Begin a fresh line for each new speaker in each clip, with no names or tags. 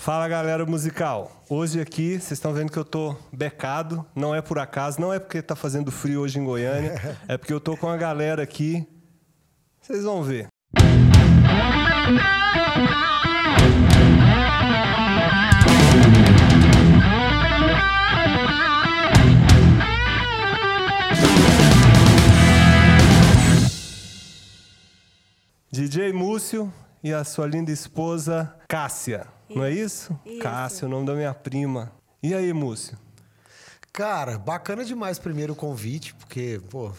Fala galera musical. Hoje aqui, vocês estão vendo que eu tô becado, não é por acaso, não é porque tá fazendo frio hoje em Goiânia, é porque eu tô com a galera aqui. Vocês vão ver. DJ Múcio e a sua linda esposa Cássia, não é isso?
Isso.
Cássia, o nome da minha prima. E aí, Múcio?
Cara, bacana demais primeiro o convite, porque, pô,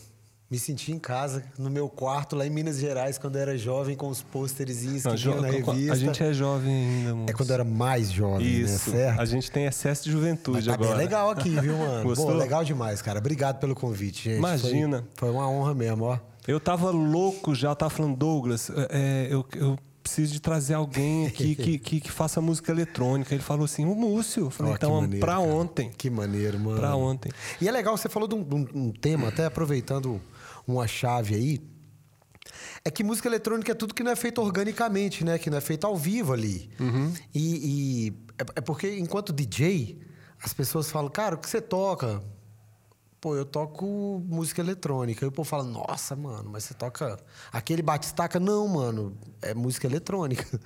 me senti em casa, no meu quarto, lá em Minas Gerais, quando eu era jovem, com os pôsterezinhos
Não,
que
jo-
na revista.
A gente é jovem ainda, Múcio.
É quando eu era mais jovem,
Isso.
né? Certo?
A gente tem excesso de juventude
Mas tá
agora.
bem legal aqui, viu, mano?
Gostou?
Pô, legal demais, cara. Obrigado pelo convite, gente.
Imagina.
Foi, foi uma honra mesmo, ó.
Eu tava louco já, eu tava falando, Douglas, é, eu, eu preciso de trazer alguém aqui que, que, que faça música eletrônica. Ele falou assim, o Múcio. Eu falei,
que
então,
maneiro,
pra
cara.
ontem.
Que maneiro, mano.
Pra ontem.
E é legal, você falou de um, um- um tema, até aproveitando uma chave aí. É que música eletrônica é tudo que não é feito organicamente, né? Que não é feito ao vivo ali.
Uhum.
E, e é, é porque, enquanto DJ, as pessoas falam, cara, o que você toca? Pô, eu toco música eletrônica. Aí o povo fala, nossa, mano, mas você toca aquele batistaca? Não, mano, é música eletrônica.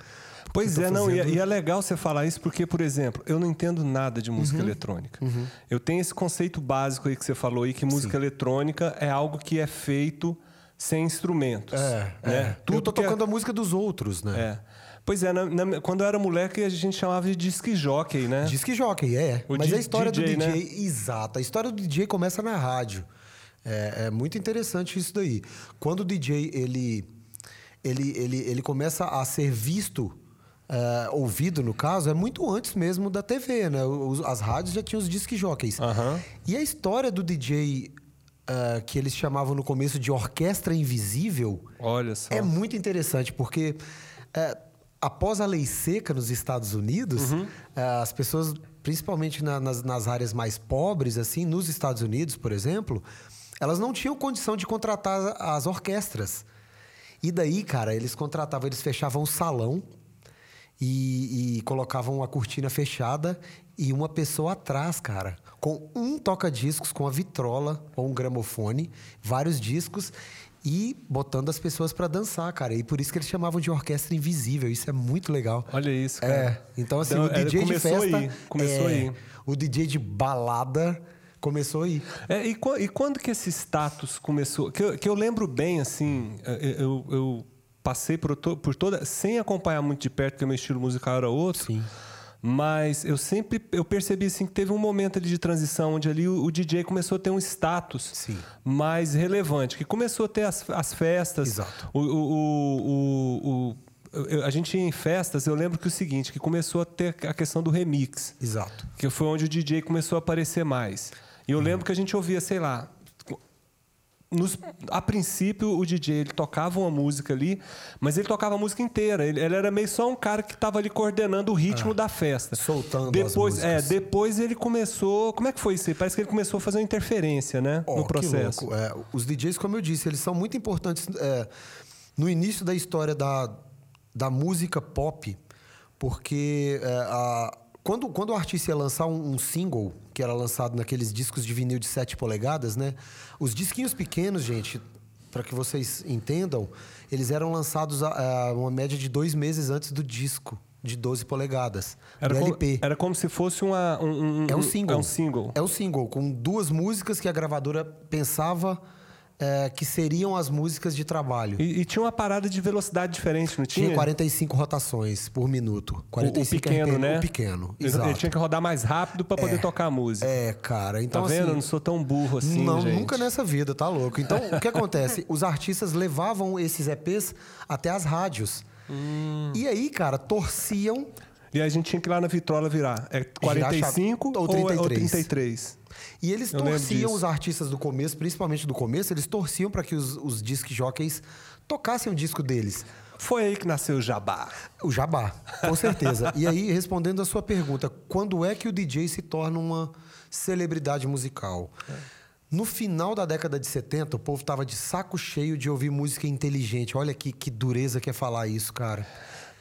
Pois é, não, e,
fazendo-
e é legal você falar isso porque, por exemplo, eu não entendo nada de
Uhum.
música eletrônica. Eu tenho esse conceito básico aí que você falou aí, que música eletrônica é algo que é feito sem instrumentos.
É,
né?
é. eu tô
é-
tocando a música dos outros, né?
É. Pois é, na- na- quando eu era moleque, a gente chamava de disc jockey, né?
Disque jockey, é.
O
Mas
di-
a história
DJ,
do DJ,
né?
exato. A história do DJ começa na rádio. É, é muito interessante isso daí. Quando o DJ ele, ele, ele, ele começa a ser visto, é, ouvido no caso, é muito antes mesmo da TV, né? Os- as rádios já tinham os disque jockeys.
Aham.
E a história do DJ é, que eles chamavam no começo de orquestra invisível
Olha só.
é muito interessante, porque é, após a lei seca nos Estados Unidos,
Uhum.
é, as pessoas, principalmente na- nas, nas áreas mais pobres, assim, nos Estados Unidos, por exemplo, elas não tinham condição de contratar as orquestras. E daí, cara, eles contratavam, eles fechavam o salão e, e colocavam a cortina fechada e uma pessoa atrás, cara, com um toca-discos, com a vitrola ou um gramofone, vários discos e botando as pessoas pra dançar, cara. E por isso que eles chamavam de orquestra invisível. Isso é muito legal.
Olha isso, cara.
É, então assim,
Então,
o
é,
DJ de festa,
aí, começou
é,
aí.
O DJ de balada começou aí.
É, e, e quando que esse status começou? Que eu, que eu lembro bem, assim, é, eu, eu passei por, to- por toda. sem acompanhar muito de perto, porque meu estilo musical era outro.
Sim.
Mas eu sempre eu percebi assim, que teve um momento ali de transição onde ali o, o DJ começou a ter um status
Sim.
mais relevante, que começou a ter as, as festas.
Exato.
O, o, o, a gente ia em festas, eu lembro que o seguinte, que começou a ter a questão do remix
Exato.
que foi onde o DJ começou a aparecer mais. E eu lembro que a gente ouvia, sei lá, nos- a princípio o DJ ele tocava uma música ali, mas ele tocava a música inteira. Ele, ele era meio só um cara que estava ali coordenando o ritmo da festa.
Soltando as
depois, é,
músicas.
depois ele começou. Como é que foi isso? Parece que ele começou a fazer uma interferência, né,
Ó,
no processo.
É, os DJs, como eu disse, eles são muito importantes é, no início da história da, da música pop, porque é, a- quando, quando o artista ia lançar um, um single, que era lançado naqueles discos de vinil de 7 polegadas, né? Os disquinhos pequenos, gente, para que vocês entendam, eles eram lançados a, a uma média de dois meses antes do disco de 12 polegadas,
Era,
do
como,
LP.
era como se fosse uma, um,
É um single.
É um single.
É um single, com duas músicas que a gravadora pensava é, que seriam as músicas de trabalho.
E, e tinha uma parada de velocidade diferente, não tinha?
Tinha 45 rotações por minuto.
O-
45
o pequeno,
RPM,
né?
O pequeno, exato.
ele tinha que rodar mais rápido para poder tocar a música.
É, cara. Então,
tá vendo?
assim,
Eu não sou tão burro assim,
não,
gente.
nunca nessa vida, tá louco. Então, o que acontece? Os artistas levavam esses EPs até as rádios.
Hum.
E aí, cara, torciam
E a gente tinha que ir lá na vitrola virar. É 45
Girar a
ou,
chave- ou
é- ou
33?
33?
E eles
Eu
torciam, os artistas do começo, principalmente do começo, eles torciam para que os, os disc jockeys tocassem o disco deles.
Foi aí que nasceu o Jabá.
O jabá, com certeza. e aí, respondendo a sua pergunta, quando é que o DJ se torna uma celebridade musical? No final da década de 70, o povo tava de saco cheio de ouvir música inteligente. Olha que, que dureza que é falar isso, cara.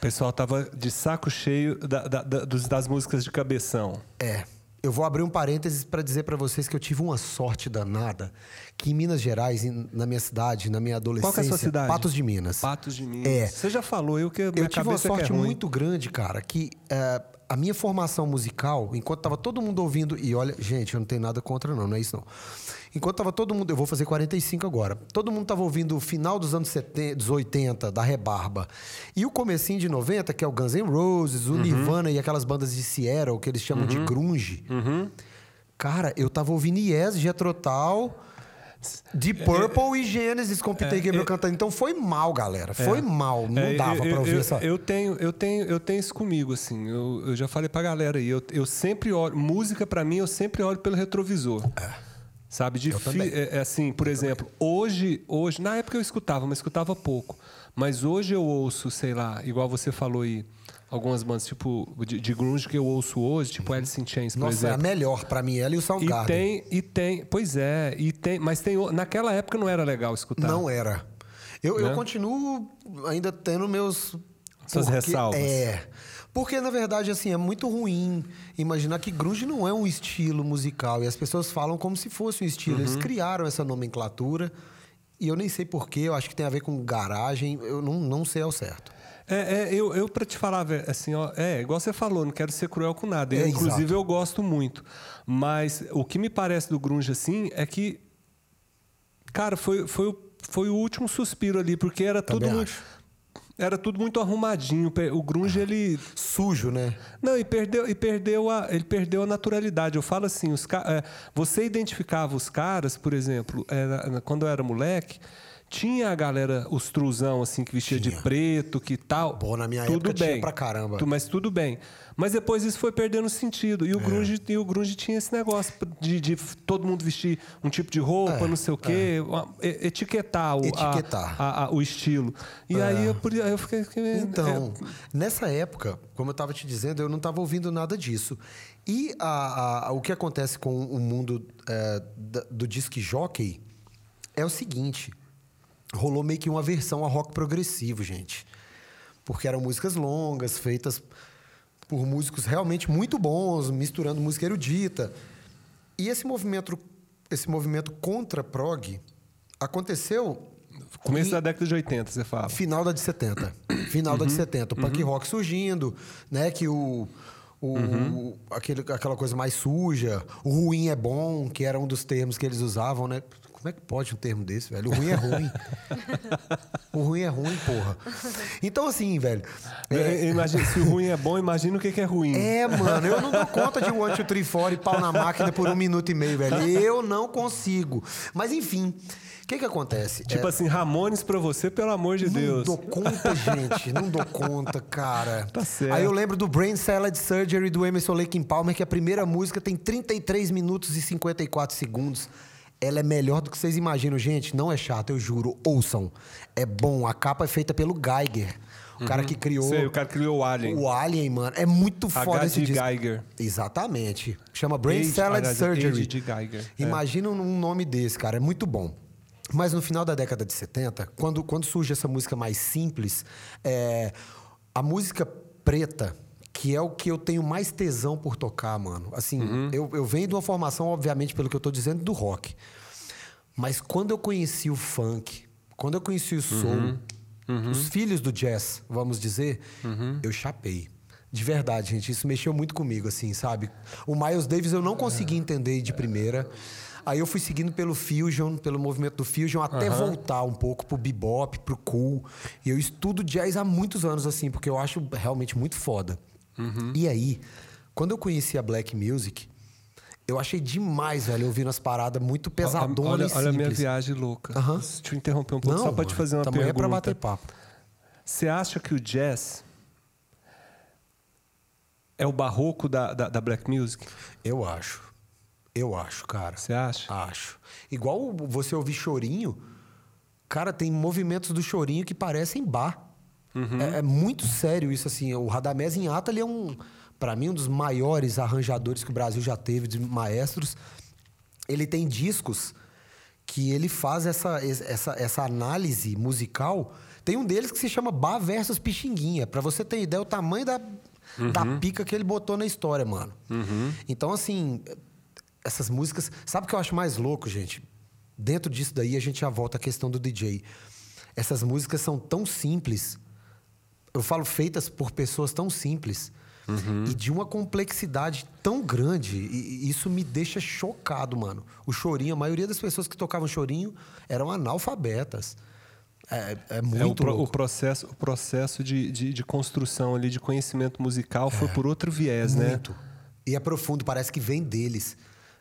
pessoal tava de saco cheio da- da- da- das músicas de cabeção.
É. Eu vou abrir um parênteses para dizer para vocês que eu tive uma sorte danada que em Minas Gerais, em- na minha cidade, na minha adolescência,
Qual que é a sua cidade?
Patos de Minas.
Patos de Minas.
É.
Você já falou, eu que minha
Eu tive uma
que é
sorte
ruim.
muito grande, cara, que eh, a minha formação musical, enquanto tava todo mundo ouvindo, e olha, gente, eu não tenho nada contra, não, não é isso não. Enquanto tava todo mundo, eu vou fazer 45 agora. Todo mundo tava ouvindo o final dos anos 70, dos 80, da Rebarba. E o comecinho de 90, que é o Guns N' Roses, o
Uhum.
Nirvana e aquelas bandas de Seattle, que eles chamam de grunge.
Uhum.
Cara, eu tava ouvindo Yes, Jethro Tull, Deep Purple e Genesis com Peter Gabriel cantando. Então foi mal, galera. Foi mal. Não
É,
dava
eu,
pra ouvir
eu,
essa...
Eu tenho, eu tenho, eu tenho isso comigo, assim. Eu, eu já falei pra galera aí. Eu, eu sempre olho. Música, pra mim, eu sempre olho pelo retrovisor. Sabe? De
É. Eu
fi-
também.
é, é assim, por exemplo, hoje, hoje, na época eu escutava, mas escutava pouco. Mas hoje eu ouço, sei lá, igual você falou aí, algumas bandas tipo de, de grunge que eu ouço hoje, tipo Alice in Chains, por
Nossa, é a
exemplo.
melhor pra mim, ela e o
E
Soundgarden.
tem, e tem, pois é, e tem, mas tem, naquela época não era legal escutar.
Não era. Eu, eu
Né?
continuo ainda tendo meus.
Suas ressalvas.
É. Porque, na verdade, assim, é muito ruim imaginar que grunge não é um estilo musical. E as pessoas falam como se fosse um estilo.
Uhum.
Eles criaram essa nomenclatura. E eu nem sei porquê, eu acho que tem a ver com garagem, eu não, não sei ao certo.
É, é, eu, eu para te falar, assim, ó, é, igual você falou, não quero ser cruel com nada.
É,
inclusive,
exato.
eu gosto muito. Mas o que me parece do grunge, assim, é que, cara, foi, foi, o- foi o último suspiro ali, porque era tudo
Também
muito...
acho.
Era tudo muito arrumadinho. O grunge, ele...
Sujo, né?
Não, e perdeu, e perdeu a, ele perdeu a naturalidade. Eu falo assim, os, é, você identificava os caras, por exemplo, é, quando eu era moleque, tinha a galera, os truzão, assim, que vestia de
Tinha.
preto, que tal.
Bom, na minha
tudo
época tinha
bem.
pra caramba.
Tu- mas tudo bem. Mas depois isso foi perdendo sentido. E
É.
o, grunge, e o grunge tinha esse negócio de, de todo mundo vestir um tipo de roupa, não sei o quê, e- etiquetar, o, a-
É, Etiquetar.
a- a- o estilo. E aí, eu, aí eu fiquei...
Então,
é,
nessa época, como eu estava te dizendo, eu não estava ouvindo nada disso. E a- a- o que acontece com o mundo é, do disc jockey é o seguinte: rolou meio que uma versão a rock progressivo, gente. Porque eram músicas longas, feitas por músicos realmente muito bons, misturando música erudita. E esse movimento, esse movimento contra prog aconteceu
Começo da década de 80, você fala.
Final da de 70. Final da de 70. O punk rock surgindo, né? Que o. o aquele, aquela coisa mais suja. O ruim é bom, que era um dos termos que eles usavam, né? Como é que pode um termo desse, velho? O ruim é ruim. o ruim é ruim, porra. Então, assim, velho. é,
É, imagina, se o ruim é bom, imagina o que que é ruim.
é, mano, eu não dou conta de one, two, three, four e pau na máquina por um minuto e meio, velho. Eu não consigo. Mas, enfim, o que que acontece?
Tipo assim, Ramones pra você, pelo amor de
Não
Deus.
dou conta, gente. Não dou conta, cara.
Tá certo.
Aí eu lembro do Brain Salad Surgery do Emerson Lake Palmer, que a primeira música tem 33 minutos e 54 segundos. Ela é melhor do que vocês imaginam, gente. Não é chato, eu juro. Ouçam. É bom. A capa é feita pelo Geiger. O cara que criou.
Uhum. Sei, o cara criou o Alien.
O Alien, mano. É muito foda
H.G.
esse disco.
Geiger.
Exatamente. Chama Brain
Age-
Salad
aliás,
Surgery.
De Geiger. É.
Imagina um nome desse, cara. É muito bom. Mas no final da década de 70, quando, quando surge essa música mais simples, é, a música preta, que é o que eu tenho mais tesão por tocar, mano. Assim,
Uhum.
eu, eu venho de uma formação, obviamente, pelo que eu tô dizendo, do rock. Mas quando eu conheci o funk, quando eu conheci o soul,
Uhum.
os filhos do jazz, vamos dizer, eu chapei. De verdade, gente, isso mexeu muito comigo, assim, sabe? O Miles Davis eu não consegui entender de primeira. Aí eu fui seguindo pelo fusion, pelo movimento do fusion, até voltar um pouco pro bebop, pro cool. E eu estudo jazz há muitos anos, assim, porque eu acho realmente muito foda. E aí, quando eu conheci a black music, eu achei demais, velho, ouvindo as paradas muito pesadonas
olha,
e
olha a minha viagem louca.
Aham.
Deixa eu interromper um pouco, só pra te fazer uma pergunta.
é pra bater papo.
Você acha que o jazz é o barroco da, da, da black music?
Eu acho. Eu acho, cara.
Você acha?
Acho. Igual você ouvir chorinho, cara, tem movimentos do chorinho que parecem bar.
Uhum.
É, é muito sério isso, assim. O Radamés Inhata, ele é um, para mim, um dos maiores arranjadores que o Brasil já teve, de maestros. Ele tem discos que ele faz essa, essa, essa análise musical Tem um deles que se chama Bar versus Pixinguinha. Pra você ter ideia, o tamanho da, da pica que ele botou na história, mano. Então, assim, essas músicas. Sabe o que eu acho mais louco, gente? Dentro disso daí, a gente já volta à questão do DJ. Essas músicas são tão simples. Eu falo feitas por pessoas tão simples. E de uma complexidade tão grande. E isso me deixa chocado, mano. O chorinho, a maioria das pessoas que tocavam chorinho eram analfabetas. É, é muito
É, o, pro- o processo, o processo de, de, de construção ali, de conhecimento musical, foi por outro viés, né?
Muito. E é profundo, parece que vem deles.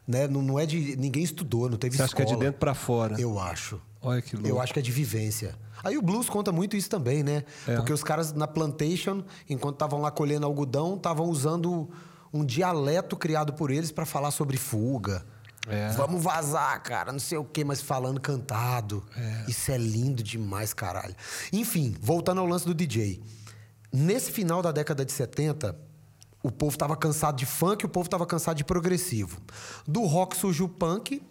Né? Não, não é de. Ninguém estudou, não teve
Você acha que é
escola.
de dentro pra fora?
Eu acho.
Olha que louco.
Eu acho que é de vivência. Aí o blues conta muito isso também, né?
É.
Porque os caras na plantation, enquanto estavam lá colhendo algodão, estavam usando um dialeto criado por eles para falar sobre fuga.
É.
Vamos vazar, cara, não sei o quê, mas falando cantado. Isso é lindo demais, caralho. Enfim, voltando ao lance do DJ. Nesse final da década de 70, o povo tava cansado de funk, o povo tava cansado de progressivo. Do rock surge o punk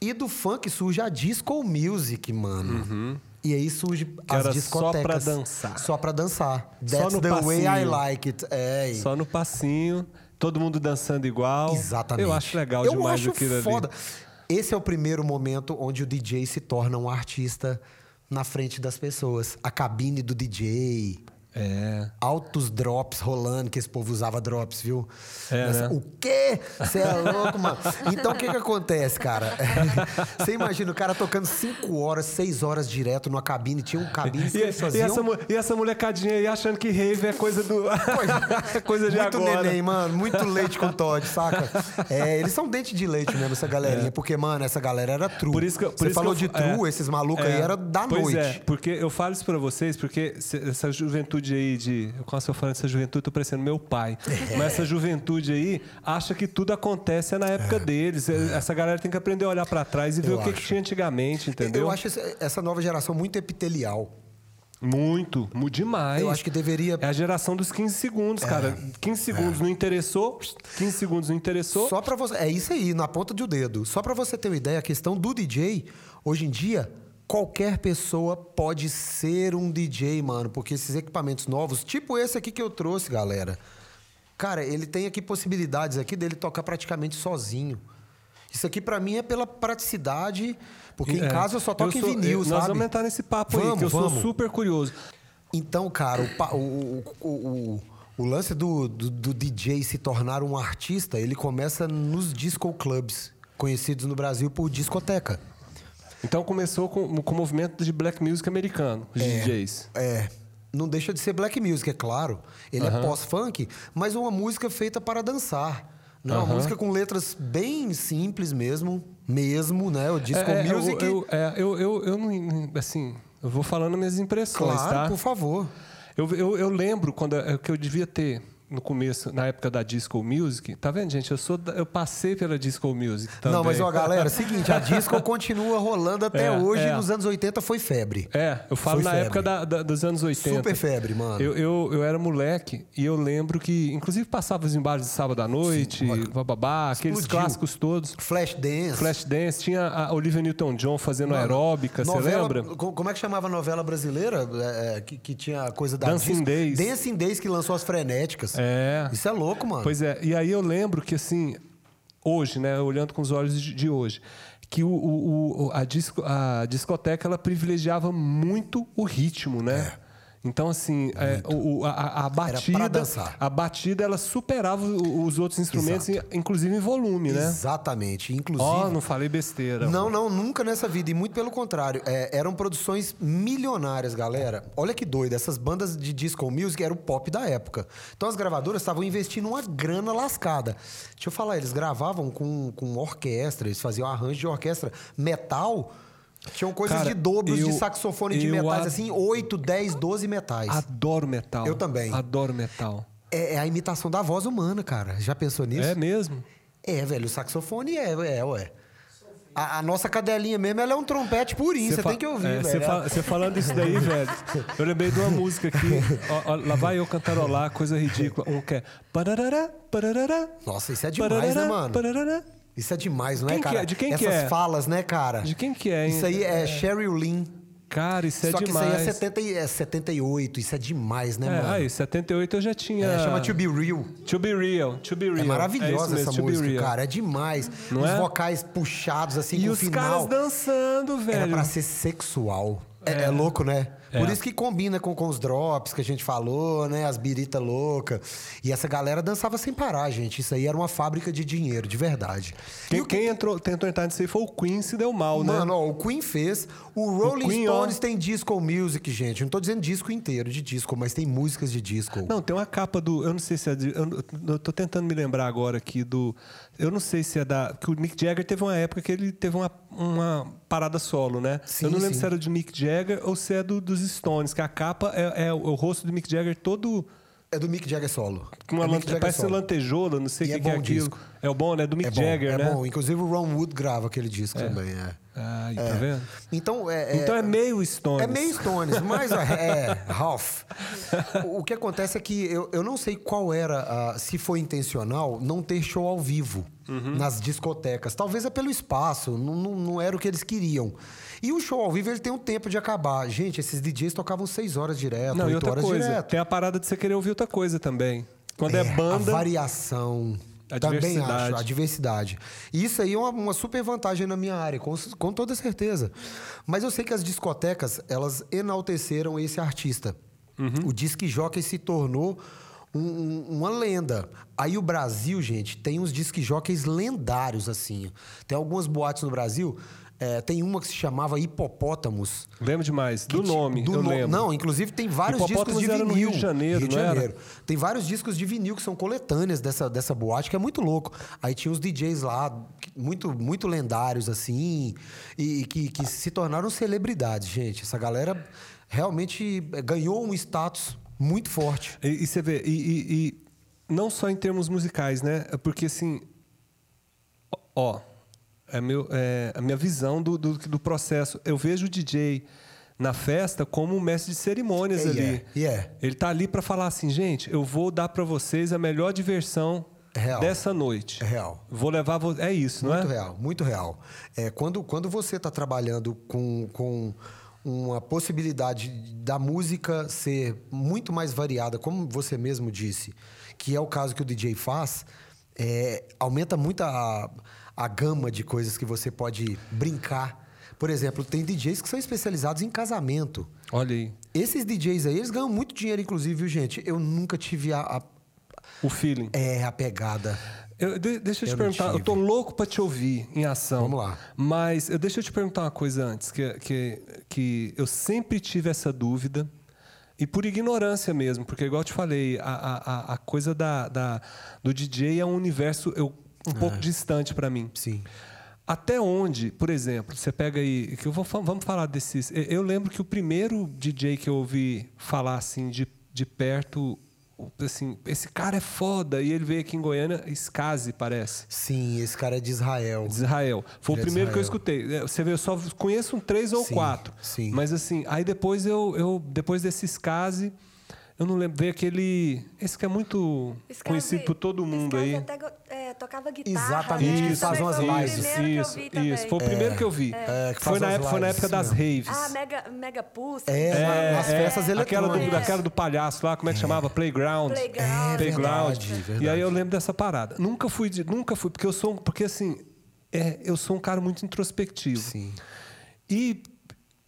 e do funk surge a disco music, mano. E aí surge as
era só
discotecas.
pra dançar.
Só pra dançar.
Só
That's
no
the way I
passinho.
like it. É,
Só no passinho, todo mundo dançando igual.
Exatamente.
Eu acho legal
Eu
demais
acho
aquilo
foda.
ali.
Esse é o primeiro momento onde o DJ se torna um artista na frente das pessoas. A cabine do DJ.
É.
Altos drops rolando, que esse povo usava drops, viu?
É,
Nessa-
né?
O quê? Você é louco, mano. Então, o que que acontece, cara? Você imagina o cara tocando 5 horas, 6 horas direto numa cabine. Tinha um cabine
E, e essa, e essa molecadinha aí achando que rave é coisa do. é coisa de
muito
agora.
neném, mano. Muito leite com Todd, saca? É, eles são dente de leite mesmo, essa galerinha. Porque, mano, essa galera era true.
É. Por isso que, por
Você
isso
falou
que
de
eu-
true,
é,
esses malucos
é.
aí era da
pois
noite.
É, porque eu falo isso pra vocês, porque essa juventude aí de. Quando eu falando dessa juventude, eu tô parecendo meu pai.
É.
Mas essa juventude aí acha que tudo acontece é na época deles. Essa galera tem que aprender a olhar pra trás e ver
Eu
o que, que tinha antigamente, entendeu?
Eu acho essa- nova geração muito epitelial.
Muito, mu- demais.
Eu acho que deveria-
É a geração dos 15 segundos, cara. 15 segundos não interessou, 15 segundos não interessou.
Só pra você. É isso aí, na ponta do dedo. Só pra você ter uma ideia, a questão do DJ, hoje em dia, qualquer pessoa pode ser um DJ, mano. Porque esses equipamentos novos, tipo esse aqui que eu trouxe, galera. Cara, ele tem aqui possibilidades aqui dele tocar praticamente sozinho. Isso aqui pra mim é pela praticidade, porque em
É.
casa eu só toco em
sou-
vinil,
eu-
sabe?
Nós vamos entrar nesse papo aí,
Vamos,
que eu sou
vamos.
super curioso.
Então, cara, o, o, o, o, o lance do, do, do DJ se tornar um artista, ele começa nos disco clubs, conhecidos no Brasil por discoteca.
Então começou com, com o movimento de black music americano, os DJs.
É. Não deixa de ser black music, é claro. Ele é pós-funk, mas uma música feita para dançar. Não, é uma música com letras bem simples mesmo, mesmo, né? O disco
É, é,
music.
Eu, eu, é, eu, eu, eu não. Assim, eu vou falando minhas impressões,
claro,
tá?
por favor.
Eu, eu, eu lembro quando é, que eu devia ter no começo, na época da disco music. Tá vendo, gente? Eu sou da- eu passei pela disco music também.
Não, mas ó, galera, é o seguinte, a disco continua rolando até
É,
hoje.
é.
Nos anos 80 foi febre.
É, eu falo
Foi
na
febre.
época da- da- dos anos 80.
Super febre, mano.
Eu, eu, eu era moleque e eu lembro que, inclusive, passava os embalos de sábado à noite,
olha,
bababá, aqueles clássicos todos.
Flash Dance.
Flash Dance, tinha a Olivia Newton-John fazendo
Mano,
aeróbica, você lembra?
co- Como é que chamava a novela brasileira? É, é, que, que tinha a coisa da
Dancing
disco?
Days.
Dancing Days que lançou as frenéticas.
É.
Isso é louco, mano.
Pois é, e aí eu lembro que assim, hoje, né, olhando com os olhos de, hoje, que o, o- o- a, disco- a discoteca ela privilegiava muito o ritmo, né? Então, assim, é, o- a, a- batida. A batida ela superava os outros instrumentos, inclusive em volume, né?
Exatamente. Inclusive.
Ó, não falei besteira.
Não, não, nunca nessa vida. E muito pelo contrário. É, eram produções milionárias, galera. Olha que doido. Essas bandas de disco music era o pop da época. Então as gravadoras estavam investindo uma grana lascada. Deixa eu falar, eles gravavam com, com orquestra, eles faziam arranjo de orquestra. Metal. Tinham coisas
Cara,
de dobros, de
eu-
saxofone de metais, assim, 8, 10, 12 metais.
Adoro metal.
Eu também.
Adoro metal.
É, é a imitação da voz humana, cara. Já pensou nisso?
É mesmo?
É, velho, o saxofone é, é, ué. A, a nossa cadelinha mesmo, ela é um trompete purinho, você tem que ouvir,
é,
velho.
Você fa- falando isso daí, velho, eu lembrei de uma música aqui. ó, ó, lá vai eu cantarolar, coisa ridícula. Um que é.
Nossa, isso é demais,
pararará,
né, mano? Isso é demais, não é,
Quem que
cara?
é? De quem que
Essas
é?
falas, né, cara?
De quem que é, hein?
Isso aí é Sheryl Lynn.
Cara, isso é
Só que
demais.
isso aí é, 70, e- é 78, isso é demais, né,
É,
mano?
aí, 78 eu já tinha.
É, chama To Be Real.
To Be Real. To Be Real.
É maravilhosa
mesmo,
essa música, cara. É demais.
Não
Os
é?
vocais puxados, assim,
E
com o
os
final.
caras dançando, velho.
Era pra ser sexual. É, é louco, né?
É.
Por isso que combina com, com os drops que a gente falou, né? As birita louca. E essa galera dançava sem parar, gente. Isso aí era uma fábrica de dinheiro, de verdade.
Quem,
E o que-
quem entrou, tentou entrar nisso aí foi o Queen, se deu mal, né?
Mano, ó, o Queen fez. O Rolling
Queen, ó.
Stones tem disco music, gente. Não tô dizendo disco inteiro de disco, mas tem músicas de disco.
Não, tem uma capa do. Eu não sei se é. De, eu, eu tô tentando me lembrar agora aqui do. Eu não sei se é da. Que o Mick Jagger teve uma época que ele teve uma, uma parada solo, né?
Sim,
eu não lembro
sim.
se era do Mick Jagger ou se é do, dos Stones, que a capa é, é o, o rosto do Mick Jagger todo.
É do Mick Jagger solo.
Uma
é Jagger
parece
solo.
lantejola, não sei o que,
é
que é aquilo.
disco.
É o bom, né? Do Mick
É bom,
Jagger,
é
né?
bom. Inclusive o Ron Wood grava aquele disco também, é.
Ah, tá vendo?
Então é,
Então é meio Stones.
É meio Stones, mas é, Ralph. O, que acontece é que eu, eu não sei qual era, se foi intencional, não ter show ao vivo
Uhum.
nas discotecas. Talvez é pelo espaço, não, não, não era o que eles queriam. E o show ao vivo ele tem um tempo de acabar. Gente, esses DJs tocavam seis horas direto,
Não, e
oito
outra
horas
coisa,
direto.
tem a parada de você querer ouvir outra coisa também. Quando é,
A
banda.
variação.
A
também acho, a diversidade. E isso aí é uma, uma super vantagem na minha área, com, com toda certeza. Mas eu sei que as discotecas, elas enalteceram esse artista.
Uhum.
O disc jockey se tornou um- um- uma lenda. Aí o Brasil, gente, tem uns disc jockeys lendários, assim. Tem algumas boates no Brasil. É, tem uma que se chamava Hipopótamos.
Lembro demais. Do nome,
do
eu
no-
lembro.
Não, inclusive tem vários discos de
era no
vinil.
Rio de Janeiro,
Rio de
não era?
Janeiro. Tem vários discos de vinil que são coletâneas dessa, dessa boate, que é muito louco. Aí tinha os DJs lá, muito, muito lendários, assim, e, que, que se tornaram celebridades, gente. Essa galera realmente eh, ganhou um status muito forte.
E, e você vê, e, e- e não só em termos musicais, né? É Porque assim, ó, é, meu, é a minha visão do, do, do processo. Eu vejo o DJ na festa como um mestre de cerimônias
E
ali.
é, e é.
Ele tá ali para falar assim, gente, eu vou dar para vocês a melhor diversão
É real.
dessa noite.
É real.
Vou levar vo... é isso, não
Muito
é?
real, muito real. É, quando, quando você está trabalhando com, com uma possibilidade da música ser muito mais variada, como você mesmo disse, que é o caso que o DJ faz, é, aumenta muito a, a gama de coisas que você pode brincar. Por exemplo, tem DJs que são especializados em casamento.
Olha aí.
Esses DJs aí, eles ganham muito dinheiro, inclusive, viu, gente? Eu nunca tive a, a,
O feeling.
é, a pegada.
Eu- de- deixa eu te
Eu não
perguntar, eu
tive.
tô louco pra te ouvir em ação.
Vamos lá.
Mas eu, deixa eu te perguntar uma coisa antes, que, que, que eu sempre tive essa dúvida, e por ignorância mesmo, porque igual eu te falei, a, a, a- a coisa da, da- do DJ é um universo eu, um pouco distante para mim.
Sim.
Até onde, por exemplo, você pega aí, que eu vou, vamos falar desses. eu- lembro que o primeiro DJ que eu ouvi falar assim de, de perto, assim, esse cara é foda, e ele veio aqui em Goiânia, Skazi, parece.
Sim, esse cara é de Israel.
De Israel. Foi
Ele é
o
de
primeiro que eu escutei. É, Você vê, eu só conheço um três ou
Sim,
quatro.
sim.
Mas assim, aí depois eu, eu depois desses casos, eu não lembro, veio aquele. Esse que é muito conhecido por todo mundo
caso
aí.
até é, tocava guitarra.
Exatamente,
né?
que faz umas
foi o
lives.
primeiro que eu
isso,
vi
isso. Foi o primeiro que eu vi.
É, que
foi, na época, foi na época das raves.
Ah, Mega, Mega Pulse.
É,
É,
nas
é,
festas
aquela do,
eletrônicas.
daquela do palhaço lá, como é que chamava? Playground.
Playground. É,
Playground.
verdade, verdade.
E aí eu lembro dessa parada. Nunca fui, de- nunca fui, porque eu sou, um- porque assim, é, eu sou um cara muito introspectivo.
Sim.
E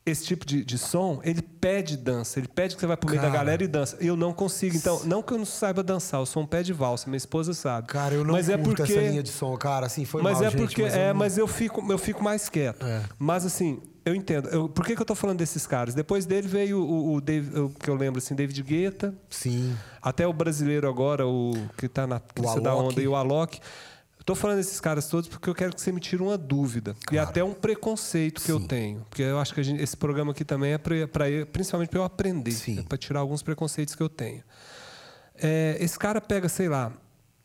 esse tipo de, de som, ele pede dança, ele pede que você vai pro meio da
Cara.
galera e dança. Eu não consigo. Então, não que eu não saiba dançar, eu sou um pé de valsa, minha esposa sabe.
Cara, eu não
mas é porque
essa linha de som, cara. Assim, foi
mas
mal,
é
gente,
porque
mas eu
é,
não-
mas eu fico eu fico mais quieto.
É.
Mas assim, eu entendo. Eu- por que, que eu tô falando desses caras? Depois dele veio o, o Dave- o que eu lembro assim, David Guetta,
Sim.
até o brasileiro agora, o que tá na crista da onda e o Alok. Eu tô falando desses caras todos porque eu quero que você me tire uma dúvida e até um preconceito que eu
Sim.
tenho, porque eu acho que a gente- esse programa aqui também é para principalmente para eu aprender,
Sim.
para tirar alguns preconceitos que eu tenho. É, esse cara pega, sei lá,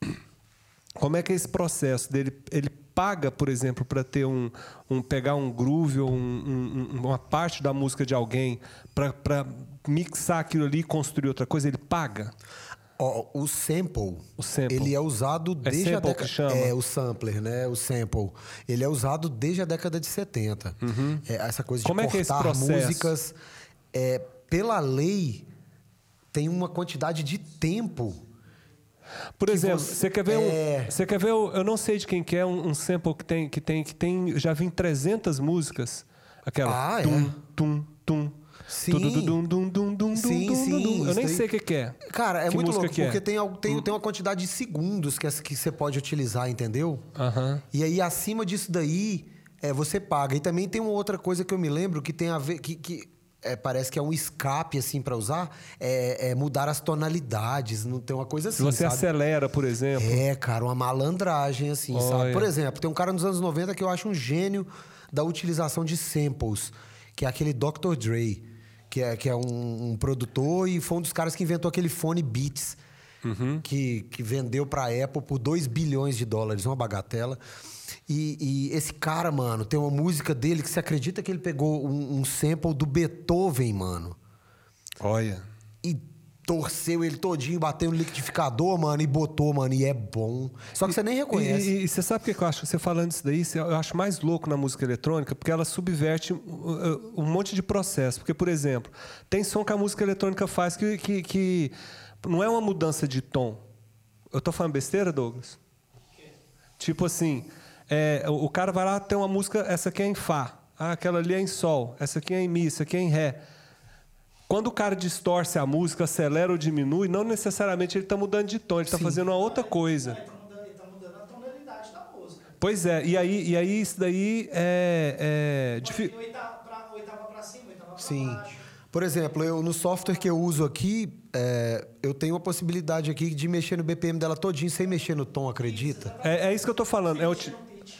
como é que é esse processo dele? Ele paga, por exemplo, para ter um, um pegar um groove ou um- um- uma parte da música de alguém para mixar aquilo ali e construir outra coisa. Ele paga.
Ó, o sample,
O sample.
ele é usado desde a
sample
década...
chama?
É, o sampler, né? O sample. Ele é usado desde a década de 70. É, essa coisa de
Uhum. Como é que é
cortar
processo?
músicas. É, pela lei, tem uma quantidade de tempo.
Por exemplo,
você-
você quer ver
é.
um, você quer ver, o- eu não sei de quem que é um, um sample que tem que tem que tem já vi em 300 músicas, aquela
Ah, é?
tum tum tum
Sim.
dum, dum, dum, dum,
Sim,
dum,
sim,
dum, dum. Eu nem sei o que, que é.
Cara, é
Que
muito louco,
é?
porque tem, al- tem, tem uma quantidade de segundos que, que você pode utilizar, entendeu? E aí, acima disso daí, é, você paga. E também tem uma outra coisa que eu me lembro que tem a ver. que, que é, parece que é um escape, assim, pra usar. É, é mudar as tonalidades. Não tem uma coisa assim.
você
sabe?
acelera, por exemplo,
É, cara, uma malandragem, assim, sabe?
Olha.
Por exemplo, tem um cara nos anos 90 que eu acho um gênio da utilização de samples, que é aquele Dr. Dre, que é, que é um, um produtor e foi um dos caras que inventou aquele fone Beats,
Uhum.
que, que vendeu pra Apple por 2 bilhões de dólares, uma bagatela. E, e esse cara, mano, tem uma música dele que você acredita que ele pegou um, um sample do Beethoven, mano
olha.
Torceu ele todinho, bateu no liquidificador, mano, e botou, mano, e é bom. Só que você nem reconhece.
E, e- e você sabe o que eu acho? Você falando isso daí, eu acho mais louco na música eletrônica, porque ela subverte uh, uh, um monte de processo. Porque, por exemplo, tem som que a música eletrônica faz que, que, que não é uma mudança de tom. Eu tô falando besteira, Douglas? Tipo assim, é, o o cara vai lá, tem uma música, essa aqui é em Fá, ah, aquela ali é em Sol, essa aqui é em Mi, essa aqui é em Ré. Quando o cara distorce a música, acelera ou diminui, não necessariamente ele está mudando de tom, ele está fazendo uma outra coisa.
Ele tá mudando, ele tá mudando a tonalidade da música.
Pois é, e aí, e aí isso daí é. é difi-
ir oitava pra, oitava pra cima, oitava pra
Sim.
baixo.
Por exemplo, eu, no software que eu uso aqui, é, eu tenho a possibilidade aqui de mexer no BPM dela todinho sem mexer no tom, acredita?
É, é isso que eu estou falando. É o, ti-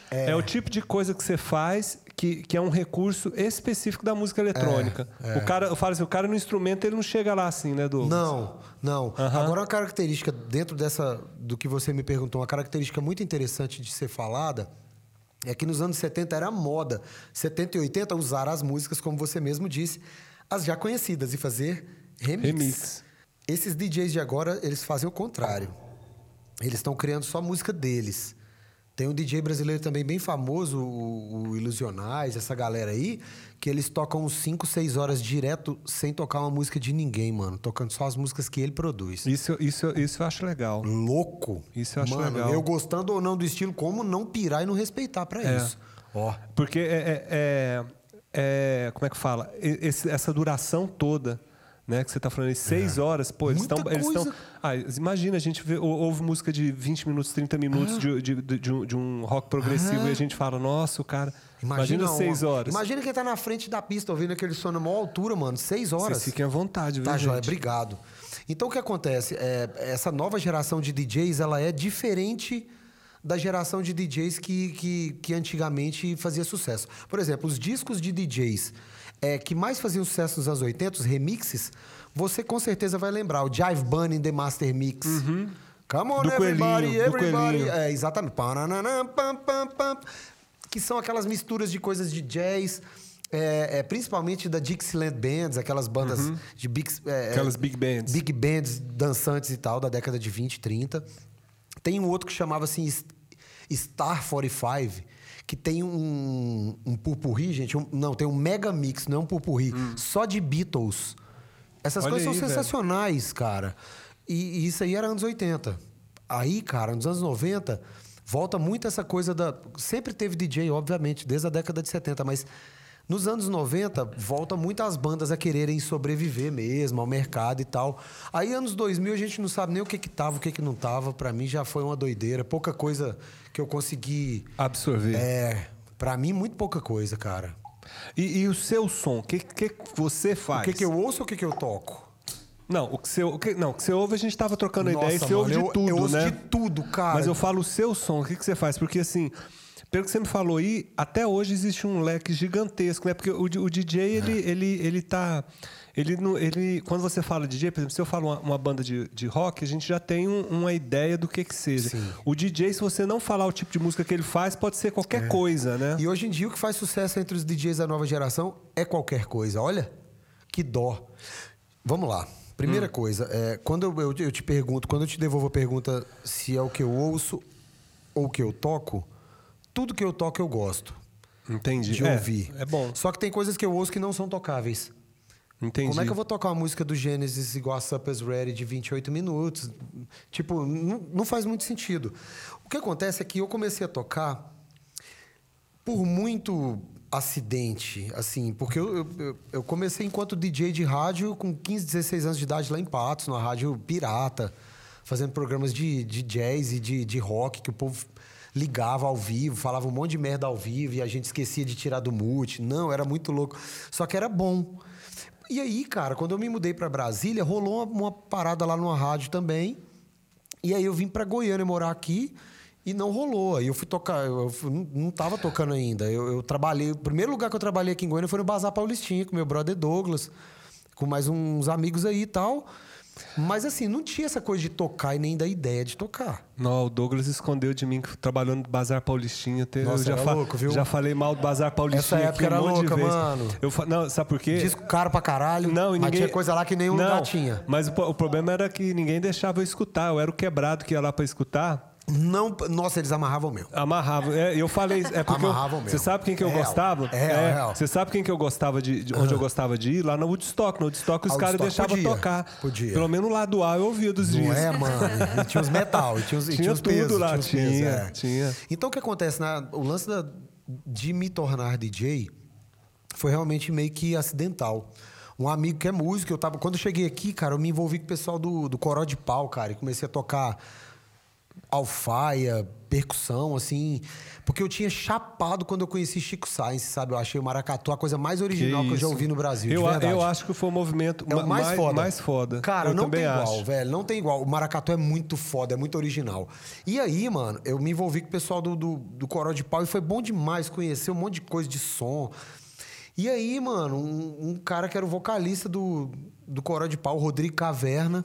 é o tipo de coisa que você faz que, que é um recurso específico da música eletrônica. O cara, eu falo assim, o cara no instrumento ele não chega lá assim, né, Douglas?
Não, não.
Aham.
Agora uma característica dentro dessa do que você me perguntou, uma característica muito interessante de ser falada é que nos anos 70 era moda, 70 e 80 usar as músicas como você mesmo disse, as já conhecidas e fazer remix.
Remix.
Esses DJs de agora, eles fazem o contrário. Eles estão criando só música deles. Tem um DJ brasileiro também bem famoso, o, o Ilusionais, essa galera aí, que eles tocam uns 5, 6 horas direto sem tocar uma música de ninguém, mano. Tocando só as músicas que ele produz.
Isso, isso, isso eu acho legal.
Louco.
Isso eu acho
mano,
legal.
eu gostando ou não do estilo, como não pirar e não respeitar pra
É.
isso. Ó.
Porque é, é- é- é- como é que fala? Esse- essa duração toda, né, que você está falando, aí, seis horas, pô, eles estão. Eles estão. Ah, imagina, a gente vê, ou- ouve música de 20 minutos, 30 minutos de, de- de- de um, de um rock progressivo e a gente fala, nossa, o cara. Imagina,
uma-
seis horas.
Imagina quem tá na frente da pista ouvindo aquele som na maior altura, mano. Seis horas.
Vocês fiquem à vontade, viu,
Tá,
gente?
joia, obrigado. Então o que acontece? É, essa nova geração de DJs ela é diferente da geração de DJs que, que, que antigamente fazia sucesso. Por exemplo, os discos de DJs é, que mais faziam sucesso nos anos 80, os remixes, você com certeza vai lembrar. O Jive Bunny the Master Mix. Come on,
Do
everybody,
coelhinho, do
everybody.
coelhinho.
É, exatamente. Que são aquelas misturas de coisas de jazz, é, é, principalmente da Dixieland Bands, aquelas bandas de big, é,
Aquelas big bands.
Big bands dançantes e tal, da década de 20, 30. Tem um outro que chamava assim Star 45, que tem um, um purpurri, gente. um- não, tem um mega mix, não é um purpurri, só de Beatles. Essas
Hum. Olha
coisas
aí,
são
velho.
sensacionais, cara. E, e isso aí era anos 80. Aí, cara, nos anos 90, volta muito essa coisa da. Sempre teve DJ, obviamente, desde a década de 70, mas nos anos 90, volta muito as bandas a quererem sobreviver mesmo, ao mercado e tal. Aí, anos 2000, a gente não sabe nem o que que tava, o que que não tava. Pra mim já foi uma doideira. Pouca coisa que eu consegui.
Absorver.
É. Pra mim, muito pouca coisa, cara.
E, e o seu som, o que, que você faz?
O que, que eu ouço ou o que, que eu toco?
Não, o que você, o que, não, o que você ouve, a gente estava trocando
Nossa,
ideia e você
mano,
ouve de
eu-
tudo,
eu ouço
né?
de tudo, cara.
Mas eu falo o seu som, o que, que você faz? Porque assim, pelo que você me falou aí, até hoje existe um leque gigantesco, né? Porque o, o DJ, ele, ele, ele tá. Ele, ele, quando você fala DJ, por exemplo, se eu falo uma, uma banda de, de rock, a gente já tem um- uma ideia do que que seja.
Sim.
O DJ, se você não falar o tipo de música que ele faz, pode ser qualquer coisa, né?
E hoje em dia o que faz sucesso entre os DJs da nova geração é qualquer coisa. Olha, que dó. Vamos lá. Primeira coisa, é, quando eu, eu- eu te pergunto, quando eu te devolvo a pergunta se é o que eu ouço ou o que eu toco, tudo que eu toco eu gosto
Entendi.
de
É,
ouvir.
É bom.
Só que tem coisas que eu ouço que não são tocáveis.
Entendi.
Como é que eu vou tocar uma música do Gênesis igual a Supper's Ready de 28 minutos? Tipo, não, não faz muito sentido. O que acontece é que eu comecei a tocar por muito acidente, assim, porque eu, eu- eu, comecei enquanto DJ de rádio com 15, 16 anos de idade lá em Patos, numa rádio pirata, fazendo programas de, de jazz e de, de rock que o povo ligava ao vivo, falava um monte de merda ao vivo e a gente esquecia de tirar do mute. Não, era muito louco. Só que era bom. E aí, cara, quando eu me mudei para Brasília, rolou uma, uma parada lá numa rádio também. E aí eu vim para Goiânia morar aqui e não rolou. Aí eu fui tocar, eu não, não tava tocando ainda. Eu, eu trabalhei, o primeiro lugar que eu trabalhei aqui em Goiânia foi no Bazar Paulistinha, com meu brother Douglas, com mais uns amigos aí e tal. Mas assim, não tinha essa coisa de tocar e nem da ideia de tocar.
Não, o Douglas escondeu de mim que trabalhando no Bazar Paulistinha. Te-
Nossa,
eu já, fa-
louco, viu?
já falei mal do Bazar Paulistinha
Essa época
um
era
monte de
louca, mano.
Eu não, sabe por quê?
Disco caro pra caralho,
Não, e
mas
ninguém...
tinha coisa lá que nenhum
não,
lugar tinha.
Mas o, o problema era que ninguém deixava eu escutar. Eu era o quebrado que ia lá pra escutar.
Não, nossa, eles amarravam mesmo.
Amarrava. É, eu falei. É porque eu-
Amarravam mesmo.
Você sabe quem que eu
real.
gostava?
É real, é real.
Você sabe quem que eu gostava de. de- onde eu gostava de ir? Lá no Woodstock. No Woodstock os
Ah,
caras deixavam tocar.
podia.
Pelo menos lá do A eu ouvia dos
Não
dias.
é, mano? E tinha os metal, e tinha os, e
Tinha
tinha os
tudo
pesos,
lá,
tinha
tinha,
é.
tinha.
Então o que acontece? Na, o lance da- de me tornar DJ foi realmente meio que acidental. Um amigo que é músico, eu tava. Quando eu cheguei aqui, cara, eu me envolvi com o pessoal do, do Coró de Pau, cara, e comecei a tocar alfaia, percussão, assim. Porque eu tinha chapado quando eu conheci Chico Sainz, sabe? Eu achei o maracatu a coisa mais original que, eu já ouvi no Brasil.
Eu, eu acho que foi o movimento
É o mais, foda.
mais foda.
Cara,
eu
não tem
acho.
igual, velho. Não tem igual. O maracatu é muito foda, é muito original. E aí, mano, eu me envolvi com o pessoal do, do, do Coró de Pau e foi bom demais conhecer um monte de coisa de som. E aí, mano, um, um cara que era o vocalista do, do Coró de Pau, o Rodrigo Caverna,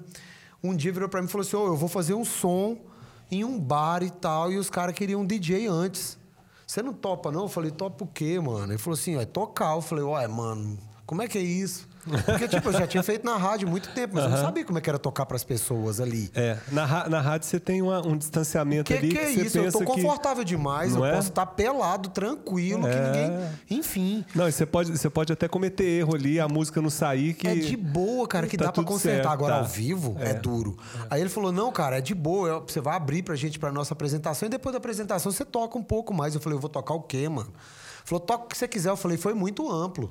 um dia virou pra mim e falou assim: Ô, eu vou fazer um som em um bar e tal, e os caras queriam um DJ antes. Você não topa, não? Eu falei, topa o quê, mano? Ele falou assim, vai tocar. Eu falei, ué, mano, como é que é isso? Porque, tipo, eu já tinha feito na rádio há muito tempo, mas eu não sabia como é que era tocar pras pessoas ali.
É, na, na rádio você tem uma- um distanciamento
Que
ali
que é
você
isso? Eu tô
que...
confortável demais,
Não
eu
é?
posso estar pelado, tranquilo, que
É.
ninguém. Enfim.
Não, e você pode, você pode até cometer erro ali, a música não sair que...
É de boa, cara, que
Tá
dá pra
tudo
consertar.
certo,
Agora,
tá.
ao vivo, é, duro. Aí ele falou: não, cara, é de boa. eu- Você vai abrir pra gente pra nossa apresentação e depois da apresentação você toca um pouco mais. Eu falei, eu vou tocar o quê, mano? Falou, toca o que você quiser. Eu falei, foi muito amplo.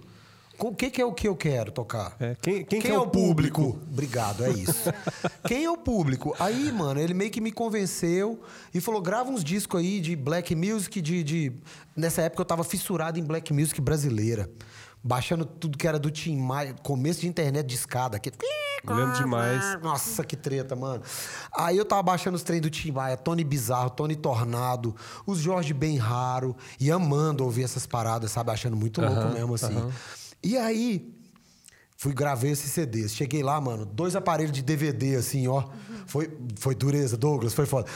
O que, que é o que eu quero tocar?
É, quem- quem que é o público?
Obrigado, é isso. Quem é o público? Aí, mano, ele meio que me convenceu e falou: grava uns discos aí de black music, de, de. Nessa época eu tava fissurado em black music brasileira. Baixando tudo que era do Tim Maia, começo de internet de escada. Que...
Eu lembro demais.
Nossa, que treta, mano. Aí eu tava baixando os trem do Tim Maia, Tony Bizarro, Tony Tornado, os Jorge Bem Raro, e amando ouvir essas paradas, sabe? Achando muito louco mesmo, assim. E aí, fui gravei esses CDs. Cheguei lá, mano, dois aparelhos de DVD, assim, ó. Foi, foi dureza, Douglas, foi foda.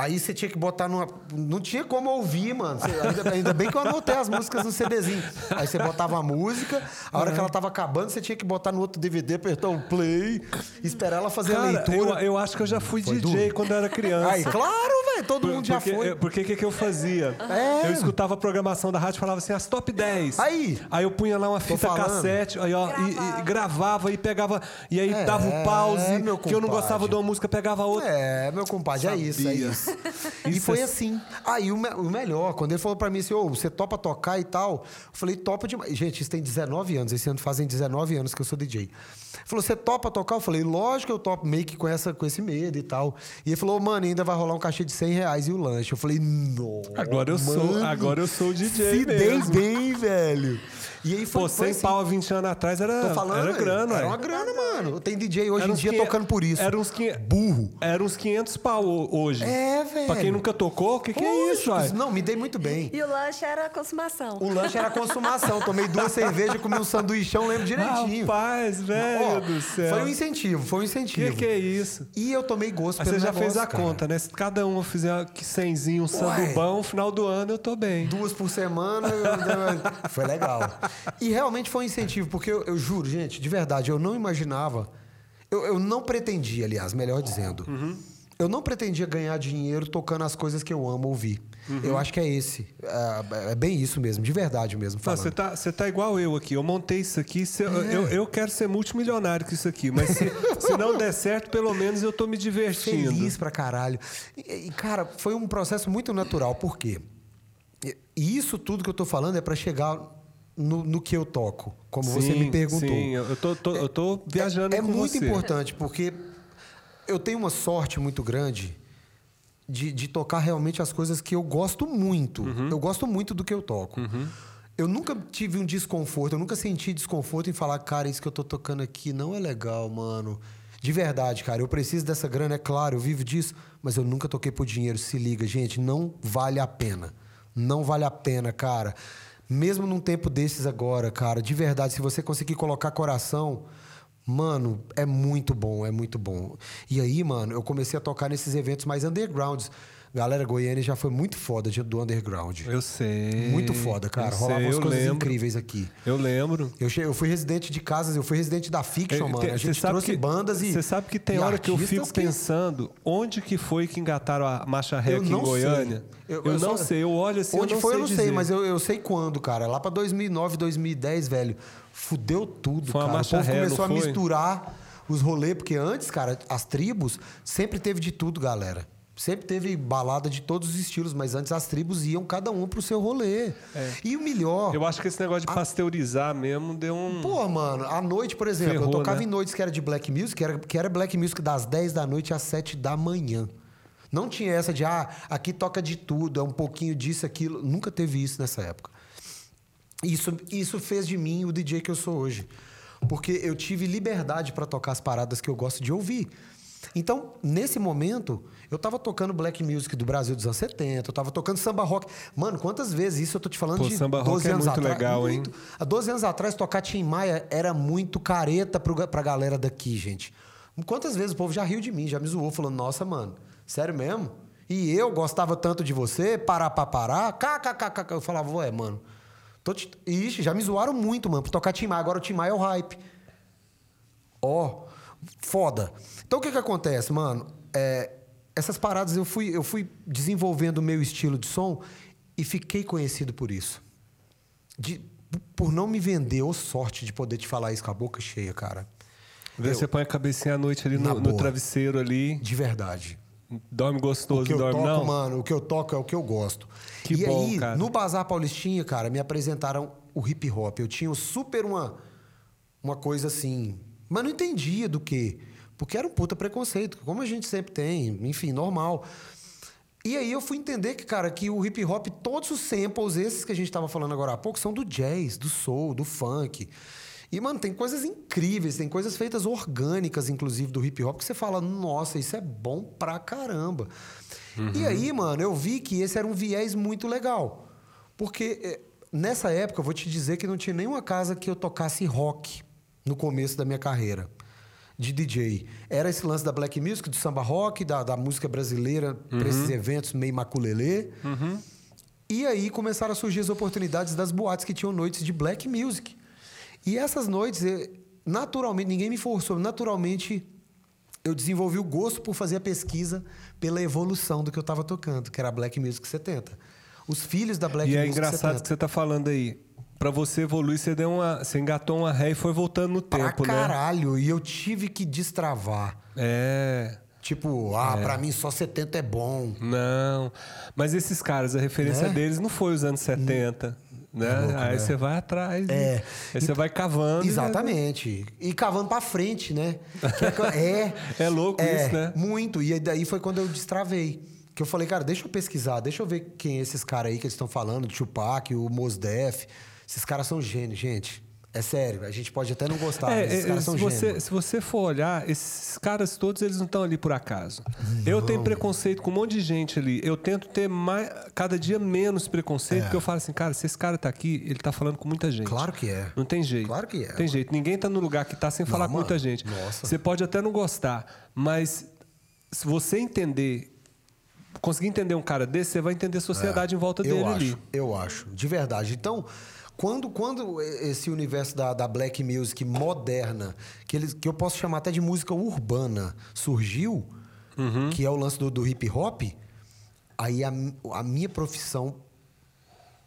Aí você tinha que botar numa. Não tinha como ouvir, mano. Você- ainda, ainda bem que eu anotei as músicas no CDzinho. Aí você botava a música, a hora que ela tava acabando, você tinha que botar no outro DVD, apertar o play, esperar ela fazer a
Cara, eu,
leitura.
eu acho que eu já fui
Foi
DJ
duro.
quando eu era criança.
Aí, claro, velho, todo
Por-
mundo já
porque,
foi.
Porque o que, que eu fazia?
É.
Eu escutava a programação da rádio e falava assim, as top 10.
Aí.
Aí eu punha lá uma fita cassete, aí, ó, e- e,
Gravava.
gravava e pegava. E aí
É,
dava o pause.
meu
que eu não gostava de uma música, pegava outra.
É, meu compadre, é isso, é
Sabia.
isso. E foi
é-
assim. Aí o, me- o melhor, quando ele falou pra mim assim, ô, você topa tocar e tal, eu falei, topa demais. Gente, isso tem 19 anos, esse ano fazem 19 anos que eu sou DJ. Ele falou, você topa tocar? Eu falei, lógico que eu topo, meio que com, essa, com esse medo e tal. E ele falou, mano, ainda vai rolar um cachê de 100 reais e o lanche. Eu falei, nossa.
Agora eu sou-
mano,
agora eu sou o DJ
Se dei
mesmo.
bem, velho. E aí foi,
Pô,
foi
100
assim.
pau há 20 anos atrás era,
Tô falando,
era grana.
Era uma grana, mano. Tem DJ hoje em dia
quinhe-
tocando por isso.
Era uns 500,
Burro.
era uns 500 pau ho- hoje.
É, velho.
Pra quem nunca tocou, o que, que é isso, uai?
Não, me dei muito bem.
E o lanche era consumação.
O lanche era consumação. Tomei duas cervejas, comi um sanduichão, lembro direitinho.
Rapaz, velho
Ó,
do céu.
Foi um incentivo, foi um
O
incentivo.
que, que é isso?
E eu tomei gosto
Aí
pelo
você já
negócio,
fez a
cara.
conta, né? Se cada um fizer que cenzinho, um sandubão, no final do ano eu tô bem.
Duas por semana. eu- foi legal. E realmente foi um incentivo, porque eu, eu juro, gente, de verdade, eu não imaginava. Eu, eu não pretendia, aliás, melhor dizendo. Eu não pretendia ganhar dinheiro tocando as coisas que eu amo ouvir. Eu acho que é esse. É, é bem isso mesmo, de verdade mesmo.
Você tá, você tá igual eu aqui. Eu montei isso aqui. se- eu, eu, eu quero ser multimilionário com isso aqui. Mas se, se não der certo, pelo menos eu tô me divertindo.
Feliz pra caralho. E, e, cara, foi um processo muito natural. Por quê? E isso tudo que eu tô falando é pra chegar no, no que eu toco, como você me perguntou.
Sim, eu tô, tô- eu tô viajando
é, é muito
você.
importante, porque eu tenho uma sorte muito grande de, de tocar realmente as coisas que eu gosto muito.
Uhum.
Eu gosto muito do que eu toco. Eu nunca tive um desconforto, eu nunca senti desconforto em falar, cara, isso que eu tô tocando aqui não é legal, mano. De verdade, cara, eu preciso dessa grana, é claro, eu vivo disso, mas eu nunca toquei por dinheiro. Se liga, gente, não vale a pena. Não vale a pena, cara. Mesmo num tempo desses agora, cara, de verdade, se você conseguir colocar coração, Mano, é muito bom, é muito bom. E aí, mano, eu comecei a tocar nesses eventos mais undergrounds. Galera, Goiânia já foi muito foda de- do underground.
Eu sei.
Muito foda, cara.
Eu
Rolavam
sei,
umas
eu
coisas
lembro.
incríveis aqui.
Eu lembro.
Eu, che- eu fui residente de casas, eu fui residente da Fiction,
É,
mano.
tem-
A gente
sabe
trouxe
que-
bandas e.
Você sabe que tem hora que eu fico
que-
pensando onde que foi que engataram a marcha ré
Eu
aqui em
não
Goiânia.
sei.
Eu, não
só-
sei, eu olho assim,
Onde
eu não
foi,
sei
eu não
dizer.
sei, mas eu, eu sei quando, cara. Lá pra 2009, 2010, velho. Fudeu tudo,
Foi uma
cara.
marcha
o povo
ré,
começou a
foi?
misturar os rolês, porque antes, cara, as tribos sempre teve de tudo, galera. Sempre teve balada de todos os estilos, mas antes as tribos iam cada um pro seu rolê. E o melhor.
É. Eu acho que esse negócio de pasteurizar mesmo deu um.
Pô, mano, à noite, por exemplo,
Ferrou,
eu tocava
né?
em noites que era de black music, que era, que era black music das 10 da noite às 7 da manhã. Não tinha essa de, ah, aqui toca de tudo, é um pouquinho disso, aquilo. Nunca teve isso nessa época. Isso, isso fez de mim o DJ que eu sou hoje. Porque eu tive liberdade para tocar as paradas que eu gosto de ouvir. Então, nesse momento, eu tava tocando black music do Brasil dos anos 70, eu tava tocando samba rock. Mano, quantas vezes isso eu tô te falando
Pô,
de
samba
12
rock é
anos
muito
atrás?
legal, hein?
Muito. Há 12 anos atrás, tocar Tim Maia era muito careta pro, pra galera daqui, gente. Quantas vezes o povo já riu de mim, já me zoou, falando, nossa, mano, sério mesmo? E eu gostava tanto de você, parar pra parar, kkkk. Eu falava, ué, mano. Tô te... Ixi, já me zoaram muito, mano, por tocar Tim Maia. Agora o Tim Maia é o hype. Ó, foda. Então o que que acontece, mano? É, essas paradas eu fui, eu fui desenvolvendo o meu estilo de som e fiquei conhecido por isso. De- por não me vender, ou sorte de poder te falar isso com a boca cheia, cara. Eu-
Você põe a cabecinha à noite ali no, no travesseiro ali,
De verdade.
Dorme
O
gostoso,
que eu
dorme
toco,
não.
mano, o que eu toco é o que eu gosto.
Que
e
bom,
aí,
cara.
no Bazar Paulistinha, cara, me apresentaram o hip hop. Eu tinha super uma, uma coisa assim. Mas não entendia do quê. Porque era um puta preconceito, como a gente sempre tem, enfim, normal. E aí eu fui entender que, cara, que o hip hop, todos os samples, esses que a gente tava falando agora há pouco, são do jazz, do soul, do funk. E, mano, tem coisas incríveis, tem coisas feitas orgânicas, inclusive, do hip hop, que você fala, nossa, isso é bom pra caramba. E aí, mano, eu vi que esse era um viés muito legal. Porque eh, nessa época, eu vou te dizer que não tinha nenhuma casa que eu tocasse rock no começo da minha carreira de DJ. Era esse lance da black music, do samba rock, da, da música brasileira, pra esses eventos meio maculelê. E aí começaram a surgir as oportunidades das boates que tinham noites de black music. E essas noites, eh, naturalmente, ninguém me forçou, naturalmente eu desenvolvi o gosto por fazer a pesquisa pela evolução do que eu estava tocando, que era a Black Music 70. Os filhos da Black
E é
Music
engraçado
70.
que você tá falando aí. Pra você evoluir, você deu uma. Você engatou uma ré e foi voltando no
Pra
tempo, né?
caralho, e eu tive que destravar.
É.
Tipo, ah, pra mim só 70 é bom.
Não. Mas esses caras, a referência
Né?
deles não foi os anos 70. Né?
louco,
aí
né?
você vai atrás.
É.
né? Aí você vai cavando.
Exatamente. E cavando pra frente, né? É, é,
É louco
é,
isso, né?
Muito. E aí daí foi quando eu destravei. Que eu falei, cara, deixa eu pesquisar, deixa eu ver quem é esses caras aí que eles estão falando, o Tupac, o Mos Def. Esses caras são gênios, gente. É sério, a gente pode até não gostar,
É,
mas esses
é,
caras
se,
são
você, se você for olhar, esses caras todos, eles não estão ali por acaso. Eu tenho preconceito com um monte de gente ali. Eu tento ter mais, cada dia menos preconceito, porque eu falo assim, cara, se esse cara tá aqui, ele tá falando com muita gente.
É. Claro que é.
Não tem jeito.
Claro que é,
Tem jeito. Ninguém tá no lugar que tá sem falar com
mano.
muita gente.
Nossa.
Você pode até não gostar, mas se você entender, conseguir entender um cara desse, você vai entender a sociedade em volta
É. eu
dele
acho,
ali.
Eu acho, de verdade. Então, Quando, quando esse universo da, da black music moderna, que, eles, que eu posso chamar até de música urbana, surgiu, que é o lance do, do hip hop, aí a, a minha profissão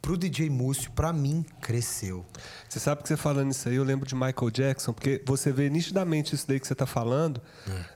pro DJ Múcio, pra mim, cresceu.
Você sabe que você falando isso aí, eu lembro de Michael Jackson, porque você vê nitidamente isso daí que você está falando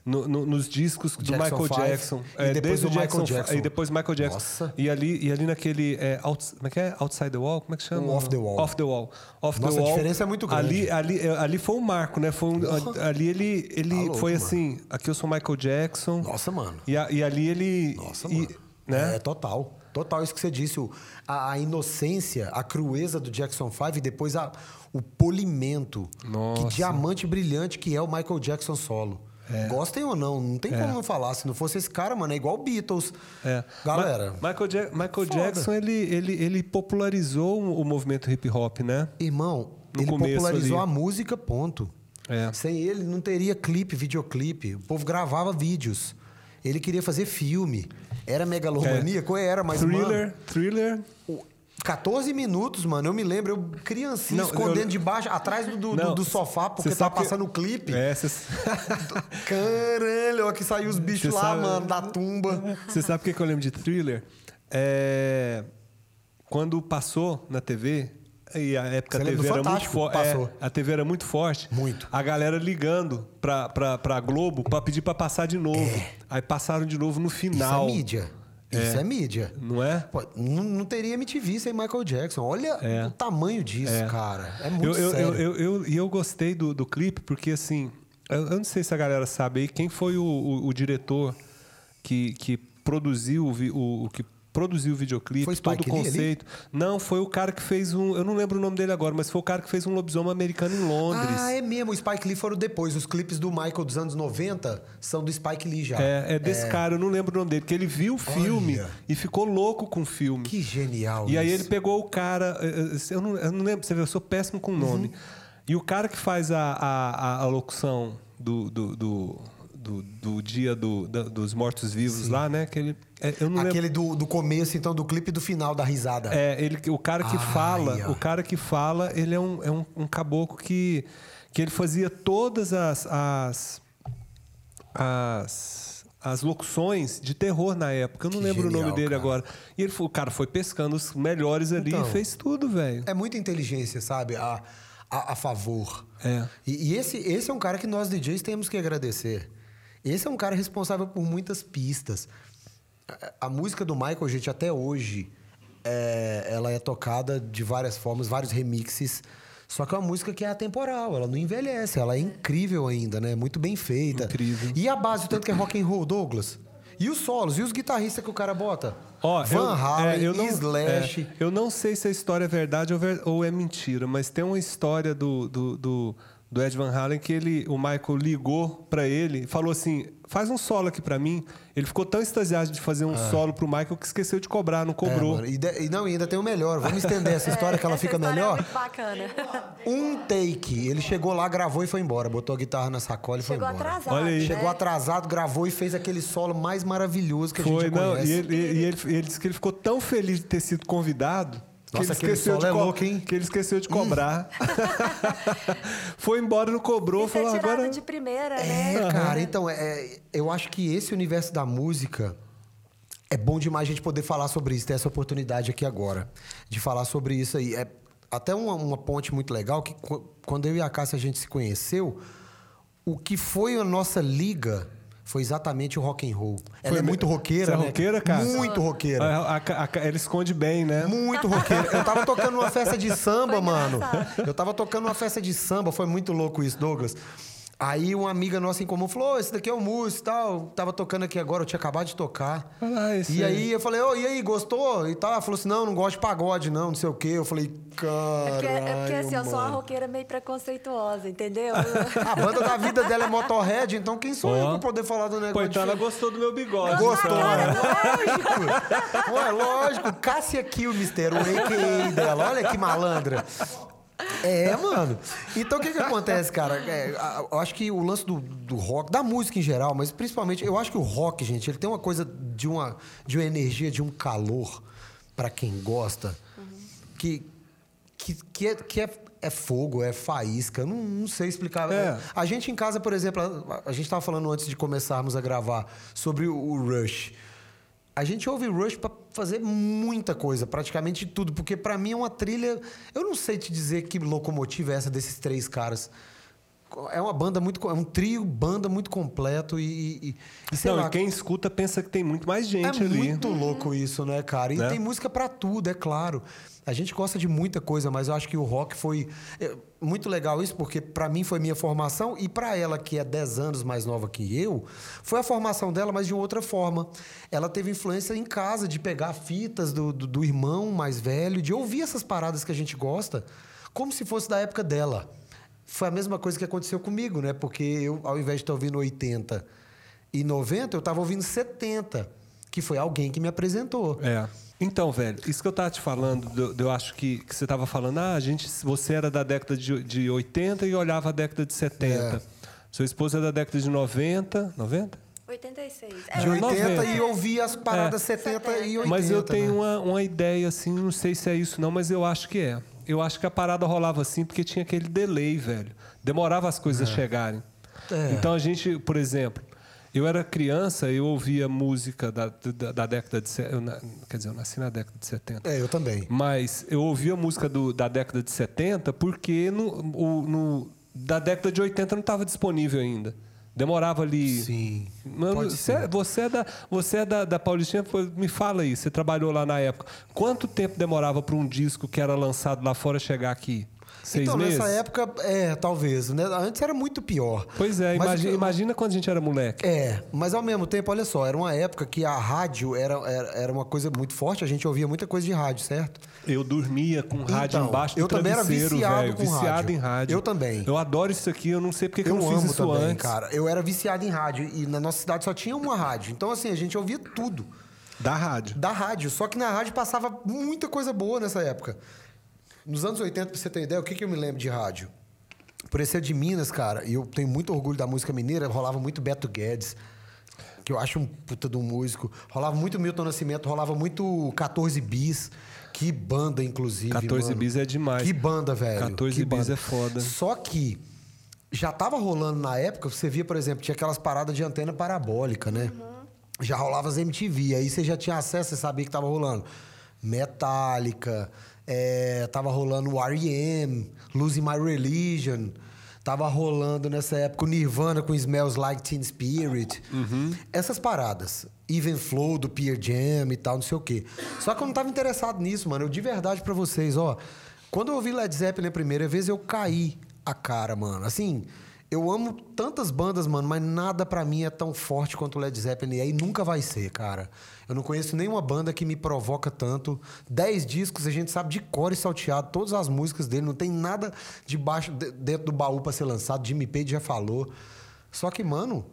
no- no- nos discos do
Jackson
Michael
Five,
Jackson.
e depois
desde
do
o
Michael
Jackson,
Jackson.
E depois Michael Jackson.
Nossa.
E ali, e ali naquele. É, outs- como é que é? Outside the Wall? Como é que chama?
O Off the Wall.
Off the Wall. Off
Nossa,
the
a
wall.
diferença é muito grande.
Ali, ali, é, ali foi um marco, né? Foi um- ali ele, ele
Tá louco,
foi
mano.
assim: aqui eu sou Michael Jackson.
Nossa, mano.
E, a- e ali ele.
Nossa,
e-
mano.
né?
É, total. Total, isso que você disse. o- a, a inocência, a crueza do Jackson 5 e depois a, o polimento.
Nossa.
Que diamante brilhante que é o Michael Jackson solo.
É.
Gostem ou não, não tem como não falar. Se não fosse esse cara, mano, é igual Beatles.
É.
Galera,
Ma- Michael, Ja- Michael
foda.
Jackson, ele, ele, ele popularizou o movimento hip hop, né?
irmão,
No
ele popularizou
ali.
a música, ponto.
É.
Sem ele, não teria clipe, videoclipe. O povo gravava vídeos. Ele queria fazer filme. Era megalomaníaco? Era, mas,
Thriller,
mano...
Thriller.
O- 14 minutos, mano. Eu me lembro, eu criancinha
Não,
escondendo
eu-
debaixo, atrás do, do,
Não,
do sofá, porque
que-
passando o clipe.
É, cê-
Caralho, ó, que saiu os bichos lá,
sabe-
mano, da tumba.
Você sabe que que eu lembro de thriller? É, Quando passou na TV, e a época a TV era muito forte.
passou?
a TV era muito forte.
Muito.
A galera ligando pra, pra, pra Globo pra pedir pra passar de novo. Aí passaram de novo no
Isso
final.
é mídia. Isso é mídia.
Não é?
Pô, não, não teria MTV sem Michael Jackson. Olha
É.
o tamanho disso, cara. É muito
eu, eu,
sério.
eu, eu, eu- e eu gostei do, do clipe porque, assim, eu, eu não sei se a galera sabe aí quem foi o, o- o diretor que, que produziu o, o, o que produziu o videoclipe,
Foi
todo o
Lee
conceito. Não, foi o cara que fez um. Eu não lembro o nome dele agora, mas foi o cara que fez um lobisomem americano em Londres.
Ah, é mesmo. O Spike Lee foram depois. Os clipes do Michael dos anos 90 são do Spike Lee já.
É, é desse cara, eu não lembro o nome dele, que ele viu o filme
Olha.
e ficou louco com o filme.
Que genial
E aí
isso.
ele pegou o cara. eh, eh, Eu não, eu não lembro, você vê, eu sou péssimo com o nome.
Uhum.
E o cara que faz a, a, a- locução do, do, do, do- do dia do- da- dos mortos-vivos lá, né? Que ele, é.
Aquele do, do começo, então, do clipe do final da risada.
É, ele, o cara que
Ai,
fala, o cara que fala, ele é um, é um, um caboclo que, que ele fazia todas as, as, as, as locuções de terror na época. Eu não
Que
lembro o
genial,
nome dele
cara.
agora. E ele, foi- o cara foi pescando os melhores ali
Então.
e fez tudo, velho.
É muita inteligência, sabe? A, a, a favor.
É.
E, e esse, esse é um cara que nós DJs temos que agradecer. Esse é um cara responsável por muitas pistas. A, música do Michael, gente, até hoje, é, ela é tocada de várias formas, vários remixes. Só que é uma música que é atemporal, ela não envelhece, ela é incrível ainda, né? Muito bem feita.
Incrível.
E a base, o tanto que é rock and roll, Douglas? E os solos? E os guitarristas que o cara bota?
Ó,
Van
eu-
Halen,
é, eu não,
Slash.
é, eu não sei se a história é verdade ou, ver- ou é mentira, mas tem uma história do, do, do, do Ed Van Halen que ele, o Michael ligou pra ele e falou assim: faz um solo aqui pra mim. Ele ficou tão extasiado de fazer um solo pro Michael que esqueceu de cobrar, não
É,
cobrou.
mano, e, de- e não, e ainda tem o melhor. Vamos estender essa história que ela fica
história
melhor.
É muito bacana.
Um take. Ele chegou lá, gravou e foi embora. Botou a guitarra na sacola e foi
Chegou
embora.
atrasado.
Olha aí.
né?
Chegou atrasado, gravou e fez aquele solo mais maravilhoso que a
Foi,
gente já
não.
conhece.
E, ele, e ele, ele disse que ele ficou tão feliz de ter sido convidado. Que
Nossa,
ele
aquele
esqueceu de
é
co-
louco, hein?
Que ele esqueceu de cobrar. Foi embora, não cobrou.
É
Falou,
tirado
agora.
de primeira, né?
É, cara, então, é, eu acho que esse universo da música é bom demais a gente poder falar sobre isso, ter essa oportunidade aqui agora, de falar sobre isso aí. É até uma, uma ponte muito legal que qu- quando eu e a Cássia a gente se conheceu, o que foi a nossa liga foi exatamente o rock and roll. Ela
Foi
é muito roqueira,
Você é
né?
roqueira, cara?
Muito roqueira.
A- a- a- ela esconde bem, né?
Muito roqueiro. Eu tava tocando numa festa de samba, mano. Eu tava tocando numa festa de samba, foi muito louco isso, Douglas. Aí uma amiga nossa em comum falou: "Ô, esse daqui é o músico e tal. Tava tocando aqui agora, eu tinha acabado de tocar.
Ah, esse
e
aí.
aí eu falei, ô, e aí, gostou? E tal. Ela falou assim: não, não gosto de pagode, não, não sei o quê. Eu falei,
É
cara.
porque, é porque assim, eu sou uma roqueira meio preconceituosa, entendeu?
A banda da vida dela é Motorhead, então quem sou eu pra poder falar do negócio?
Então ela gostou do meu bigode.
Gostou, né? Lógico. Ué, lógico. Cássia Kilmister, o a.k.a. dela. Olha que malandra. É, mano. Então, o que que acontece, cara? É, eu acho que o lance do, do rock, da música em geral, mas principalmente, eu acho que o rock, gente, ele tem uma coisa de uma, de uma energia, de um calor pra quem gosta, que que, que, é, que é, é fogo, é faísca, não, não sei explicar.
É.
A gente em casa, por exemplo, a, a gente estava falando antes de começarmos a gravar sobre o, o Rush. A gente ouve Rush para fazer muita coisa, praticamente tudo, porque para mim é uma trilha. Eu não sei te dizer que locomotiva é essa desses três caras. É uma banda muito. É um trio, banda muito completo e. e, e sei
Não,
lá,
e quem escuta pensa que tem muito mais
é
gente ali.
muito louco isso, né, cara? E
Né?
tem música pra tudo, é claro. A gente gosta de muita coisa, mas eu acho que o rock foi é, muito legal isso, porque pra mim foi minha formação e pra ela, que é 10 anos mais nova que eu, foi a formação dela, mas de outra forma. Ela teve influência em casa de pegar fitas do, do, do irmão mais velho, de ouvir essas paradas que a gente gosta, como se fosse da época dela. Foi a mesma coisa que aconteceu comigo, né? Porque eu, ao invés de estar ouvindo 80 e 90, eu estava ouvindo 70, que foi alguém que me apresentou.
É. Então, velho, isso que eu tava te falando, do- do- eu acho que, que você tava falando, ah, a gente, você era da década de, de 80 e olhava a década de 70.
É.
Sua esposa é da década de 90. 90?
86.
De
É,
80
90.
e ouvia as paradas
É.
70 e 80.
mas eu tenho
né?
uma, uma ideia, assim, não sei se é isso não, mas eu acho que é. Eu acho que a parada rolava assim porque tinha aquele delay, velho. Demorava as coisas chegarem.
É.
Então a gente, por exemplo, eu era criança, eu ouvia música da, da, da década de... eu quer dizer, eu nasci na década de 70.
É, eu também.
Mas eu ouvia música do- da década de 70 porque no, o- no- da década de 80 não estava disponível ainda. Demorava ali.
Sim,
Mano,
pode
você,
ser.
você é da, você é da, da Paulistinha, me fala aí, você trabalhou lá na época. Quanto tempo demorava para um disco que era lançado lá fora chegar aqui? Seis
então,
meses?
nessa época, é, talvez. Né? Antes era muito pior.
Pois é,
Mas
imagina,
o que-
imagina quando a gente era moleque.
É, mas ao mesmo tempo, olha só, era uma época que a rádio era, era, era uma coisa muito forte, a gente ouvia muita coisa de rádio, certo?
Eu dormia com rádio
Então,
embaixo do
eu também era viciado
velho.
com
viciado
rádio.
em rádio.
Eu também.
Eu adoro isso aqui, eu não sei porque que eu,
Eu
não fiz
amo
isso
também,
antes.
cara. Eu era viciado em rádio e na nossa cidade só tinha uma rádio. Então, assim, a gente ouvia tudo
Da rádio.
da rádio. Só que na rádio passava muita coisa boa nessa época. Nos anos 80, pra você ter ideia, o que, que eu me lembro de rádio? Por eu ser de Minas, cara, e eu tenho muito orgulho da música mineira, rolava muito Beto Guedes, que eu acho um puta de um músico. Rolava muito Milton Nascimento, rolava muito 14 Bis. Que banda, inclusive.
14
mano.
bis é demais.
Que banda, velho.
14
que
bis
banda.
é foda.
Só que já tava rolando na época, você via, por exemplo, tinha aquelas paradas de antena parabólica, né? Já rolava as MTV, aí você já tinha acesso, você sabia que tava rolando. Metallica, é, tava rolando o R.E.M., Losing My Religion, tava rolando nessa época o Nirvana com Smells Like Teen Spirit. Essas paradas. Even Flow do Pearl Jam e tal, não sei o quê. Só que eu não tava interessado nisso, mano. Eu de verdade pra vocês, ó. Quando eu ouvi Led Zeppelin a primeira vez, eu caí a cara, mano. Assim, eu amo tantas bandas, mano, mas nada pra mim é tão forte quanto o Led Zeppelin e nunca vai ser, cara. Eu não conheço nenhuma banda que me provoca tanto. Dez discos, a gente sabe de cor e salteado todas as músicas dele, não tem nada de- dentro do baú pra ser lançado. Jimmy Page já falou. Só que, mano,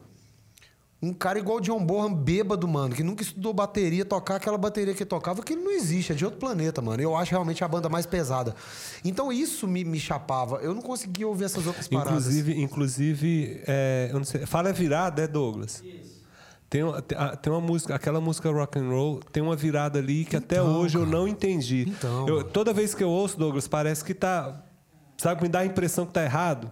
um cara igual o John Bonham, bêbado, mano, que nunca estudou bateria, tocar aquela bateria que tocava, que ele não existe, é de outro planeta, mano. Eu acho realmente a banda mais pesada. Então isso me, me chapava. Eu não conseguia ouvir essas outras paradas.
Inclusive, inclusive é, eu não sei, fala a virada, é Douglas? Uma- tem tem uma música, aquela música rock and roll, tem uma virada ali que até
Então,
hoje eu
cara.
não entendi.
Então,
Eu- toda vez que eu ouço, Douglas, parece que tá. Sabe, me dá a impressão que tá errado.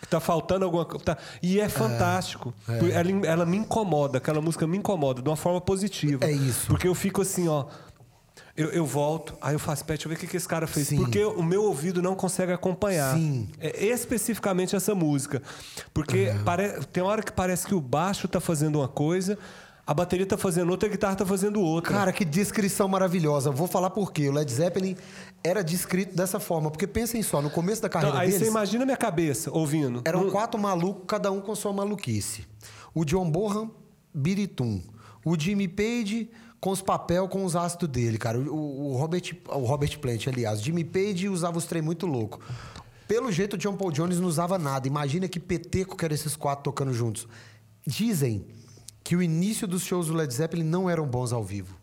Que tá faltando alguma coisa. tá- e é fantástico. Por- Ela, ela me incomoda, aquela música me incomoda de uma forma positiva.
É isso.
Porque eu fico assim, ó. Eu, eu volto, aí eu faço, pet, deixa eu ver o que, que esse cara fez.
Sim.
Porque o meu ouvido não consegue acompanhar.
Sim.
É, especificamente essa música. Porque pare- tem hora que parece que o baixo tá fazendo uma coisa, a bateria tá fazendo outra, a guitarra tá fazendo outra.
Cara, que descrição maravilhosa. Vou falar por quê. O Led Zeppelin era descrito dessa forma. Porque pensem só, no começo da
Então,
carreira
aí
deles...
você imagina a minha cabeça ouvindo.
Eram
Não-
quatro malucos, cada um com sua maluquice. O John Bonham, Biritum. O Jimmy Page com os papel, com os ácidos dele, cara. O, o Robert, o Robert Plant, aliás. O Jimmy Page usava os trem muito louco. Pelo jeito, o John Paul Jones não usava nada. Imagina que peteco que eram esses quatro tocando juntos. Dizem que o início dos shows do Led Zeppelin não eram bons ao vivo.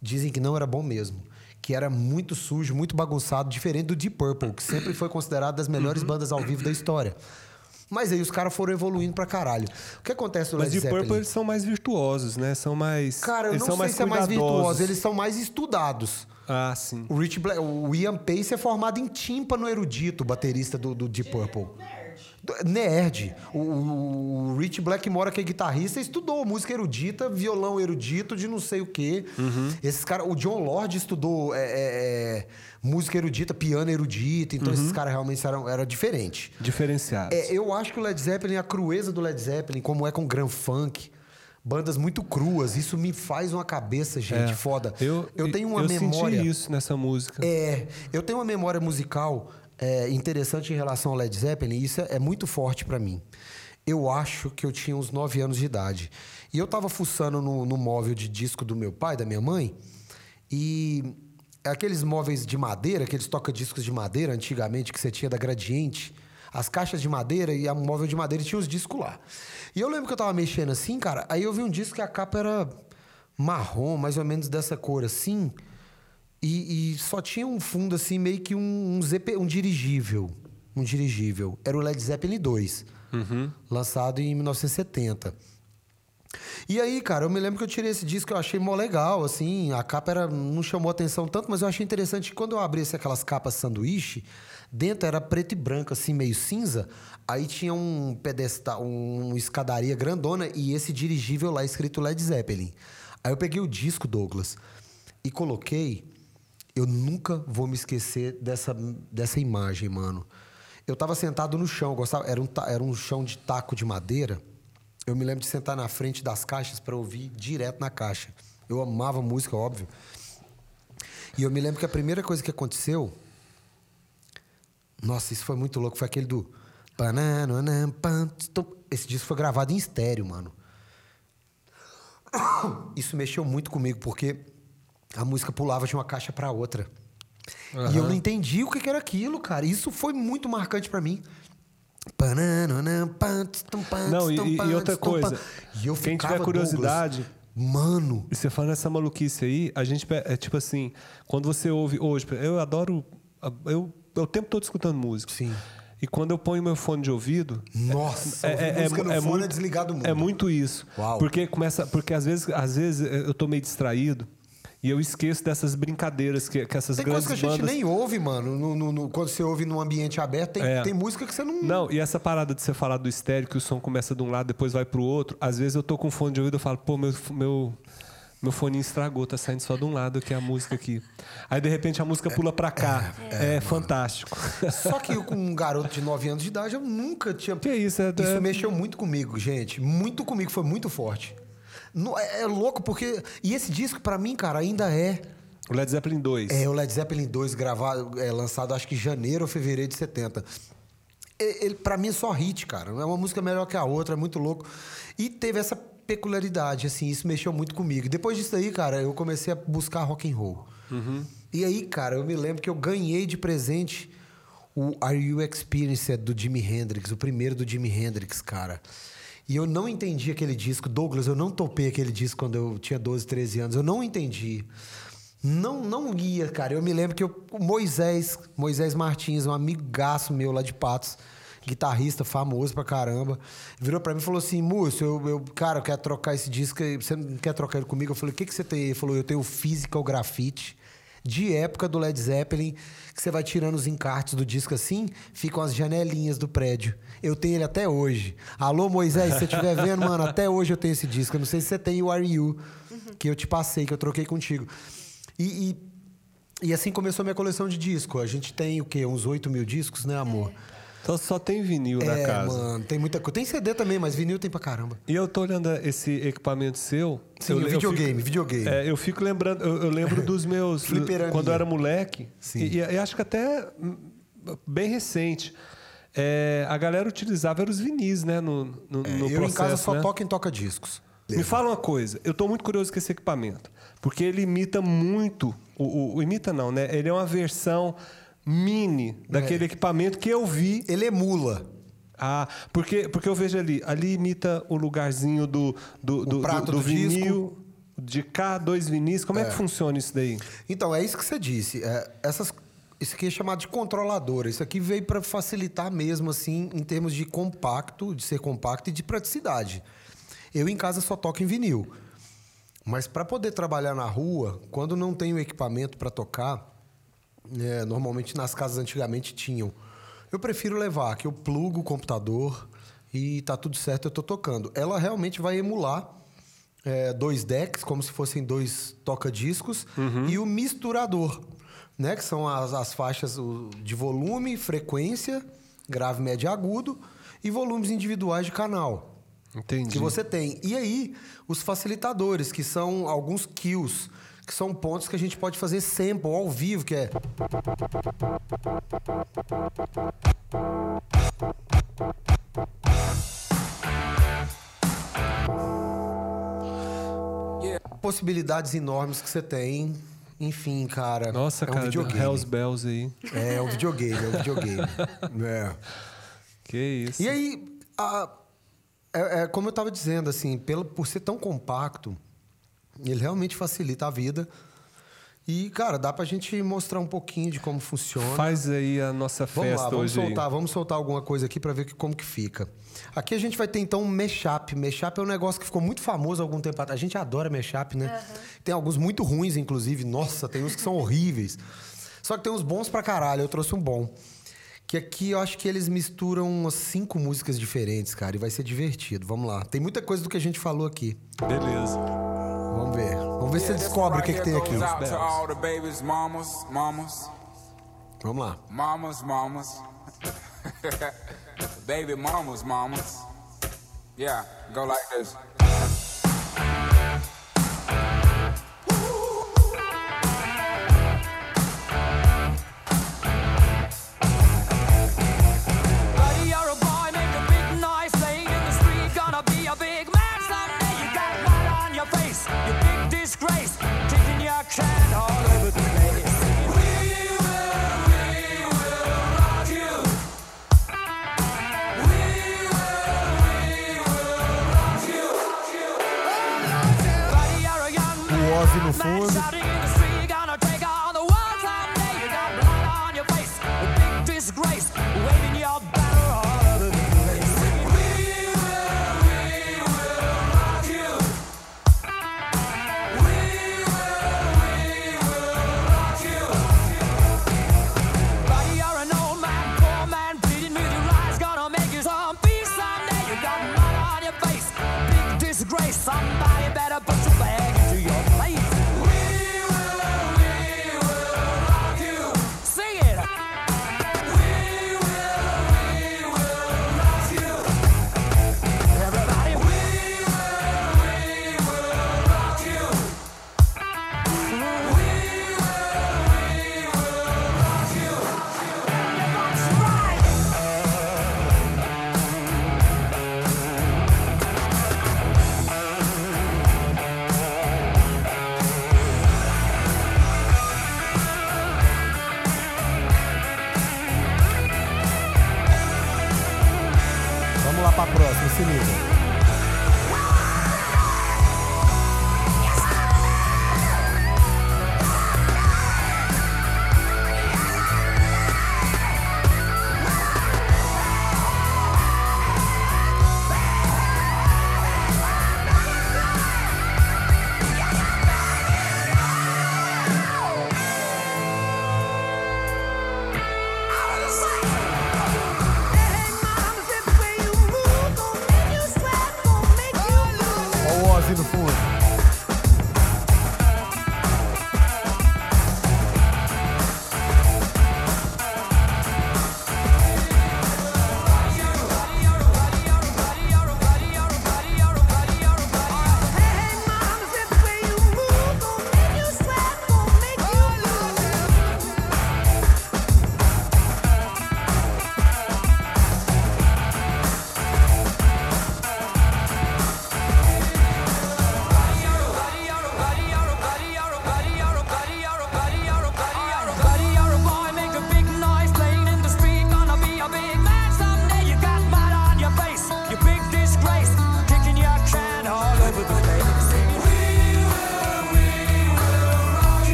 Dizem que não era bom mesmo. Que era muito sujo, muito bagunçado, diferente do Deep Purple, que sempre foi considerado das melhores bandas ao vivo da história. Mas aí os caras foram evoluindo pra caralho. O que acontece no
Mas
Led Zeppelin?
Purple eles são mais virtuosos, né? São mais.
Cara, eu
eles
não
são
sei
mais
se é mais virtuoso, eles são mais estudados.
Ah, sim.
O Rich Black, o Ian Pace é formado em tímpano erudito, baterista do, do Deep Purple. Nerd. O, o, Rich Blackmore, que é guitarrista, estudou música erudita, violão erudito de não sei o quê. Esses caras, o John Lord estudou é, é, é, música erudita, piano erudito. Então esses caras realmente eram era diferente.
Diferenciados.
É, eu acho que o Led Zeppelin, a crueza do Led Zeppelin, como é com Grand Funk, bandas muito cruas, isso me faz uma cabeça, gente,
É.
foda.
Eu,
tenho uma
eu
memória.
senti isso nessa música.
É, eu tenho uma memória musical é, interessante em relação ao Led Zeppelin, isso é, é muito forte pra mim. Eu acho que eu tinha uns 9 anos de idade. E eu tava fuçando no, no móvel de disco do meu pai, da minha mãe, e aqueles móveis de madeira, aqueles toca-discos de madeira antigamente que você tinha da Gradiente, as caixas de madeira e a móvel de madeira tinha os discos lá. E eu lembro que eu tava mexendo assim, cara, aí eu vi um disco que a capa era marrom, mais ou menos dessa cor assim. E, e só tinha um fundo assim, meio que um, um, ZP, um dirigível. Um dirigível. Era o Led Zeppelin 2. Lançado em 1970. E aí, cara, eu me lembro que eu tirei esse disco, eu achei mó legal, assim, a capa era, não chamou atenção tanto, mas eu achei interessante que quando eu abri assim, aquelas capas sanduíche, dentro era preto e branco, assim, meio cinza, aí tinha um pedestal, um escadaria grandona e esse dirigível lá escrito Led Zeppelin. Aí eu peguei o disco, Douglas, e coloquei, eu nunca vou me esquecer dessa, dessa imagem, mano. Eu tava sentado no chão, gostava, era um, era um chão de taco de madeira, eu me lembro de sentar na frente das caixas para ouvir direto na caixa. Eu amava música, óbvio. E eu me lembro que a primeira coisa que aconteceu. Nossa, isso foi muito louco. Foi aquele do. Esse disco foi gravado em estéreo, mano. Isso mexeu muito comigo, porque a música pulava de uma caixa para outra. E eu não entendi o que que era aquilo, cara. Isso foi muito marcante para mim.
Não, e- e- e outra coisa,
E eu
quem tiver curiosidade-
Douglas, mano,
E você falando essa maluquice aí, a gente é tipo assim, quando você ouve hoje, eu adoro eu eu o tempo todo escutando música.
Sim.
E quando eu ponho meu fone de ouvido,
Nossa, música no fone é desligar do mundo.
É muito isso.
Uau.
Porque começa, porque às vezes, às vezes eu tô meio distraído e eu esqueço dessas brincadeiras que, que essas
Tem
grandes
coisa que a gente
bandas
nem ouve, mano. No- no- no- quando você ouve num ambiente aberto, tem,
É.
tem música que você não.
Não, e essa parada de você falar do estéreo, que o som começa de um lado, depois vai pro outro, às vezes eu tô com fone de ouvido e falo, pô, meu, meu, meu fone estragou, tá saindo só de um lado, que é a música aqui. Aí, de repente, a música pula pra cá. É, fantástico.
Só que eu, com um garoto de 9 anos de idade, eu nunca tinha.
Que isso, é-
Isso
é-
mexeu muito comigo, gente. Muito comigo, foi muito forte. É, é louco porque. E esse disco, pra mim, cara, ainda é.
O Led Zeppelin 2.
É o Led Zeppelin 2, gravado, é, lançado acho que em janeiro ou fevereiro de 70. E- Ele, pra mim, é só hit, cara. É uma música melhor que a outra, é muito louco. E teve essa peculiaridade, assim, isso mexeu muito comigo. Depois disso aí, cara, eu comecei a buscar rock and roll. E aí, cara, eu me lembro que eu ganhei de presente o Are You Experienced do Jimi Hendrix, o primeiro do Jimi Hendrix, cara. E eu não entendi aquele disco. Douglas, eu não topei aquele disco quando eu tinha 12, 13 anos. Eu não entendi. Não, não ia, cara. Eu me lembro que eu, o Moisés, Moisés Martins, um amigaço meu lá de Patos, guitarrista famoso pra caramba, virou pra mim e falou assim: Múcio, eu, eu, cara, eu quero trocar esse disco. Você não quer trocar ele comigo? Eu falei: O que, que você tem? Ele falou: Eu tenho o Physical Graffiti. De época do Led Zeppelin, que você vai tirando os encartes do disco assim, ficam as janelinhas do prédio. Eu tenho ele até hoje. Alô, Moisés, se você estiver vendo, mano, até hoje eu tenho esse disco. Eu não sei se você tem o Are You, que eu te passei, que eu troquei contigo. E, e, e assim começou a minha coleção de disco. A gente tem o quê? Uns 8 mil discos, né, amor?
Então só tem vinil na
É,
casa.
mano, tem muita coisa. Tem CD também, mas vinil tem pra caramba.
E eu tô olhando esse equipamento seu.
Sim,
eu,
o
eu
videogame,
fico-
videogame.
É, eu fico lembrando, eu, eu lembro dos meus. Quando eu era moleque.
Sim.
E, e acho que até hum, bem recente. é, a galera utilizava os vinis, né? No, no,
É,
no
eu
processo,
em casa só
né?
toco em toca-discos.
Me fala uma coisa, eu tô muito curioso com esse equipamento. Porque ele imita muito. O, o- o imita não, né? Ele é uma versão mini daquele equipamento que eu vi
Ele emula.
ah, porque, porque eu vejo ali, ali imita o lugarzinho do, do, do, do,
do
vinil, de cá, dois vinis. Como é. que funciona isso daí?
Então, é isso que você disse. É, essas, Isso aqui é chamado de controladora. Isso aqui veio para facilitar mesmo, assim, em termos de compacto, de ser compacto e de praticidade. Eu em casa só toco em vinil. Mas para poder trabalhar na rua, quando não tenho equipamento para tocar, é, normalmente nas casas antigamente tinham. Eu prefiro levar, que eu plugo o computador e tá tudo certo, eu tô tocando. Ela realmente vai emular é, dois decks, como se fossem dois toca-discos, e o misturador, né? Que são as, as faixas de volume, frequência, grave, médio e agudo, e volumes individuais de canal
Entendi.
que você tem. E aí, os facilitadores, que são alguns kills, que são pontos que a gente pode fazer sample ao vivo, que é. Possibilidades enormes que você tem. Enfim, cara.
Nossa,
é um
cara,
videogame.
Hells Bells aí.
É, é um videogame, é um videogame. é.
Que isso.
E aí, a- é, é como eu estava dizendo, assim, pelo, por ser tão compacto, ele realmente facilita a vida. E, cara, dá pra gente mostrar um pouquinho de como funciona.
Faz aí a nossa
Vamos
festa
lá, vamos
hoje
soltar, vamos soltar alguma coisa aqui pra ver que- como que fica. Aqui a gente vai ter então um mashup. Mashup é um negócio que ficou muito famoso há algum tempo atrás. A gente adora mashup, né? Tem alguns muito ruins, inclusive. Nossa, tem uns que são horríveis. Só que tem uns bons pra caralho. Eu trouxe um bom. Que aqui eu acho que eles misturam umas cinco músicas diferentes, cara, e vai ser divertido. Vamos lá. Tem muita coisa do que a gente falou aqui.
Beleza.
Vamos ver. Vamos ver se você descobre o que, que tem aqui.
Goes out to all the babies, mamas, mamas,
Vamos lá.
mamas, mamas. Baby mamas, mamas. Yeah, go like this.
até a
próxima. Se liga.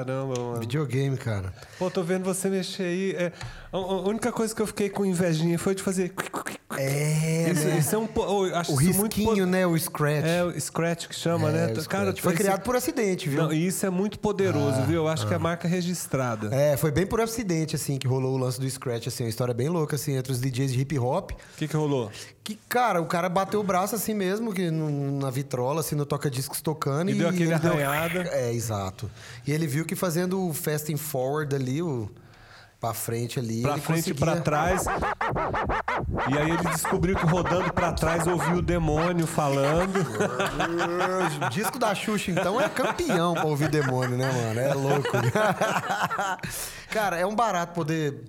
Caramba, mano.
Videogame, cara.
Pô, tô vendo você mexer aí. É, a, a única coisa que eu fiquei com invejinha foi de fazer. Isso, é um. oh,
O risquinho, né? O scratch.
É, o Scratch que chama,
É,
né? Cara,
scratch. Foi criado por acidente, viu?
Não, e isso é muito poderoso, viu? Eu acho que é marca registrada.
É, foi bem por acidente, assim, que rolou o lance do Scratch, assim, uma história bem louca, assim, entre os DJs de hip hop.
O que, que rolou?
Que, cara, o cara bateu o braço assim mesmo, que no- na vitrola, assim, no toca-discos tocando.
E deu aquele
ele deu-
arranhada.
É, exato. E ele viu que fazendo o fast and forward ali, o... Pra frente ali.
Pra
ele
frente e
conseguia-
pra trás. E aí ele descobriu que rodando pra trás ouviu o demônio falando.
O disco da Xuxa, então, é campeão pra ouvir demônio, né, mano? É louco. Cara, é um barato poder.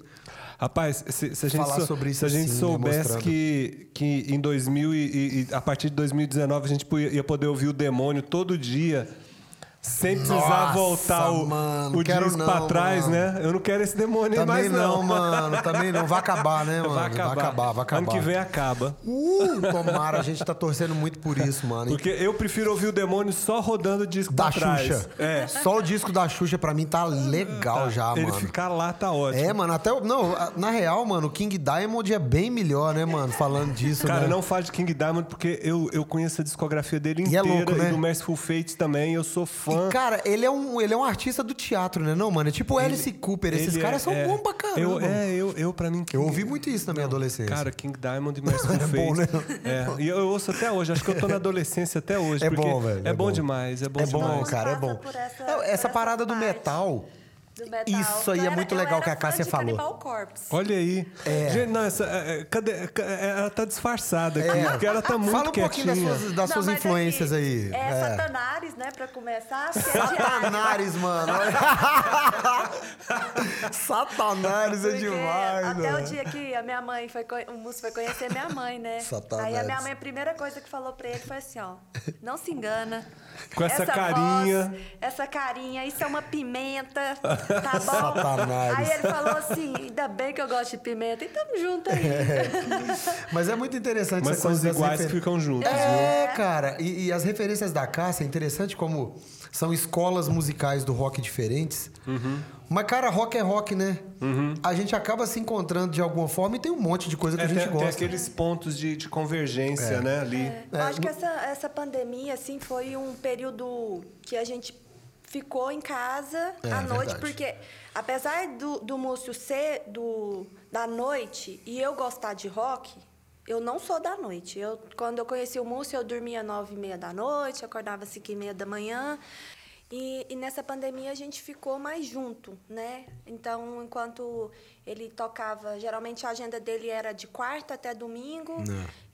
Rapaz, se, se a gente,
Falar
sou-
sobre isso
se a gente
assim,
soubesse que, que em 2000 e, e- a partir de 2019 a gente ia poder ouvir o demônio todo dia. Sem precisar
Nossa,
voltar o,
mano,
o
quero
disco
não,
pra trás,
mano.
né? Eu não quero esse demônio
Também
mais,
não, mano. Também não. Vai acabar, né, mano?
Vai acabar.
vai acabar.
Ano que vem acaba.
Uh, tomara, a gente tá torcendo muito por isso, mano.
Porque eu prefiro ouvir o demônio só rodando o disco
da
pra trás.
Xuxa.
É.
Só o disco da Xuxa pra mim tá legal já,
Ele
mano.
ficar lá tá ótimo.
É, mano, até. Não, na real, mano, o King Diamond é bem melhor, né, mano? Falando disso,
Cara,
né?
não fale de King Diamond porque eu, eu conheço a discografia dele
E é
inteira
louco, né?
e do Merciful Fate também. Eu sou fã.
E, cara, ele é, um, ele é um artista do teatro, né? Não, mano? É tipo Alice Cooper. Esses
Ele
caras
é-
são
é-
bons pra caramba.
Eu, é, eu, eu pra mim.
Eu ouvi muito isso na minha adolescência.
Cara, King Diamond e Merciful Fate.
bom, né?
É, e eu ouço até hoje. Acho que eu tô na adolescência até hoje.
É bom, velho,
É,
é
bom,
bom.
demais. É bom
É bom,
demais.
cara, é bom.
essa-
Não, essa
essa
parada do metal.
Do metal.
Isso aí
Eu
é
era-
muito legal que a Cássia falou.
Olha aí.
É.
Gente, não, essa, é, é, cadê, ca- é, ela tá disfarçada aqui,
É.
porque ela tá muito
Fala um pouquinho das suas, das
Não,
suas influências
aqui,
aí.
É, Satanares, né, pra começar. é.
Satanares, mano. Satanares é demais,
Até
mano.
o dia que a minha mãe foi, o Múcio foi conhecer minha mãe, né?
Satanares.
Aí a minha mãe, a primeira coisa que falou pra ele foi assim, ó. Não se engana.
Com essa carinha.
voz, essa carinha, isso é uma pimenta, tá bom?
Satanares.
Aí ele falou assim, ainda bem que eu gosto de pimenta, e tamo junto aí.
Mas é muito interessante
Mas
essa
são os
coisa das
iguais que
refer-
ficam juntos.
É, cara. E, e as referências da Cássia é interessante como são escolas musicais do rock diferentes.
Uhum.
Mas, cara, rock é rock, né? A gente acaba se encontrando de alguma forma e tem um monte de coisa que
É,
a gente
tem, tem
gosta.
aqueles pontos de, de convergência, né, ali.
Eu acho que essa, essa pandemia, assim, foi um período que a gente ficou em casa
É,
à noite,
verdade.
porque apesar do, do Múcio ser do, da noite e eu gostar de rock, eu não sou da noite. Eu, quando eu conheci o Múcio, eu dormia nove e meia da noite, acordava às cinco e meia da manhã. E, e nessa pandemia a gente ficou mais junto, né? Então, enquanto ele tocava, geralmente a agenda dele era de quarta até domingo.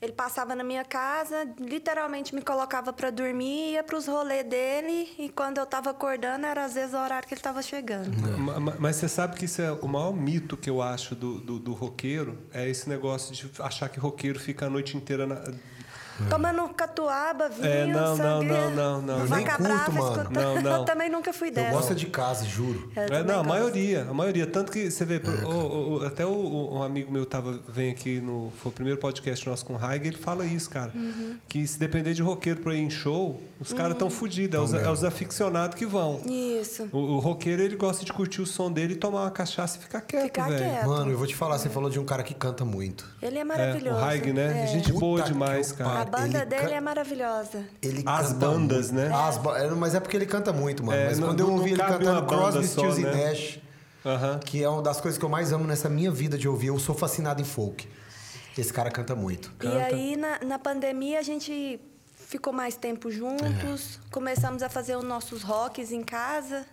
Ele passava na minha casa, literalmente me colocava para dormir, ia para os rolês dele. E quando eu estava acordando, era às vezes o horário que ele estava chegando.
Ma- ma- Mas você sabe que isso é o maior mito que eu acho do, do, do roqueiro, é esse negócio de achar que roqueiro fica a noite inteira na...
Tomando catuaba, vinho,
É, não, não,
sangria,
não, não, não.
Eu nem
vaca
curto,
brava,
mano.
escutando-
Não, não.
Eu também nunca fui
Eu
dessa.
gosto de casa, juro.
É,
também
não, a maioria, a maioria. Tanto que você vê, o- o- até o, o- um amigo meu tava, vem aqui no. Foi o primeiro podcast nosso com o Raig, ele fala isso, cara.
Uhum.
Que se depender de roqueiro pra ir em show, os caras tão fodidos. É os, é os aficionados que vão.
Isso.
O, o roqueiro, ele gosta de curtir o som dele, tomar uma cachaça e ficar quieto,
Ficar
velho.
quieto.
Mano, eu vou te falar, você falou de um cara que canta muito.
Ele é
É,
maravilhoso.
o Raig, né?
É.
Gente boa
Puta
demais,
que
cara.
A banda
Ele
dele
can-
é maravilhosa.
Ele
As
canta
bandas,
muito.
né?
As ba- é, Mas é porque ele canta muito, mano.
É,
mas
não-
quando eu ouvi ele cantando Crosby, Stills e
né?
Nash,
Aham.
que é uma das coisas que eu mais amo nessa minha vida de ouvir, eu sou fascinado em folk. Esse cara canta muito.
E aí, na, na pandemia, a gente ficou mais tempo juntos,
É.
começamos a fazer os nossos rocks em casa.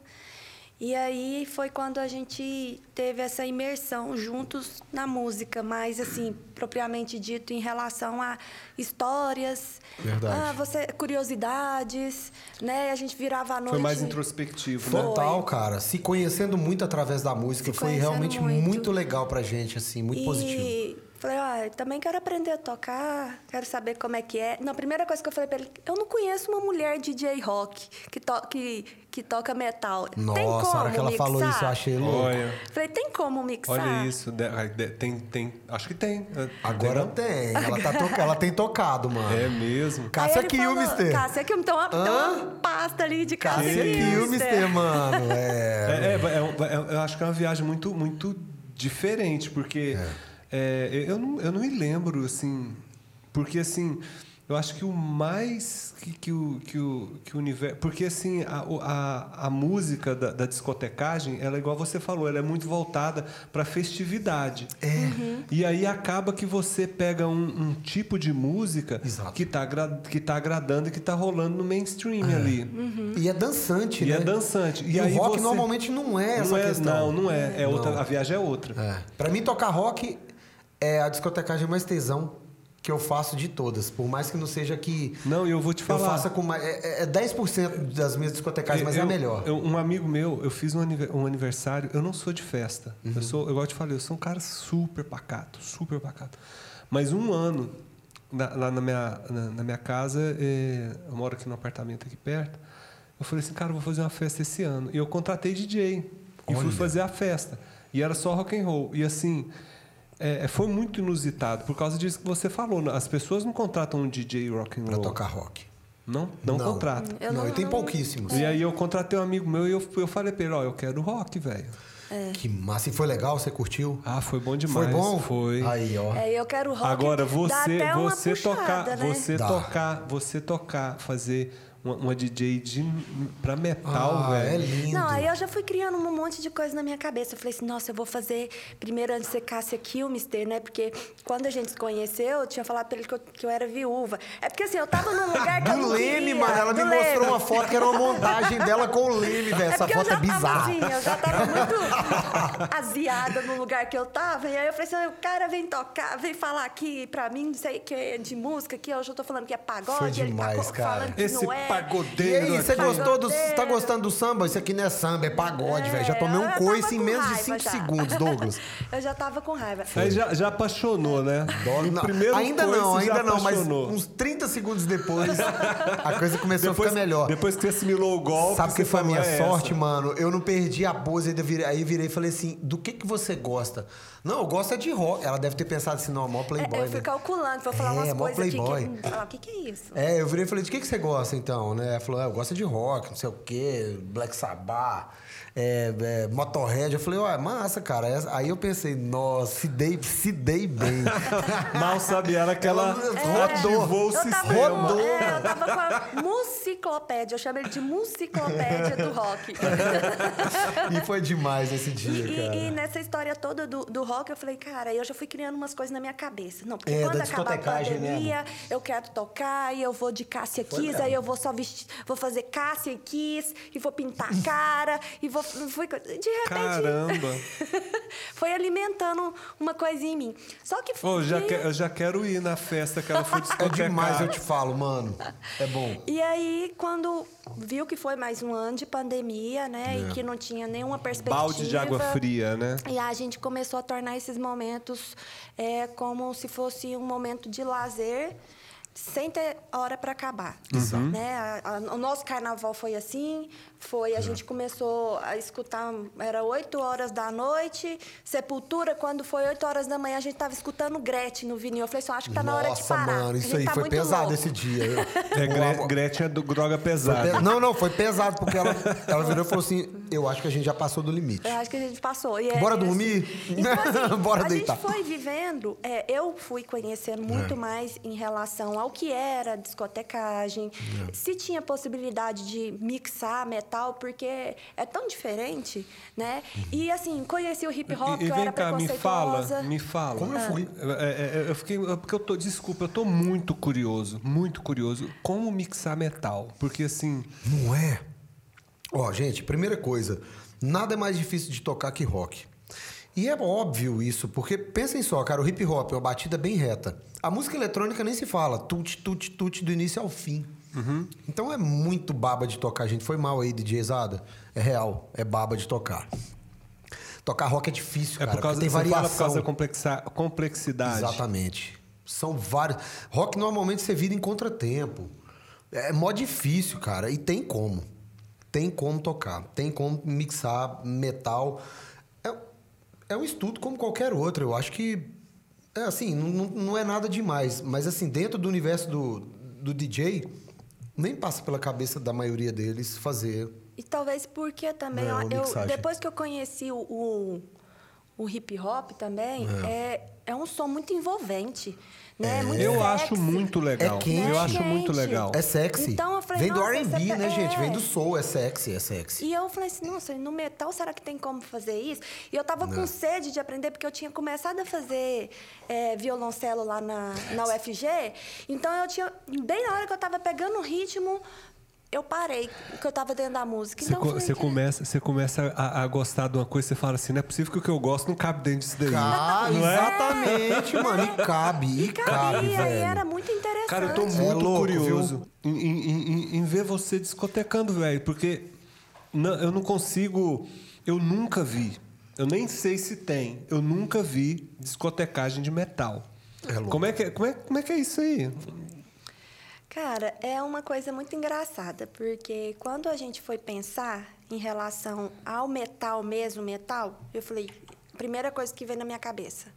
E aí foi quando a gente teve essa imersão juntos na música, mas assim, propriamente dito em relação a histórias,
Verdade.
ah, você curiosidades, né? A gente virava a noite.
Foi mais introspectivo, né?
Total, cara. Se conhecendo muito através da música,
Se
foi realmente muito.
muito.
legal pra gente, assim, muito
e
positivo.
Falei, ah, também quero aprender a tocar, quero saber como é que é. Não, a primeira coisa que eu falei pra ele, eu não conheço uma mulher DJ rock que, to que, que toca metal. tem
Nossa,
como
a hora que ela
mixar?
falou isso, eu achei louco.
Olha,
Falei, tem como mixar?
olha isso. de- de- Tem, tem, acho que tem.
Agora
não?
tem. Ela, tá to- ela tem tocado, mano.
É mesmo.
Cássia Kilmister.
Cássia Kilmister. Então, tem uma pasta ali de Cássia
Cássia Kilmister, mano. É.
É, é, é é- eu acho que é uma viagem muito, muito diferente, porque é, eu, não, eu não me lembro, assim. Porque, assim, eu acho que o mais que, que, o, que, o, que o universo. Porque, assim, a, a, a música da, da discotecagem, ela, é igual você falou, ela é muito voltada para festividade.
É.
E aí acaba que você pega um, um tipo de música
Exato.
que está que tá agradando e que está rolando no mainstream ali.
E é dançante,
E
né?
é dançante.
E,
E, aí
o rock
você-
normalmente não é essa
não é,
questão.
Não, não é. é outra,
Não.
a viagem é outra.
É. Pra mim, tocar rock é a discotecagem mais tesão que eu faço de todas. Por mais que não seja que
Não, eu vou te
eu
falar.
faça com mais... É, é 10% das minhas discotecagens, mas é a
Eu-
melhor.
eu- um amigo meu, eu fiz um, anive- aniversário. Eu não sou de festa.
Uhum.
Eu sou, igual eu te falei, eu sou um cara super pacato, super pacato. Mas um ano, na- lá na minha, na, na minha casa, eh, eu moro aqui no apartamento aqui perto. Eu falei assim, cara, eu vou fazer uma festa esse ano. E eu contratei DJ. E fui
Olha.
fazer a festa. E era só rock and roll. E assim, é, foi muito inusitado, por causa disso que você falou. né? As pessoas não contratam um DJ rock and
Pra
roll.
tocar rock.
Não, não,
Não.
contratam.
Eu
não,
não-
e tem pouquíssimos.
E aí eu contratei um amigo meu e eu, eu falei pra ele, ó, eu quero rock, velho.
Que massa. E foi legal? Você curtiu?
Ah, foi bom demais.
foi bom?
Foi.
Aí, ó.
É, eu quero rock.
Agora
dá
você, você
puxada,
tocar,
né?
você
Dá.
tocar, você tocar, fazer uma, uma DJ de para metal,
Ah, é
velho.
lindo.
Não, aí eu já fui criando um monte de coisa na minha cabeça. Eu falei assim, nossa, eu vou fazer primeiro antes de ser Cássia Kilmister, né? Porque quando a gente se conheceu, eu tinha falado pra ele que eu, que eu era viúva. É porque assim, eu tava num lugar que
Do Leme, mano. Ela me
do
mostrou
Leme.
uma foto que era uma montagem dela com o Leme, velho. Essa
é porque
foto é
eu já tava
bizarra.
assim, eu já tava muito aziada no lugar que eu tava. E aí eu falei assim, o cara vem tocar, vem falar aqui pra mim, não sei o que é de música, que hoje eu tô falando que é pagode.
Foi
ele tá
demais, cara.
falando que
Esse
não é.
E
pagodeiro
aí, você gostou do. Você tá gostando do samba? Isso aqui não é samba, é pagode, velho. Já tomei
eu
um coice em menos de
raiva
5
já.
segundos, Douglas.
eu já tava com raiva.
Aí já, já apaixonou, né?
Não,
No primeiro
ainda
coice
não,
já
ainda não, mas
apaixonou.
uns 30 segundos depois a coisa começou
depois,
a ficar melhor.
Depois que você assimilou o golpe,
Sabe o que foi a minha
"É
sorte,
essa".
mano? Eu não perdi a pose, ainda virei- aí virei e falei assim: do que que você gosta? Não, eu gosto é de rock. Ela deve ter pensado assim: não, mó
É,
playboy.
eu fui
né?
calculando, vou falar
É,
umas
mó
coisas aqui que.
playboy.
Falar, o que, que é isso?
É, eu virei e falei, de que, que você gosta então, né? Ela falou, ah, eu gosto de rock, não sei o quê, Black Sabbath, é, é, Motorhead. Eu falei, ó, massa, cara. Aí eu pensei, nossa, se dei, se dei bem.
Mal sabia era que ela
Ela
ativou o
Eu tava,
sistema.
Rodou.
é, eu tava com a musiclopédia, eu chamo ele de musiclopédia do rock.
e foi demais esse dia,
E,
cara.
e nessa história toda do, do rock, eu falei, cara, eu já fui criando umas coisas na minha cabeça. Não, porque
É,
quando acabar a
né,
pandemia, eu quero tocar, e eu vou de Cássia Kiss, aí eu vou só vestir, vou fazer Cássia Kiss, e vou pintar a cara, e vou... Fui, de repente...
Caramba.
foi alimentando uma coisinha em mim. Só que...
Pô, já que- eu já quero ir na festa que ela foi
É demais, eu te falo, mano. É bom.
E aí, quando viu que foi mais um ano de pandemia, né? E que não tinha nenhuma perspectiva.
Balde de água fria, né?
E a gente começou a tornar esses momentos é, como se fosse um momento de lazer sem ter hora para acabar. Né? A- a- o nosso carnaval foi assim, foi a gente começou a escutar, era 8 horas da noite, Sepultura, quando foi 8 horas da manhã, a gente estava escutando Gretchen no vinil. Eu falei assim, acho que tá na hora de
Nossa,
parar.
mano,
A
isso aí
tá
foi pesado
louco.
esse dia. Eu-
É, Gre- Gretchen é do droga pesada.
pe- Não, não, foi pesado, porque ela, ela virou e falou assim: eu acho que a gente já passou do limite.
Eu acho que a gente passou. E é-
Bora
é
dormir?
assim. Então, assim,
Bora
a
deitar.
gente foi vivendo, é, eu fui conhecendo muito mais em relação ao que era discotecagem,
É.
se tinha possibilidade de mixar metal, porque é tão diferente, né? E assim, conheci o hip hop,
E, e
eu
vem
era
cá, me
preconceituosa.
fala, me fala.
Como eu fui?
É, é, é, eu fiquei, porque eu tô, desculpa, eu tô muito curioso, muito curioso. Como mixar metal? Porque assim,
Não é? Ó, gente, primeira coisa. Nada é mais difícil de tocar que rock. E é óbvio isso, porque pensem só, cara, o hip hop é uma batida bem reta. A música eletrônica nem se fala, tut, tut, tut, do início ao fim. Então é muito baba de tocar, gente. Foi mal aí, DJ Zada. É real, é baba de tocar. Tocar rock é difícil,
É
cara,
por causa,
tem variação.
por causa da complexa- complexidade.
Exatamente. São vários. Rock normalmente você vira em contratempo. É mó difícil, cara. E tem como. Tem como tocar. Tem como mixar metal. É, é um estudo como qualquer outro. Eu acho que. É assim, não, não- não é nada demais. Mas assim, dentro do universo do, do DJ, nem passa pela cabeça da maioria deles fazer.
E talvez porque também,
É,
ó, eu, depois que eu conheci o, o, o hip hop também, é. É, um som muito envolvente. Né? Muito
Eu
sexy.
acho muito legal.
É quente.
Eu acho muito legal.
É sexy.
Então eu falei,
Vem do RB, né, gente?
é.
Vem do soul. É sexy, é sexy.
E eu falei assim, nossa, e no metal será que tem como fazer isso? E eu tava com sede de aprender, porque eu tinha começado a fazer é, violoncelo lá na, na UFG. Então eu tinha. Bem na hora que eu tava pegando o ritmo, eu parei, que eu tava dentro da música.
Você,
Então
co- você
"Cara,
começa, você começa a, a gostar de uma coisa, você fala assim, não é possível que o que eu gosto não cabe dentro disso daí.
Ah,
Não é?
exatamente, mano. E cabe, e
E
cabe,
cabia, e
velho.
era muito interessante.
Cara, eu tô
É
muito
louco,
curioso em, em- em- em ver você discotecando, velho, porque não- eu não consigo. Eu nunca vi. Eu nem sei se tem. Eu nunca vi discotecagem de metal.
É louco.
Como é que é, como é, como é, que é isso aí?
Cara, é uma coisa muito engraçada, porque quando a gente foi pensar em relação ao metal mesmo, metal, eu falei, primeira coisa que veio na minha cabeça,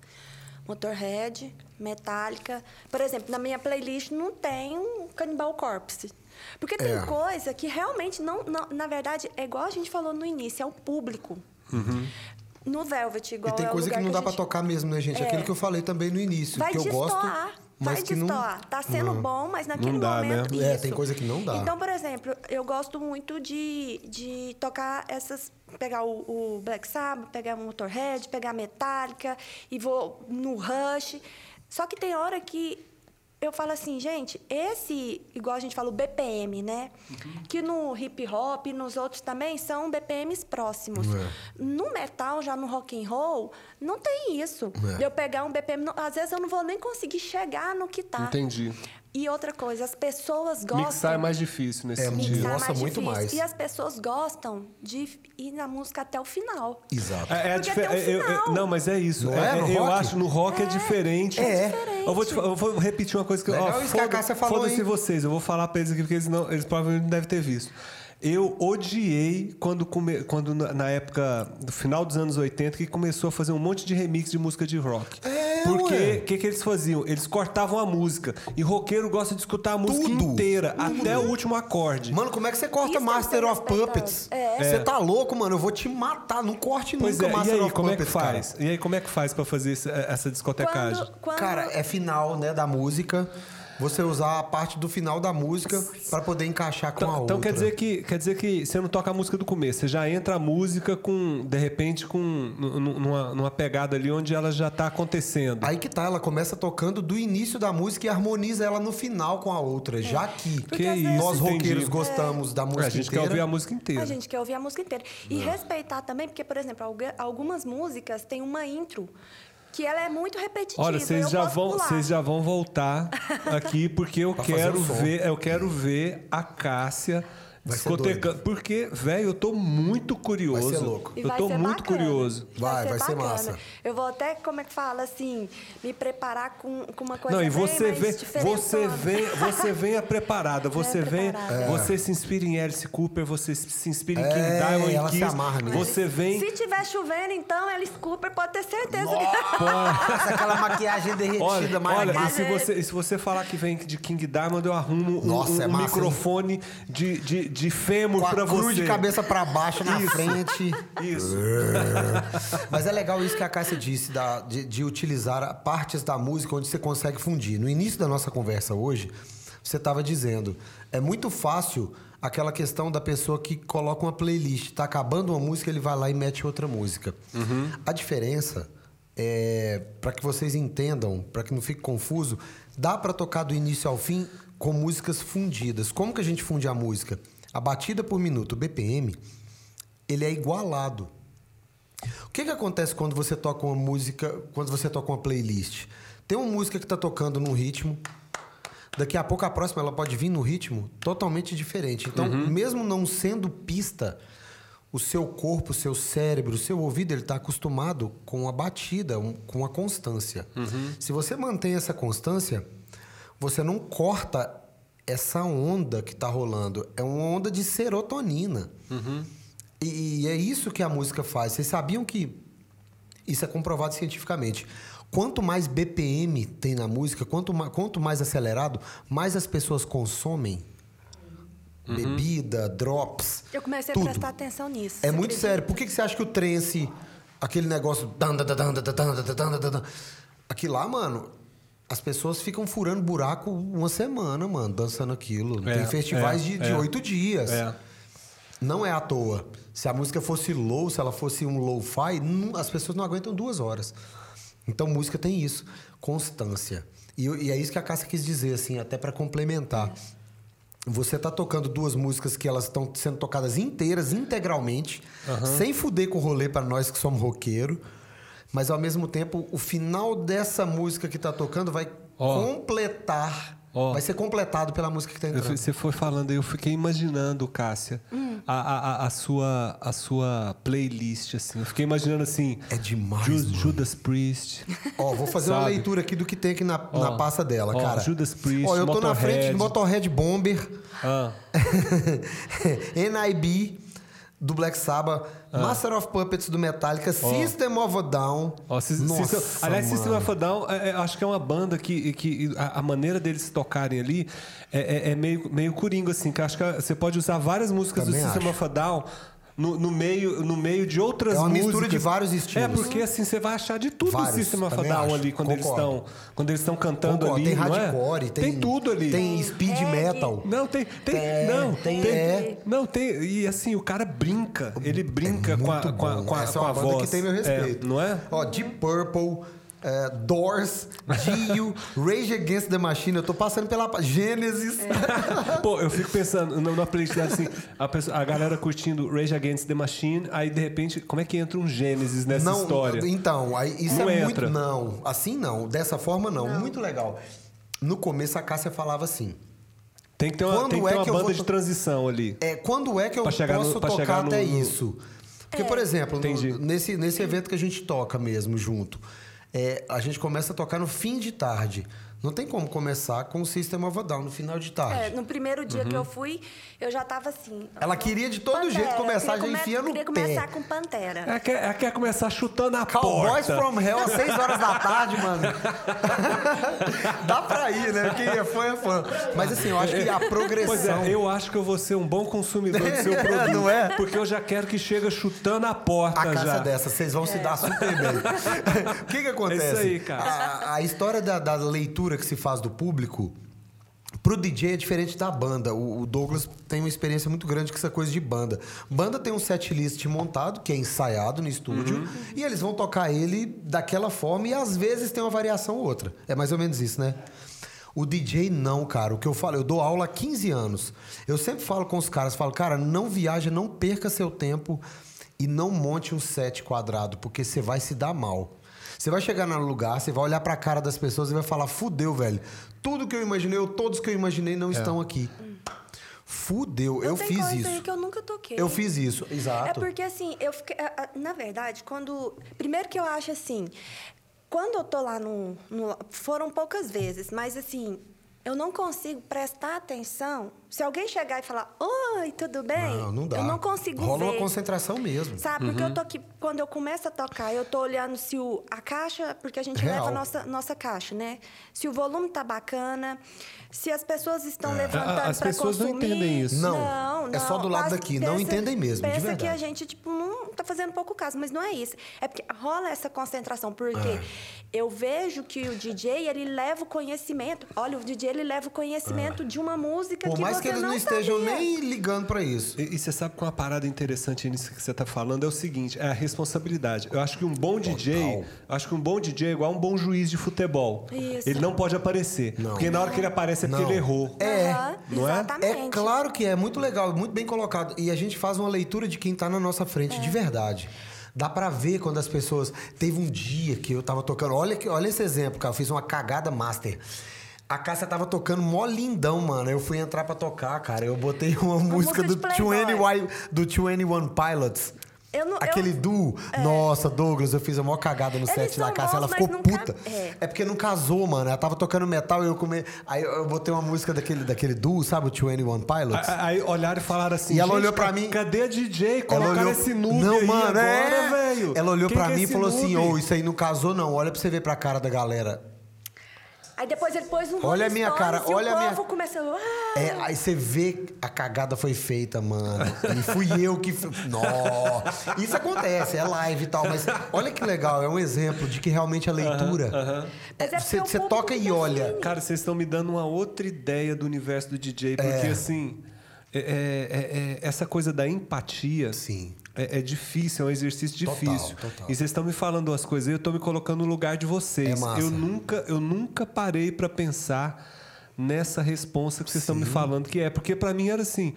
Motorhead, Metallica. Por exemplo, na minha playlist não tem um Cannibal Corpse. Porque tem
É.
coisa que realmente não, não- Na verdade, é igual a gente falou no início, é o público. No Velvet, igual
E tem
é o
coisa que não dá
a
pra
gente-
tocar mesmo, né, gente?
É.
Aquilo que eu falei também no início,
Vai
que eu gosto. Mas
vai
que não...
destoar. Tá sendo
Não.
bom, mas naquele
dá, né?
momento.
É,
isso.
tem coisa que não dá.
Então, por exemplo, eu gosto muito de, de tocar essas. Pegar o, o Black Sabbath, pegar o Motorhead, pegar a Metallica e vou no Rush. Só que tem hora que eu falo assim, gente, esse, igual a gente fala, o BPM, né?
Uhum.
Que no hip hop e nos outros também são BPMs próximos.
É.
No metal, já no rock and roll, não tem isso.
É.
De eu pegar um BPM, às vezes eu não vou nem conseguir chegar no que tá.
Entendi.
E outra coisa, as pessoas gostam.
Mixar é mais difícil nesse
É,
sentido.
Mixar
Nossa,
mais
muito
difícil.
mais.
E as pessoas gostam de ir na música até o final.
Exato.
É, é difer-
um
é- eu- eu- não, mas é isso.
Não
É-
é?
É- eu
rock?
acho no rock é, diferente.
É.
Eu vou, te eu vou repetir uma coisa que
Legal
ó,
isso que a falou,
Foda-se vocês, eu vou falar pra eles aqui porque eles, não, eles provavelmente não devem ter visto. Eu odiei quando, come, quando na, na época do final dos anos 80 que começou a fazer um monte de remix de música de rock.
É,
Porque
ué.
o que, que eles faziam? Eles cortavam a música. E roqueiro gosta de escutar a música
Tudo.
inteira, até o último acorde.
Mano, como é que você corta
Isso
Master
tem que
of Puppets?
respeitado.
Você tá louco, mano? Eu vou te matar. Não corte
Pois
nunca
é, e
Master
aí,
of
como é que
Puppets, cara.
faz? E aí, como é que faz pra fazer essa, essa discotecagem?
Quando, quando,
Cara, é final, né, da música. Você usar a parte do final da música pra poder encaixar com a
Então,
outra.
então quer dizer que quer dizer que você não toca a música do começo, você já entra a música com de repente com nu- nu- numa, numa pegada ali onde ela já tá acontecendo.
Aí que tá, ela começa tocando do início da música e harmoniza ela no final com a outra. Já que
Porque às vezes-
nós
entendi.
roqueiros gostamos da música
a gente
inteira.
quer ouvir a música inteira.
A gente quer ouvir a música inteira. E respeitar também, porque, por exemplo, algu- algumas músicas têm uma intro que ela é muito repetitiva.
Olha, vocês já
posso
vão,
pular.
vocês já vão voltar aqui porque eu
fazer
quero ver, eu quero ver a Cássia
Vai ser
porque velho, eu tô muito curioso.
Vai ser louco.
Eu
vai
tô
ser
muito
bacana.
curioso.
Vai, vai ser
bacana.
massa.
Eu vou até, como é que fala, assim, me preparar com, com uma coisa
Não, e
bem
você
mais
vem, você vem, você venha preparada, você vem,
preparada.
você se inspira em Alice Cooper, você se inspira em
É,
King Diamond,
ela
em
se
Kiss,
amarra nisso.
você vem
Se tiver chovendo, então, Alice Cooper pode ter certeza.
Nossa, aquela maquiagem derretida,
Olha,
mais
olha e se você, e se você falar que vem de King Diamond, eu arrumo um,
Nossa,
um-
é
um
massa,
microfone de, de, de fêmur
com a
pra
cruz
você.
de cabeça pra baixo na frente.
Isso.
Mas é legal isso que a Cássia disse, da- de, de utilizar partes da música onde você consegue fundir. No início da nossa conversa hoje, você estava dizendo, é muito fácil aquela questão da pessoa que coloca uma playlist, tá acabando uma música, ele vai lá e mete outra música. A diferença é, para que vocês entendam, para que não fique confuso, dá para tocar do início ao fim com músicas fundidas. Como que a gente funde a música? A batida por minuto, BPM, ele é igualado. O que, que acontece quando você toca uma música, quando você toca uma playlist? Tem uma música que está tocando num ritmo, daqui a pouco a próxima ela pode vir no ritmo totalmente diferente. Então, mesmo não sendo pista, o seu corpo, o seu cérebro, o seu ouvido, ele está acostumado com a batida, com a constância. Se você mantém essa constância, você não corta essa onda que tá rolando é uma onda de serotonina. Uhum. E, e é isso que a música faz. Vocês sabiam que isso é comprovado cientificamente. Quanto mais BPM tem na música, quanto, ma quanto mais acelerado, mais as pessoas consomem uhum. bebida, drops.
Eu comecei
tudo.
a prestar atenção nisso.
É muito
acredita?
sério. Por que, que você acha que o trance, aquele negócio. Aquilo lá, mano, as pessoas ficam furando buraco uma semana, mano, dançando aquilo.
É,
Tem festivais
é,
de-
é.
oito dias.
É.
Não é à toa. Se a música fosse low, se ela fosse um low-fi, as pessoas não aguentam duas horas. Então, música tem isso, constância. E, e é isso que a Cássia quis dizer, assim, até para complementar. Você tá tocando duas músicas que elas estão sendo tocadas inteiras, integralmente, sem fuder com o rolê para nós que somos roqueiro. Mas ao mesmo tempo, o final dessa música que tá tocando vai
Ó.
completar.
Ó.
Vai ser completado pela música que tá
Eu
entrando.
Você foi falando aí, eu fiquei imaginando, Cássia, a, a, a- a sua, a sua playlist, assim. Eu fiquei imaginando assim.
É demais,
Ju-
mano.
Judas Priest.
Ó, vou fazer uma leitura aqui do que tem aqui na,
Ó,
na pasta dela, cara.
Judas Priest,
Ó, eu tô na
Motorhead.
frente de Motorhead Bomber,
Ah,
NIB do Black Sabbath,
Ah.
Master of Puppets do Metallica, System of a Down.
ó, Sys-
Nossa,
System- aliás, System
mano.
of a Down, é- é- acho que é uma banda que, que a, a maneira deles tocarem ali é, é- é meio, meio coringo, assim, que acho que você pode usar várias músicas
Também
do System
acho.
of a Down. No, no meio, no meio de outras
É uma
músicas.
mistura de vários estilos.
É, porque assim, você vai achar de tudo
Vários,
no System of Down ali, quando eles estão quando eles estão cantando
Concordo,
ali,
tem
não é?
hardcore, tem,
tudo ali.
Tem speed
Reggae.
metal.
Não, tem. Tem.
Tem,
não,
tem,
tem.
é.
Não, tem. E assim, o cara brinca. Ele brinca
É
com, a,
muito
com, a, com, a,
é
com
uma
a voz.
que tem meu respeito.
É, não é?
Ó, Deep Purple, é, Doors, Dio, Rage Against the Machine. Eu tô passando pela Gênesis.
Pô, eu fico pensando na, na playlist assim, a, pessoa- a galera curtindo Rage Against the Machine, aí de repente, como é que entra um Gênesis nessa
não,
história?
Então, aí, isso
Não
é
entra.
muito. Não, assim não. Dessa forma não. Muito legal. No começo a Cássia falava assim.
Tem que ter uma,
Quando
tem que ter
é
uma
que
banda
vou
de
to-
transição ali.
É, quando é que eu
no-
posso
pra
tocar
chegar no-
até
no-
isso? Porque, por exemplo, no- nesse, nesse evento que a gente toca mesmo junto, é, a gente começa a tocar no fim de tarde. Não tem como começar com o System of a Down no final de tarde.
É, no primeiro dia
Uhum.
que eu fui, eu já tava assim.
Ela queria de todo
Pantera,
jeito começar,
queria
já enfia no
queria
pé.
começar com Pantera.
Ela quer, ela quer começar chutando a
Cowboys
porta.
from Hell às 6 horas da tarde, mano. Dá pra ir, né? Quem é fã é fã. Mas assim, eu acho que a progressão.
Pois é, eu acho que eu vou ser um bom consumidor do seu produto.
Não é?
Porque eu já quero que chega chutando a porta
A casa
já.
dessa, vocês vão se dar super bem. O que que acontece?
É isso aí, cara.
A, a história da, da leitura que se faz do público, pro DJ é diferente da banda. O, o Douglas tem uma experiência muito grande com essa coisa de banda. Banda tem um set list montado, que é ensaiado no estúdio,
Uhum.
e eles vão tocar ele daquela forma, e às vezes tem uma variação ou outra. É mais ou menos isso, né? O DJ não, cara. O que eu falo, eu dou aula há 15 anos. Eu sempre falo com os caras, falo, cara, não viaja, não perca seu tempo e não monte um set quadrado, porque você vai se dar mal. Você vai chegar no lugar, você vai olhar pra cara das pessoas e vai falar, fudeu, velho. Tudo que eu imaginei, ou todos que eu imaginei não estão aqui. Fudeu, eu
tem
fiz
coisa
isso.
aí que eu nunca toquei.
Eu fiz isso, exato.
É porque assim, eu fiquei. a- a- Na verdade, quando. Primeiro que eu acho assim. Quando eu tô lá no, no- Foram poucas vezes, mas assim. Eu não consigo prestar atenção. Se alguém chegar e falar, oi, tudo bem?
Não, não dá.
Eu não consigo
Rola
ver.
uma concentração mesmo.
Sabe? Porque eu tô aqui, quando eu começo a tocar, eu tô olhando se o, a caixa, porque a gente
Real.
leva a nossa, nossa caixa, né? Se o volume tá bacana, se as pessoas estão
É.
levantando
As
pra
pessoas não
consumir.
entendem isso.
Não,
não,
é só do lado daqui, não entendem mesmo, de
Pensa que
verdade.
a gente, tipo, não tá fazendo pouco caso, mas não é isso. É porque rola essa concentração, porque Eu vejo que o DJ, ele leva o conhecimento. Olha, o DJ, ele leva o conhecimento de uma música
Por
que
mais
você
que eles não,
não
estejam
sabia.
nem ligando pra isso.
E, e você sabe que uma parada interessante nisso que você está falando é o seguinte, é a responsabilidade. Eu acho que um bom DJ, acho que um bom DJ é igual um bom juiz de futebol.
Isso.
Ele não pode aparecer, porque na hora que ele aparece é porque
Não.
ele errou.
É,
Aham,
não é?
Exatamente.
É claro que é muito legal, muito bem colocado. E a gente faz uma leitura de quem tá na nossa frente
É.
de verdade. Dá pra ver quando as pessoas. Teve um dia que eu tava tocando. Olha, que- olha esse exemplo, cara. Eu fiz uma cagada master. A Cássia tava tocando mó lindão, mano. Eu fui entrar pra tocar, cara. Eu botei uma, música
música
do
de Playboy.
21, do 21 Pilots.
Eu não- eu-
Aquele duo. Nossa, Douglas, eu fiz a maior cagada no
Eles
set da Cássia. Ela ficou puta.
é.
É porque não casou, mano. Ela tava tocando metal e eu come... Aí eu botei uma música daquele, daquele duo, sabe? O 21 Pilots.
A- Aí olharam e falaram assim.
E ela
"Gente,
olhou pra mim-
Cadê a DJ?
Ela
Colocaram
olhou...
esse noob
Não,
aí
mano,
agora,
é.
velho.
Ela olhou
Quem
pra
é
mim e falou assim:
noob?"
Ô, isso aí não casou, não. Olha pra você ver pra cara da galera.
Aí depois ele pôs um
Olha a minha cara,
e
olha a minha-
povo começou... "Ah!"
É, aí você vê a cagada foi feita, mano. E fui eu que. Nossa! Isso acontece, é live e tal, mas olha que legal, é um exemplo de que realmente a leitura.
É
Você
o
você
público
toca e
define.
olha.
Cara, vocês estão me dando uma outra ideia do universo do DJ, porque assim, é- é- é- é- essa coisa da empatia
Sim.
É, é difícil, é um exercício difícil.
total.
E vocês estão me falando umas coisas, e eu estou me colocando no lugar de vocês.
É.
Eu nunca, eu nunca parei para pensar nessa resposta que vocês estão me falando, que é porque para mim era assim,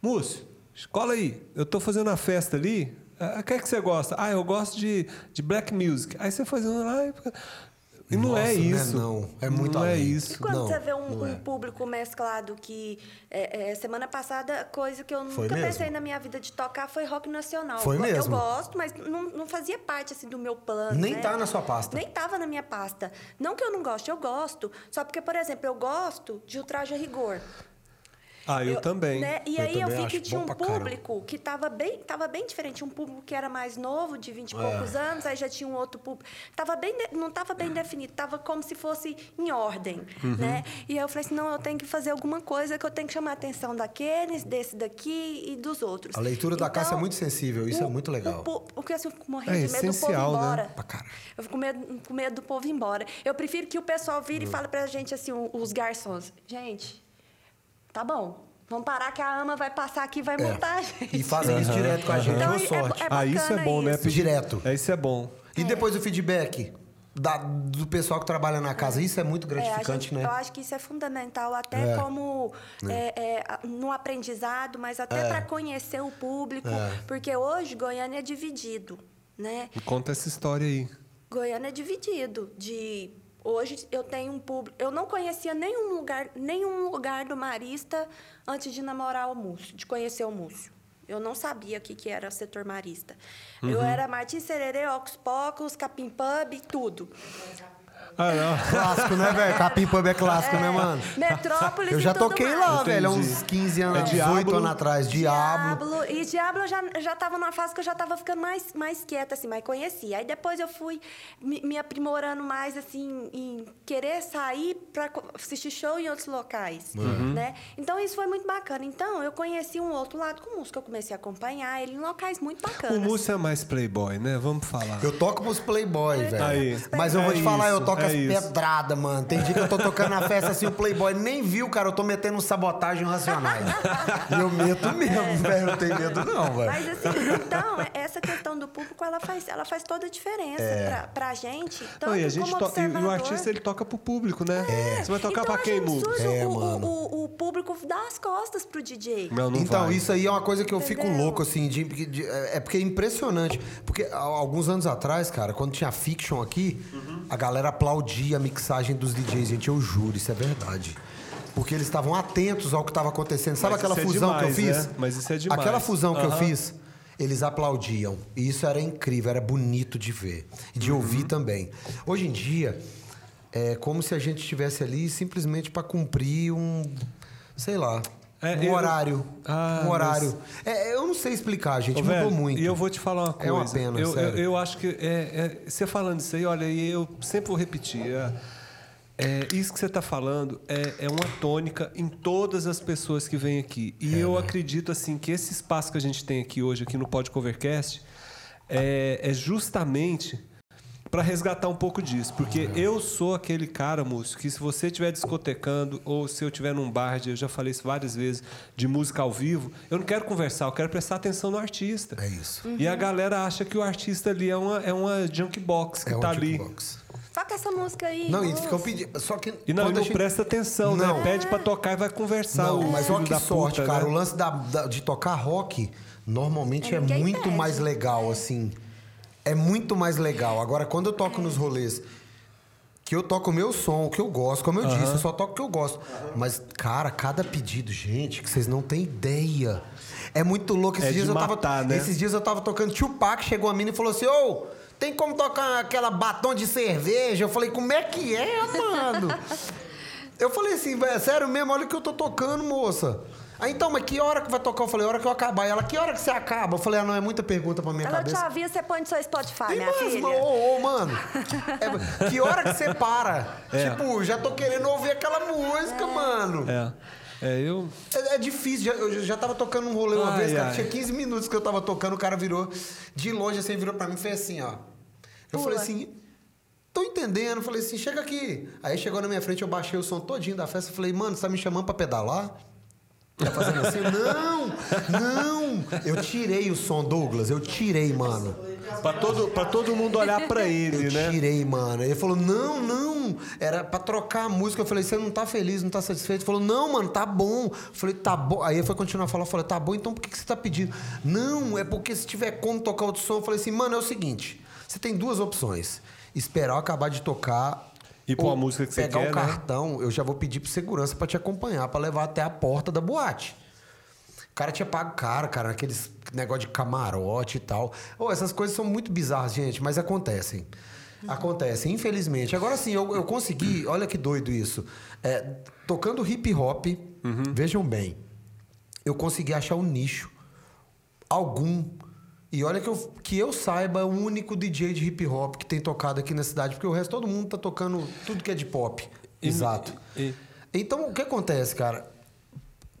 Múcio, escola aí, eu estou fazendo uma festa ali. ah, O que é que você gosta? Ah, eu gosto de, de black music. Aí você faz lá e e não
Nossa,
é
não é
isso.
não. É muito
Não é
além.
isso.
Quando
Não,
você vê um,
não é.
um público mesclado que... é, é, semana passada, coisa que eu
Foi
nunca
mesmo?
pensei na minha vida de tocar foi rock nacional.
Foi
eu,
mesmo?
Eu gosto, mas não, não fazia parte assim, do meu plano.
Nem
né?
tá na sua pasta.
Nem tava na minha pasta. Não que eu não goste, eu gosto. Só porque, por exemplo, eu gosto de Ultraje a Rigor.
Ah, eu, também.
né? E
Eu
aí eu
também
vi
acho
que tinha um
pra caramba.
público que estava bem, tava bem diferente. Um público que era mais novo, de 20 e poucos
É.
anos, aí já tinha um outro público. Tava bem, não estava bem definido, estava como se fosse em ordem.
Uhum.
Né? E aí eu falei assim: não, eu tenho que fazer alguma coisa que eu tenho que chamar a atenção daqueles, desse daqui e dos outros.
A leitura da Cássia é
Então,
muito sensível, isso é muito legal.
O, porque assim, eu fico morrendo
É
de medo do povo ir
né?
embora.
Caralho.
Eu fico com medo, com medo do povo ir embora. Eu prefiro que o pessoal vire
Hum.
e fale pra gente assim, o- os garçons. Gente, tá bom. Vamos parar que a ama vai passar aqui e vai multar a gente.
É. E fazem isso direto com a gente,
Então,
uma
é-
sorte.
é
ah, isso é bom, né?
isso.
Pedir-
Direto.
É, isso é bom.
E depois o feedback da- do pessoal que trabalha na casa, isso é muito
É,
gratificante,
gente-
né?
Eu acho que isso é fundamental, até
É.
como é, é, no aprendizado, mas até para conhecer o público.
É.
Porque hoje Goiânia é dividido, né?
Conta essa história aí.
Goiânia é dividido. De hoje eu tenho um público. Eu não conhecia nenhum lugar, nenhum lugar do Marista antes de namorar o Múcio, de conhecer o Múcio. Eu não sabia o que, que era setor marista. Eu era Martins Sererê, Ocos Pocos, Capim Pub, tudo.
Ah, não.
Clássico, né, velho? Capim Pub é clássico, né, mano?
Metrópolis
Eu
e
já
tudo
toquei
mais.
lá, velho, há uns 15 anos,
É
18
Diablo.
anos atrás. Diablo.
Diablo. E Diablo eu já, já tava numa fase que eu já tava ficando mais, mais quieta, assim, mais conhecia. Aí depois eu fui me, me aprimorando mais, assim, em querer sair pra assistir show em outros locais,
Uhum.
né? Então isso foi muito bacana. Então eu conheci um outro lado com música. Eu comecei a acompanhar ele em locais muito bacanas.
O Múcio é mais playboy, né? Vamos falar.
Eu toco pros Playboy, velho.
Aí.
Mas eu vou
É
te falar, eu
isso, é
as
isso.
pedradas, mano. Tem dia que eu tô tocando na festa assim, o Playboy nem viu, cara. Eu tô metendo um sabotagem racionais. e eu meto mesmo, velho. Não tenho medo, não, velho.
Mas assim, então, é- essa questão do público, ela faz, ela faz toda a diferença pra, pra gente. Tanto
Não, e, a gente
como
to- e o artista ele toca pro público, né? Você vai tocar
então,
pra
a
quem,
gente
Mu?
surge,
É,
o, o-
mano.
o, o público dá as costas pro DJ.
Não, não
então,
vai.
isso aí é uma coisa que eu fico
Entendeu?
louco, assim, de, de- é é porque é impressionante. Porque alguns anos atrás, cara, quando tinha fiction aqui, a galera aplaudia a mixagem dos DJs. Gente, eu juro, isso é verdade. Porque eles estavam atentos ao que estava acontecendo. Sabe
Mas
aquela
é
fusão
demais,
que eu fiz?
né? Mas isso é demais.
Aquela fusão que eu fiz, eles aplaudiam. E isso era incrível, era bonito de ver. E de ouvir
Uhum.
também. Hoje em dia, é como se a gente estivesse ali simplesmente para cumprir um. Sei lá.
É,
um
eu-
horário.
Ah,
um horário. É, eu não sei explicar, gente.
Ô,
mudou
velho,
muito.
E eu vou te falar uma coisa.
É uma pena,
eu, eu,
sério.
eu acho que é, é- você falando isso aí, olha, e eu sempre vou repetir. É, é, isso que você está falando é, uma tônica em todas as pessoas que vêm aqui. E eu
né?
acredito assim que esse espaço que a gente tem aqui hoje, aqui no Pod Covercast, é justamente para resgatar um pouco disso, porque eu sou aquele cara, moço, que se você estiver discotecando ou se eu estiver num bar, de- eu já falei isso várias vezes, de música ao vivo, eu não quero conversar, eu quero prestar atenção no artista.
É isso.
E a galera acha que o artista ali é uma, é uma junk box que
é um
tá ali.
jukebox.
Toca essa música aí.
Não, e ficam pedindo. Só que.
E não,
quando
e não
gente-
presta atenção,
Não.
né? Pede pra tocar e vai conversar.
Não,
o
mas olha que
da
sorte,
puta,
cara.
né?
O lance da, da- de tocar rock normalmente
É,
é, muito
pede.
mais legal, assim. É muito mais legal. Agora, quando eu toco nos rolês, que eu toco o meu som, o que eu gosto, como eu disse, eu só toco o que eu gosto. Mas, cara, cada pedido, gente, que vocês não têm ideia. É muito louco. Esses
É
dias
de
eu tava.
matar, né?
Esses dias eu tava tocando Tupac, chegou a mina e falou assim: Ô, tem como tocar aquela batom de cerveja? Eu falei, como é que é, mano? Eu falei assim, velho, é sério mesmo, olha o que eu tô tocando, moça. Aí então, mas que hora que vai tocar? Eu falei, a hora que eu acabar. E ela, que hora que você acaba? Eu falei, ah, não, é muita pergunta pra minha
Ela te
cabeça.
avisa, você põe no seu Spotify,
Tem
minha
mais,
filha.
mano, ô, ô, mano. É, que hora que você para?
É.
Tipo, já tô querendo ouvir aquela música, mano.
É. É, eu.
É, é difícil, já, eu já tava tocando um rolê uma
Ai,
vez, cara,
ai.
tinha 15 minutos que eu tava tocando, o cara virou de longe assim, virou pra mim e fez assim, ó. Eu
Pula.
falei assim, tô entendendo, eu falei assim, chega aqui. Aí chegou na minha frente, eu baixei o som todinho da festa, eu falei, mano, você tá me chamando pra pedalar? Tá fazendo assim? não, não. Eu tirei o som, Douglas, eu tirei, mano.
Pra todo, pra todo mundo olhar pra ele,
Eu
né?
tirei, mano. Ele falou, não, não. Era pra trocar a música. Eu falei, você não tá feliz, não tá satisfeito? Ele falou, não, mano, tá bom. Eu falei, tá bom. Aí ele foi continuar a falar, eu falei, tá bom, então por que, que você tá pedindo? Não, é porque se tiver como tocar outro som, eu falei assim, mano, é o seguinte: você tem duas opções. Esperar eu acabar de tocar.
E pôr a música que você
pegar
quer,
o
né?
cartão, eu já vou pedir pro segurança pra te acompanhar, pra levar até a porta da boate. O cara tinha pago caro, cara, aqueles negócio de camarote e tal. Ô, essas coisas são muito bizarras, gente, mas acontecem. Acontecem, infelizmente. Agora sim, eu, eu consegui, olha que doido isso. É, tocando hip hop, vejam bem, eu consegui achar um nicho, algum. E olha que eu, que eu saiba, é o único DJ de hip hop que tem tocado aqui na cidade, porque o resto todo mundo tá tocando tudo que é de pop.
E-
Exato.
e-
Então, o que acontece, cara?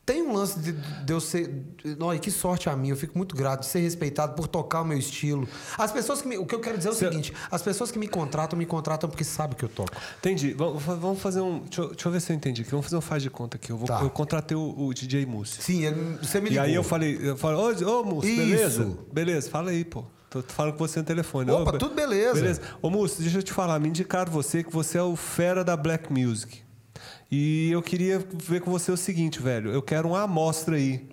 Tem um lance de, de eu ser. Olha, que sorte a mim. Eu fico muito grato de ser respeitado por tocar o meu estilo. As pessoas que me. O que eu quero dizer é o
Cê-
seguinte: as pessoas que me contratam, me contratam porque sabem que eu toco.
Entendi. Vamos vamos fazer um. Deixa eu, deixa eu ver se eu entendi aqui. Vamos fazer um faz de conta aqui. Eu, vou,
Tá.
eu contratei o, o DJ Múcio.
Sim, ele- você me
E
ligou.
aí eu falei, eu falei, ô, ô
Isso.
beleza? Beleza, fala aí, pô. Tô falando com você no telefone.
Opa, tudo beleza.
Beleza. Ô, deixa eu te falar. Me indicaram você que você é o fera da Black Music. E eu queria ver com você o seguinte, velho. Eu quero uma amostra aí.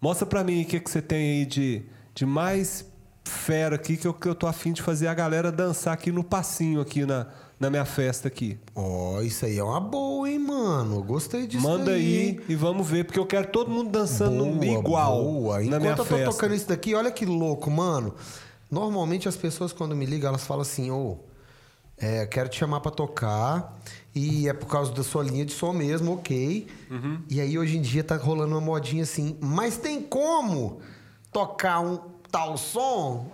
Mostra pra mim o que, que você tem aí de, de mais fera aqui que eu, que eu tô afim de fazer a galera dançar aqui no passinho aqui na, na minha festa aqui.
Ó, isso aí é uma boa, hein, mano? Gostei disso.
Manda aí
hein?
e vamos ver, porque eu quero todo mundo dançando
Boa,
igual
boa.
na
Enquanto
minha
eu tô
festa.
tocando isso daqui, olha que louco, mano. Normalmente as pessoas, quando me ligam, elas falam assim, ô, é, quero te chamar pra tocar. E é por causa da sua linha de som mesmo, ok.
Uhum.
E aí hoje em dia tá rolando uma modinha assim, mas tem como tocar um tal som?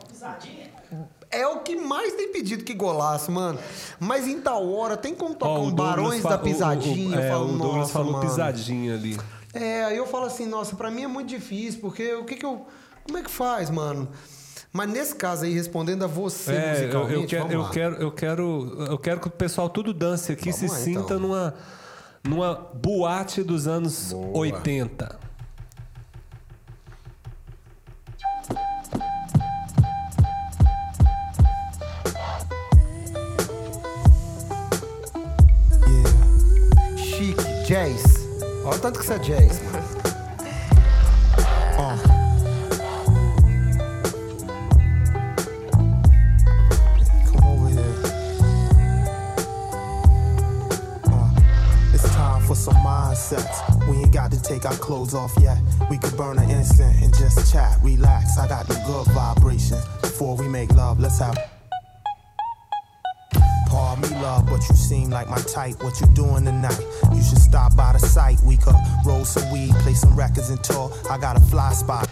É o que mais tem pedido que golaço, mano. Mas em tal hora, tem como tocar
Ó, o
um Barões da
o- o-
Pisadinha?
é,
eu falo,
o Douglas
"Nossa,
falou
mano."
pisadinha ali.
É, aí eu falo assim, nossa, pra mim é muito difícil, porque o que que eu. Como é que faz, mano? Mas nesse caso aí, respondendo a você
É, eu,
musicalmente,
eu quero,
vamos
eu, quero, eu, quero, eu quero que o pessoal tudo dance aqui,
Vamos
se
lá,
sinta
então.
numa, numa boate dos anos
Boa.
80.
Chique, jazz. Olha o tanto que isso é jazz, mano.
Mindsets. We ain't got to take our clothes off yet. We could burn an incense and just chat, relax. I got the good vibrations. Before we make love, let's have. Pardon me, love, but you seem like my type. What you doing tonight? You should stop by the site. We could roll some weed, play some records, and talk. I got a fly spot.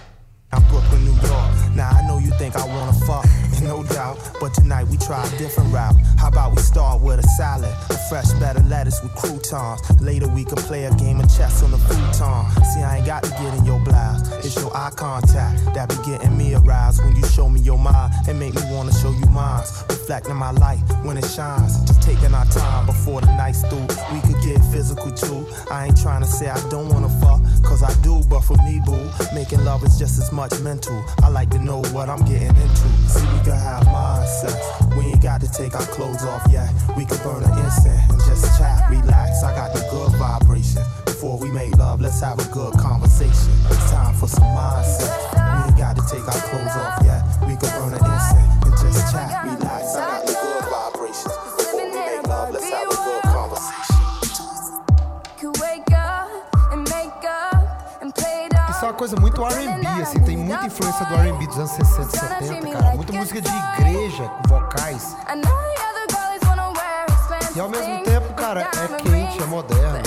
I'm Brooklyn, New York. Now I know you think I wanna fuck. and no doubt. But tonight we try a different route. How about we start with a salad, a fresh better lettuce with croutons. Later we could play a game of chess on the futon. See, I ain't got to get in your blouse. It's your eye contact that be getting me aroused when you show me your mind and make me wanna show you mine. Reflecting my light when it shines. Just taking our time before the night's through. We could get physical too. I ain't trying to say I don't wanna fuck, cause I do, but for me, boo, making love is just as much mental. I like to know what I'm getting into. See, we could have mind sex. We ain't got to take our clothes off yet. We could burn an incense and just chat, relax. I got the good vibration. Before we make love, let's have a good conversation. It's time for some mind sex. We ain't got to take our clothes off yet. We could burn an incense
coisa muito R&B, assim, tem muita influência do R&B dos anos 60 e 70, cara. Muita música de igreja, com vocais. E ao mesmo tempo, cara, é quente, é moderno.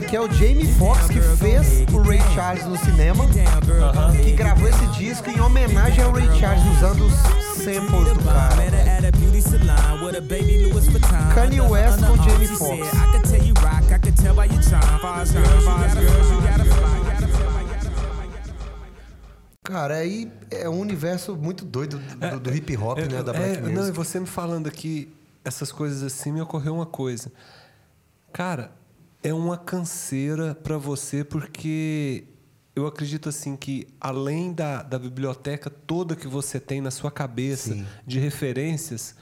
Aqui é o Jamie Foxx que fez o Ray Charles no cinema,
girl, gon'
que gravou esse disco em homenagem ao Ray Charles, usando os samples do cara. Kanye West com Jamie Foxx. Cara, aí é um universo muito doido do, do hip hop, né? Da black
É, não, e
music.
você me falando aqui essas coisas assim, me ocorreu uma coisa. Cara, é uma canseira para você porque eu acredito assim que além da, da biblioteca toda que você tem na sua cabeça
Sim.
de referências,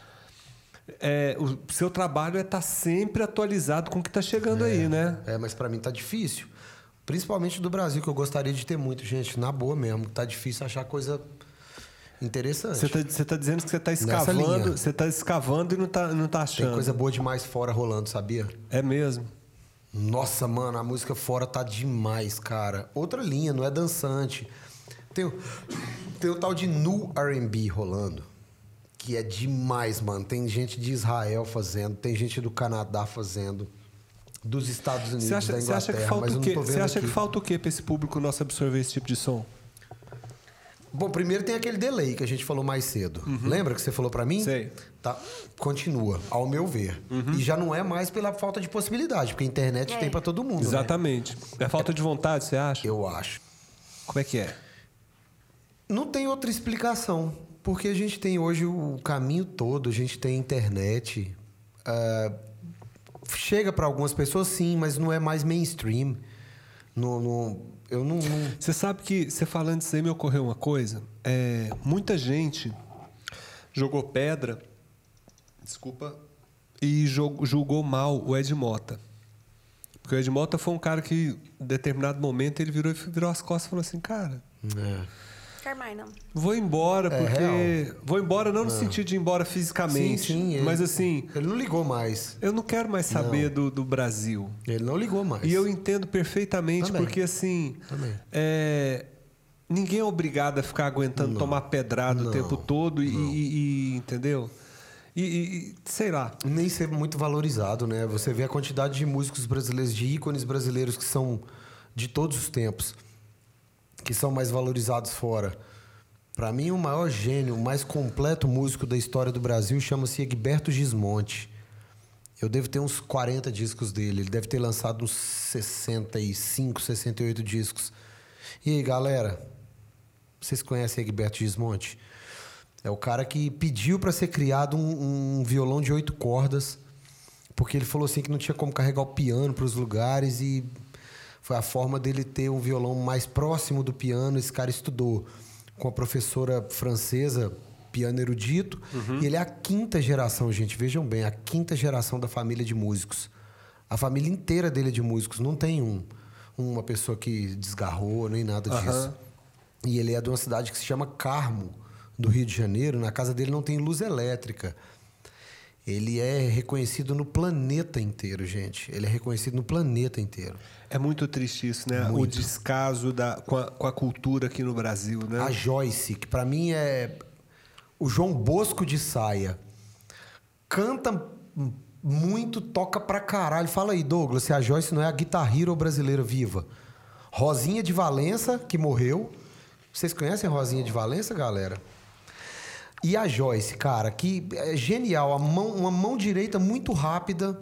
é, o seu trabalho é estar sempre atualizado com o que está chegando aí, né?
É, mas pra mim tá difícil. Principalmente do Brasil, que eu gostaria de ter muito, gente. Na boa mesmo. Tá difícil achar coisa interessante.
Você está tá dizendo que você está escavando, você está escavando e não está não tá achando.
Tem coisa boa demais fora rolando, sabia?
É mesmo.
Nossa, mano, a música fora tá demais, cara. Outra linha, não é dançante. Tem, o- tem o tal de nu R&B rolando, que é demais, mano. Tem gente de Israel fazendo, tem gente do Canadá fazendo, dos Estados Unidos,
acha,
da
você acha que
Inglaterra,
falta o quê? Você acha
aqui.
que falta o quê para esse público nosso absorver esse tipo de som?
Bom, primeiro tem aquele delay que a gente falou mais cedo. Lembra que você falou pra mim?
Uhum. Sei. Uhum.
Tá. Continua, ao meu ver. E já não é mais pela falta de possibilidade, porque a internet
É.
tem pra todo mundo. né?
Exatamente. É falta de vontade, você acha?
Eu acho.
Como é que é?
Não tem outra explicação. Porque a gente tem hoje o caminho todo, a gente tem internet. ah, chega para algumas pessoas, sim, mas não é mais mainstream. Não, não- eu não, não-
Você sabe que, você falando isso aí, me ocorreu uma coisa. É, muita gente jogou pedra, desculpa, e julgou mal o Ed Mota. Porque o Ed Mota foi um cara que, em determinado momento, ele virou, virou as costas e falou assim, cara,
é.
Não.
Vou embora,
É
porque.
real.
Vou embora não no sentido de ir embora
Sim,
fisicamente.
sim. Ele,
mas assim,
Ele não ligou mais.
eu não quero mais saber do, do Brasil.
Ele não ligou mais.
E eu entendo perfeitamente,
Também.
porque assim.
Também.
é, ninguém é obrigado a ficar aguentando tomar pedrada o
Não,
tempo todo e, e- e- entendeu? E, e- sei lá.
nem ser muito valorizado, né? Você vê a quantidade de músicos brasileiros, de ícones brasileiros que são de todos os tempos, que são mais valorizados fora. Para mim, o maior gênio, o mais completo músico da história do Brasil chama-se Egberto Gismonte. Eu devo ter uns 40 discos dele. Ele deve ter lançado uns 65, 68 discos. E aí, galera? Vocês conhecem Egberto Gismonte? É o cara que pediu para ser criado um, um violão de oito cordas, porque ele falou assim que não tinha como carregar o piano para os lugares e foi a forma dele ter um violão mais próximo do piano. Esse cara estudou com a professora francesa, piano erudito, e ele é a quinta geração, gente. Vejam bem, a quinta geração da família de músicos. A família inteira dele é de músicos, não tem um, uma pessoa que desgarrou nem nada disso. E ele é de uma cidade que se chama Carmo, do Rio de Janeiro. Na casa dele não tem luz elétrica. Ele é reconhecido no planeta inteiro, gente. Ele é reconhecido no planeta inteiro.
É muito triste isso, né? O
Muito.
descaso da, com, a, com a cultura aqui no Brasil, né?
A Joyce, que pra mim é o João Bosco de saia. Canta muito, toca pra caralho. Fala aí, Douglas, se a Joyce não é a guitarrira brasileira viva. Rosinha de Valença, que morreu. Vocês conhecem a Rosinha de Valença, galera? E a Joyce, cara, que é genial. A mão, uma mão direita muito rápida,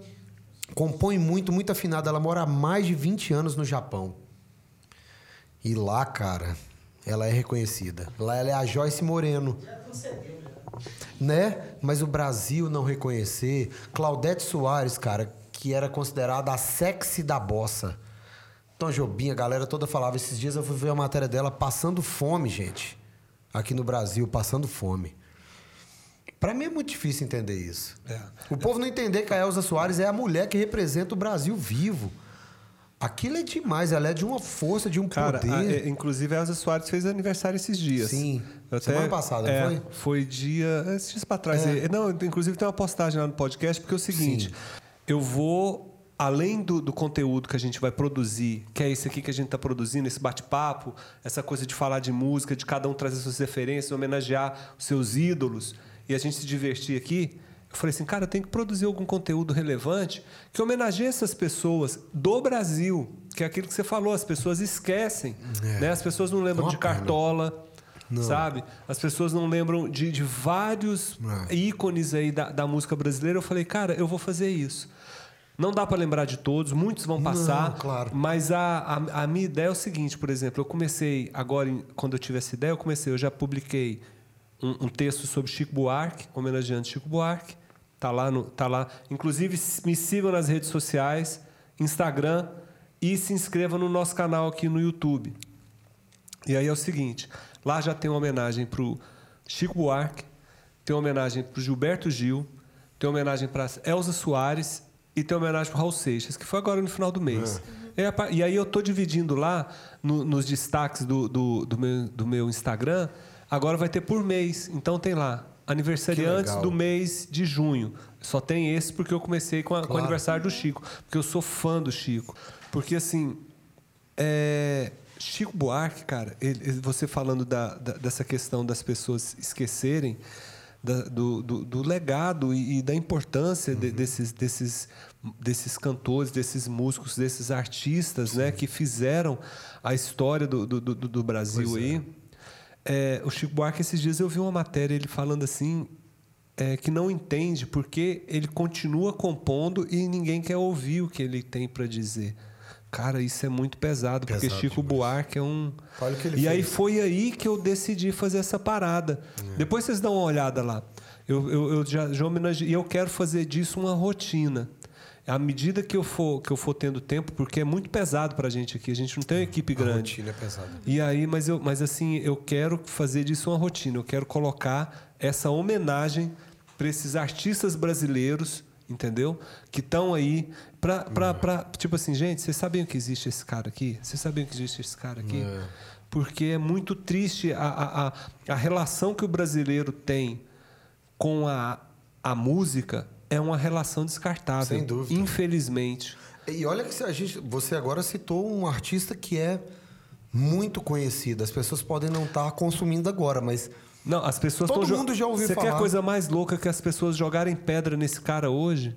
compõe muito, muito afinada. Ela mora há mais de 20 anos no Japão. E lá, cara, ela é reconhecida. Lá ela é a Joyce Moreno. Né? Mas o Brasil não reconhecer. Claudete Soares, cara, que era considerada a sexy da bossa. Tom Jobim, a galera toda falava. Esses dias eu fui ver a matéria dela passando fome, gente. Aqui no Brasil, passando fome. Pra mim é muito difícil entender isso.
É.
O povo não entender que a Elza Soares é a mulher que representa o Brasil vivo. Aquilo é demais, ela é de uma força, de um
Cara,
poder.
a- é, inclusive a Elza Soares fez aniversário esses dias.
Sim.
Eu
Semana passada, não
é,
foi?
Foi dia. Esses dias pra trás.
É.
É, Não, inclusive tem uma postagem lá no podcast, porque é o seguinte: eu vou. Além do, do conteúdo que a gente vai produzir, que é esse aqui que a gente está produzindo, esse bate-papo, essa coisa de falar de música, de cada um trazer suas referências, homenagear os seus ídolos e a gente se divertir aqui, eu falei assim, cara, eu tenho que produzir algum conteúdo relevante que homenageie essas pessoas do Brasil, que é aquilo que você falou, as pessoas esquecem, né? As pessoas não lembram
É
de. Cartola, sabe? As pessoas não lembram de, de vários
É.
ícones aí da, da música brasileira. Eu falei, cara, eu vou fazer isso. Não dá para lembrar de todos, muitos vão passar.
Não, claro.
Mas a, a, a minha ideia é o seguinte, por exemplo, eu comecei agora, quando eu tive essa ideia, eu comecei, eu já publiquei um, um texto sobre Chico Buarque, homenageando Chico Buarque. Tá lá, no, tá lá. Inclusive, me sigam nas redes sociais, Instagram e se inscrevam no nosso canal aqui no YouTube. E aí é o seguinte, lá já tem uma homenagem para o Chico Buarque, tem uma homenagem para o Gilberto Gil, tem uma homenagem para Elza Soares e tem uma homenagem para Raul Seixas, que foi agora no final do mês. E a pa- E aí eu estou dividindo lá, no- nos destaques do, do, do meu, do meu Instagram, agora vai ter por mês. Então tem lá, aniversariantes do mês de junho. Só tem esse porque eu comecei com, a- com o
Claro.
aniversário do Chico. Porque eu sou fã do Chico. Porque assim, é, Chico Buarque, cara, ele- você falando da- da- dessa questão das pessoas esquecerem da- do, do- do legado e, e da importância de- desses, desses, desses cantores, desses músicos, desses artistas né, que fizeram a história do, do, do- Brasil aí. É, o Chico Buarque, esses dias eu vi uma matéria ele falando assim. é, que não entende porque ele continua compondo e ninguém quer ouvir o que ele tem para dizer. Cara, isso é muito pesado, porque
Pesado
Chico
demais.
Buarque é um.
Olha o que ele
e aí
fez.
foi aí que eu decidi fazer essa parada. Depois vocês dão uma olhada lá. Eu, eu, eu já, já homenageei. E eu quero fazer disso uma rotina. À medida que eu for, que eu for tendo tempo, porque é muito pesado pra gente aqui. A gente não tem uma equipe
A
grande.
rotina é pesada.
E aí, mas, eu, mas assim, eu quero fazer disso uma rotina. Eu quero colocar essa homenagem para esses artistas brasileiros, entendeu? Que estão aí para, tipo assim, gente, vocês sabiam que existe esse cara aqui? Vocês sabiam que existe esse cara aqui? porque é muito triste a, a, a, a relação que o brasileiro tem com a, a música é uma relação descartável.
Sem dúvida.
Infelizmente.
E olha que a gente, você agora citou um artista que é muito conhecido. As pessoas podem não estar consumindo agora, mas
Não, as pessoas
Todo mundo já ouviu
Você quer
falar.
a coisa mais louca que as pessoas jogarem pedra nesse cara hoje?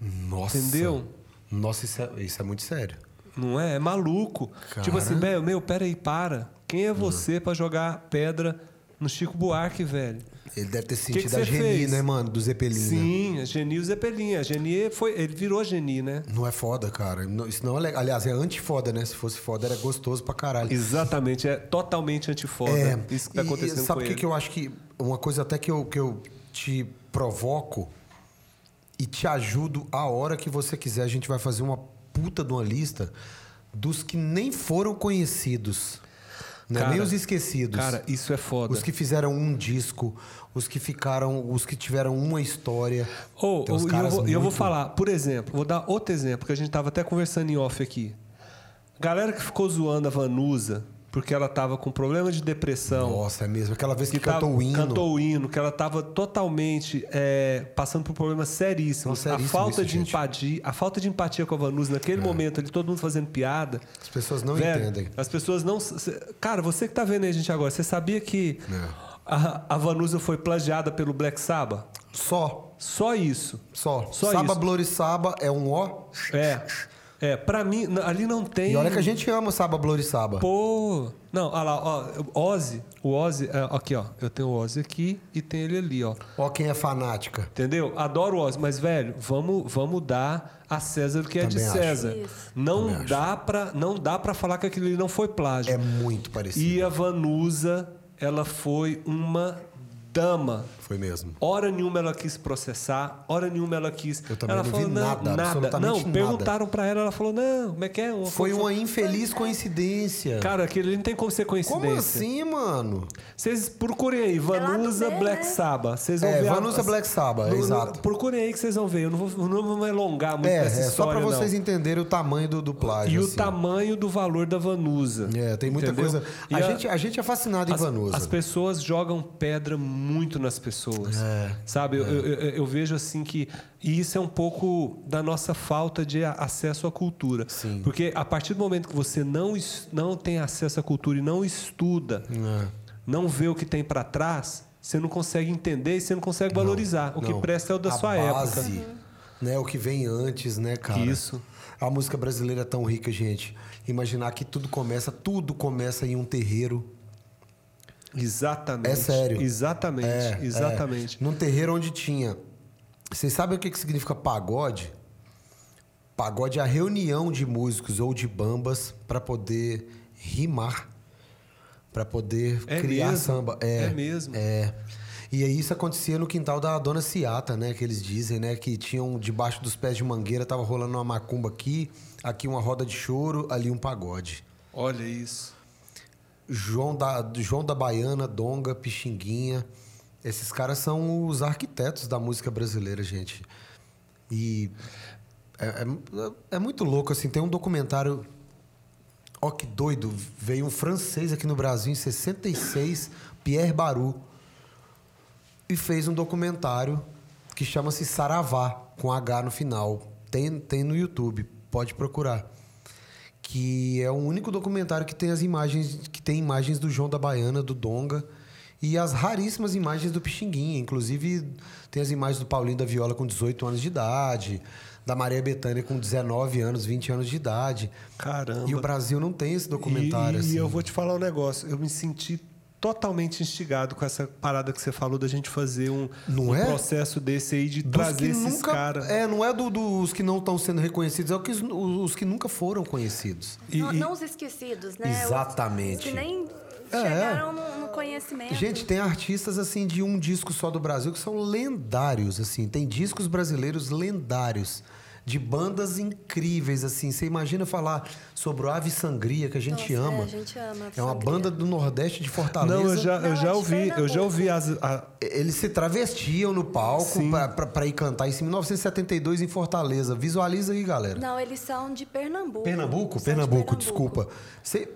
nossa.
Entendeu?
Nossa, isso é, isso é muito sério.
Não é? É maluco.
Cara.
Tipo assim, meu, meu, peraí, para. Quem é você pra jogar pedra no Chico Buarque, velho?
Ele deve ter
que
sentido
que
a
você
Geni,
fez?
né, mano? Do Zeppelin. né?
Sim, a Geni e o Zeppelin. A Geni foi. Ele virou Geni, né?
Não é foda, cara. Isso não é legal. Aliás, é anti-foda, né? Se fosse foda, era gostoso pra caralho.
Exatamente, é totalmente antifoda.
É,
Isso que tá acontecendo
e sabe o que, que eu acho que. Uma coisa até que eu, que eu te provoco e te ajudo a hora que você quiser. A gente vai fazer uma puta de uma lista dos que nem foram conhecidos. Né?
Cara,
nem os esquecidos.
Cara, isso é foda.
Os que fizeram um disco, os que ficaram, os que tiveram uma história.
Ou, ou- e eu, e eu vou
muito-
falar, por exemplo, vou dar outro exemplo, que a gente tava até conversando em off aqui. Galera que ficou zoando a Vanusa porque ela tava com problema de depressão.
Nossa, é mesmo. Aquela vez que,
tava-
cantou o hino.
Cantou o hino, que ela estava totalmente é, passando por problemas seríssimos.
Não, seríssimo
a falta
isso,
de
gente. É.
empatia, a falta de empatia com a Vanusa naquele momento ali, todo mundo fazendo piada.
As pessoas não entendem.
As pessoas não. Cara, você que tá vendo aí a gente agora, você sabia que
É.
a, a Vanusa foi plagiada pelo Black Sabbath?
Só.
Só isso.
Só.
Só
Saba
isso.
Blorissaba é um ó.
É. É, pra mim, ali não tem.
E olha que a gente ama Saba Blorissaba.
Pô. Não, olha lá, ó. Ozzy. O Ozzy. é, aqui, ó. Eu tenho o Ozzy aqui e tem ele ali, ó.
Ó quem é fanática.
Entendeu? Adoro o Ozzy, mas, velho, vamos, vamos dar a César o que é de
Também acho.
César.
Isso.
Não
Também acho.
dá, pra, não dá pra falar que aquilo ali não foi plágio.
É muito parecido.
E a Vanusa, ela foi uma dama.
Foi mesmo.
Hora nenhuma ela quis processar, hora nenhuma ela quis.
Eu também
ela
não vi
falou,
nada,
nada.
absolutamente
Não,
nada.
perguntaram pra ela, ela falou: não, como é que é? Uma
Foi
coisa-
uma infeliz coincidência.
Cara, aquilo não tem como ser coincidência.
Como assim, mano?
Vocês procurem aí, Vanusa
É
Black
né?
Sabbath. Vocês vão
É,
ver. a-
Vanusa Black Sabbath,
No- no-
exato.
Procurem aí que vocês vão ver. Eu não vou, não vou me alongar muito
É,
nessa
é só pra
história,
vocês
não.
entenderem o tamanho do, do plágio.
E o
assim.
tamanho do valor da Vanusa.
É, tem muita
entendeu?
coisa.
E
A, gente, a gente é fascinado em
as,
Vanusa.
as pessoas jogam pedra muito nas pessoas.
É,
sabe? Eu, eu- eu- eu vejo assim que. E isso é um pouco da nossa falta de acesso à cultura.
Sim.
Porque a partir do momento que você não, não tem acesso à cultura e não estuda,
É.
não vê o que tem para trás, você não consegue entender e você não consegue valorizar. o que
Não.
presta é o da
A
sua
base,
época.
Né, o que vem antes, né, cara?
Isso.
A música brasileira é tão rica, gente. Imaginar que tudo começa, tudo começa em um terreiro.
Exatamente.
É sério.
Exatamente.
É,
exatamente.
é. Num terreiro onde tinha. Vocês sabem o que, que significa pagode? Pagode é a reunião de músicos ou de bambas para poder rimar, para poder
É
criar
mesmo?
samba.
É mesmo?
É. E aí isso acontecia no quintal da dona Ciata, né? Que eles dizem, né? Que tinham debaixo dos pés de mangueira, tava rolando uma macumba aqui, aqui uma roda de choro, ali um pagode.
Olha isso.
João da, João da Baiana, Donga, Pixinguinha. Esses caras são os arquitetos da música brasileira, gente. E é, é- é muito louco, assim. Tem um documentário. Ó, que doido. Veio um francês aqui no Brasil em 66, Pierre Baru. E fez um documentário que chama-se Saravá, com H no final. Tem, tem no YouTube, pode procurar que é o único documentário que tem as imagens que tem imagens do João da Baiana, do Donga e as raríssimas imagens do Pixinguinha, inclusive tem as imagens do Paulinho da Viola com 18 anos de idade, da Maria Bethânia com 19 anos, 20 anos de idade.
Caramba.
E o Brasil não tem esse documentário
E,
assim.
e eu vou te falar um negócio. Eu me senti totalmente instigado com essa parada que você falou da gente fazer um,
Não
um
é?
processo desse aí de
Dos
trazer esses
nunca,
caras.
É, não é do- dos que não estão sendo reconhecidos, é o que os, os que nunca foram conhecidos.
E-
não,
e-
não os esquecidos, né? Os-
Exatamente.
Os que nem
É.
chegaram no, no conhecimento.
Gente, tem artistas assim de um disco só do Brasil que são lendários, assim. Tem discos brasileiros lendários de bandas incríveis, assim. Você imagina falar sobre o Ave Sangria que a gente
Nossa,
ama.
É, a gente ama. Ave
É uma
Sangria.
banda do Nordeste de Fortaleza.
Não, eu já,
Não,
eu
é
já ouvi, eu já ouvi as, a-
Eles se travestiam no palco pra ir cantar isso em 1972 em Fortaleza. Visualiza aí, galera.
Não, eles são de Pernambuco.
Pernambuco?
São de
Pernambuco, desculpa. Você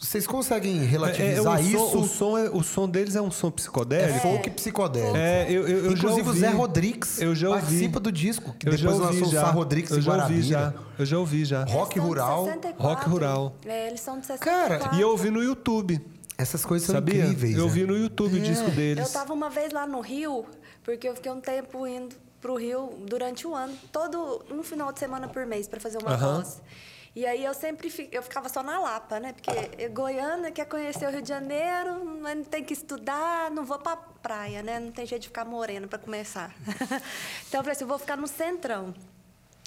Vocês conseguem
É, é, o,
relativizar
som,
isso?
o, som é- o som deles é um som
É
psicodélico.
folk psicodélico.
É, eu, eu, eu já
Inclusive
ouvi.
o Zé Rodrigues
eu já ouvi.
participa do disco, que
Eu já
depois
ouvi
lançou o
já.
Sá Rodrigues
eu já ouvi já.
Guarabira.
Eu já ouvi já.
Rock rural.
64.
Rock rural.
É, eles são de 64.
Cara,
E eu ouvi no YouTube.
Essas coisas são
Sabia?
incríveis.
eu
né?
vi no YouTube o disco deles.
Eu tava uma vez lá no Rio, porque eu fiquei um tempo indo pro Rio durante o ano, todo um final de semana por mês para fazer uma
Aham.
voz. E aí eu sempre fi- eu ficava só na Lapa, né? Porque Goiânia quer conhecer o Rio de Janeiro, mas não tem que estudar, não vou pra praia, né? Não tem jeito de ficar morena para começar. então eu falei assim, eu vou ficar no centrão.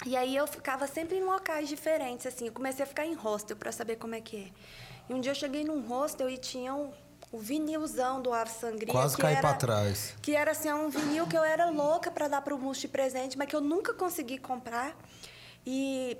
E aí eu ficava sempre em locais diferentes, assim. Eu comecei a ficar em hostel para saber como é que é. E um dia eu cheguei num hostel e tinha um, o vinilzão do Ave Sangria.
Quase caí
era,
pra trás.
Que era assim, um vinil que eu era louca para dar pro Mus de presente, mas que eu nunca consegui comprar. E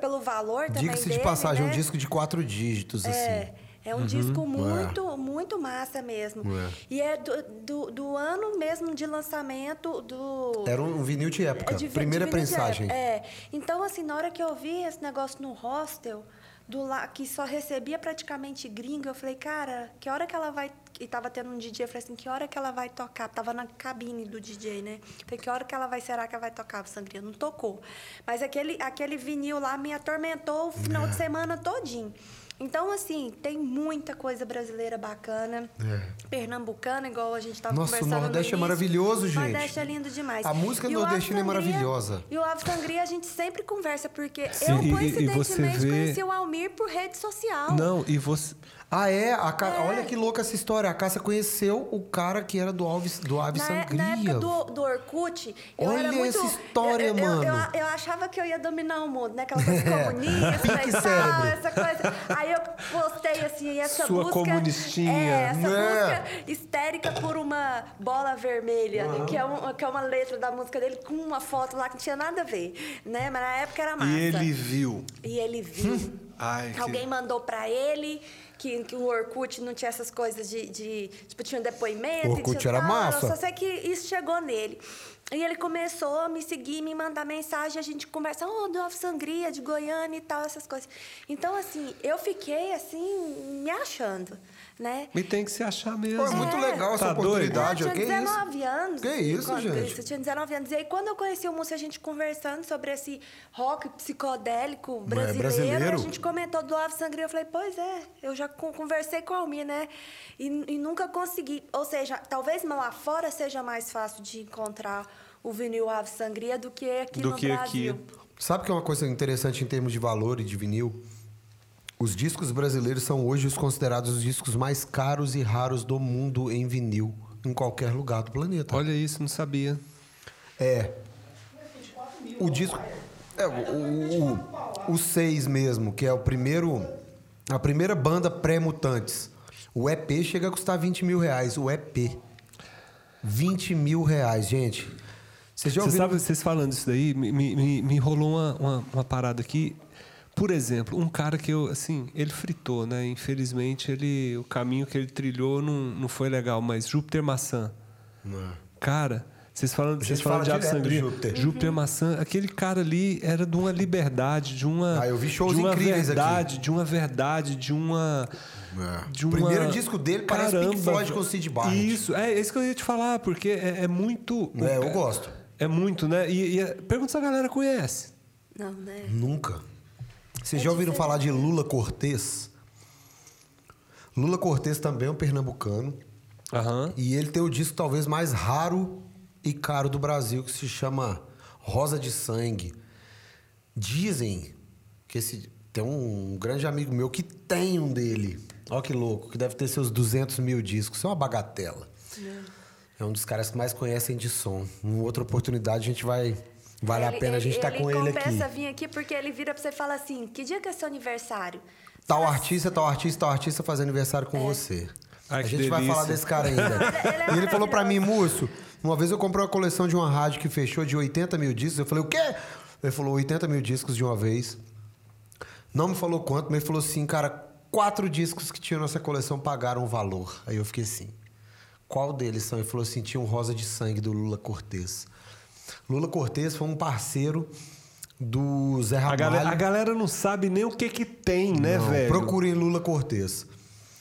pelo valor também
Diga-se de passagem, é
né?
um disco de quatro dígitos,
É,
assim.
é um disco muito, muito massa mesmo.
É.
E é do, do, do ano mesmo de lançamento do...
Era um vinil de época.
De-
Primeira
de
prensagem.
época. É. Então, assim, na hora que eu vi esse negócio no hostel, do lá, que só recebia praticamente gringa, eu falei, cara, que hora que ela vai. E tava tendo um DJ, eu falei assim, que hora que ela vai tocar? Tava na cabine do DJ, né? Falei, que hora que ela vai, será que ela vai tocar Sangria? Não tocou. Mas aquele, aquele vinil lá me atormentou o final
É.
de semana todinho. Então, assim, tem muita coisa brasileira bacana. Pernambucana, igual a gente tava
É. Nossa, o
conversando no
Nordeste é maravilhoso, gente.
O Nordeste é lindo demais.
A música nordestina é maravilhosa.
E o Ave Sangria a gente sempre conversa, porque
Sim,
eu,
e- e- e
coincidentemente,
vê-
conheci o Almir por rede social.
Não, e você.
Ah, é? A Ca-
É.
Olha que louca essa história. A Cássia conheceu o cara que era do Alves, do Ave
Na,
Sangria.
na época do, do Orkut, eu
Olha
era muito...
essa história,
eu, eu-
mano.
Eu, eu achava que eu ia dominar o mundo, né? Aquela coisa comunista
Pink
e tal, essa coisa. Aí eu postei, assim, essa
Sua
busca...
comunistinha.
É, essa
Né?
música histérica por uma bola vermelha, que, é um, que é uma letra da música dele com uma foto lá que não tinha nada a ver, né? Mas na época era massa.
E ele viu.
E ele viu.
Ai, que-
Alguém mandou pra ele que, que o Orkut não tinha essas coisas de. de- tipo, tinha um depoimento.
O Orkut
tinha
era
tal,
massa.
Só sei que isso chegou nele. E ele começou a me seguir, me mandar mensagem, a gente conversa, oh, do Ave Sangria, de Goiânia e tal, essas coisas. Então, assim, eu fiquei, assim, me achando, né?
E tem que se achar mesmo.
Pô, é muito
É.
legal essa
Tá doido?
oportunidade.
Eu tinha
que isso?
19 anos.
Que isso,
quando-
gente?
Eu tinha 19 anos. E aí, quando eu conheci o Múcio, a gente conversando sobre esse rock psicodélico brasileiro,
brasileiro?
a gente comentou do Ave Sangria. Eu falei, pois é, eu já con- conversei com a Almir, né? E, e nunca consegui. Ou seja, talvez lá fora seja mais fácil de encontrar o vinil Ave Sangria do que aqui
Do
no
que aqui.
Brasil.
Sabe que é uma coisa interessante em termos de valor e de vinil? Os discos brasileiros são hoje os considerados os discos mais caros e raros do mundo em vinil, em qualquer lugar do planeta.
Olha isso, não sabia.
É. O disco. É, o, o, o seis mesmo, que é o primeiro. A primeira banda pré-mutantes. O EP chega a custar 20 mil reais. O EP. 20 mil reais, gente. Vocês já
Você
ouviram?
sabe, vocês falando isso daí, me, me, me- me rolou uma, uma, uma parada aqui. Por exemplo, um cara que eu, assim, ele fritou, né? Infelizmente, ele, o caminho que ele trilhou não, não foi legal, mas Júpiter Maçã. Cara, vocês falam, vocês falam
fala
de Ave Sangria.
Júpiter.
Júpiter Maçã, aquele cara ali era de uma liberdade, de uma.
Ah, eu vi shows
de uma
incríveis aqui.
verdade, de uma verdade, de uma. De
O
uma...
primeiro disco dele parece Pink Floyd com o Sid Barrett.
Isso, é isso que eu ia te falar, porque é, é muito.
É, eu gosto.
É muito, né? E, e é- pergunta se a galera conhece.
Não, né?
Nunca. Vocês
É
já ouviram
diferente.
falar de Lula Cortez? Lula Cortez também é um pernambucano.
Aham.
E ele tem o disco talvez mais raro e caro do Brasil, que se chama Rosa de Sangue. Dizem que esse tem um grande amigo meu que tem um dele. Olha que louco, que deve ter seus 200 mil discos. Isso é uma bagatela. É um dos caras que mais conhecem de som. Em outra oportunidade a gente vai. Vale a
Ele-
pena a gente
ele,
estar com ele aqui.
compensa vir aqui porque ele vira pra você e fala assim: que dia que é seu aniversário?
Tal artista, tal artista, tal artista faz aniversário com você.
Ai,
a gente vai
delícia.
falar desse cara ainda.
Ele é
e ele falou pra mim. Múcio, uma vez eu comprei uma coleção de uma rádio que fechou de 80 mil discos. Eu falei, o quê? Ele falou 80 mil discos de uma vez. Não me falou quanto, mas ele falou assim, cara, quatro discos que tinham nessa coleção pagaram o valor. Aí eu fiquei assim, qual deles são? Ele falou assim, tinha um Rosa de Sangue do Lula Cortez. Lula Cortez foi um parceiro do Zé
A
Ramalho.
galera, a galera não sabe nem o que que tem, né,
Não,
velho?
Procurem Lula Cortez.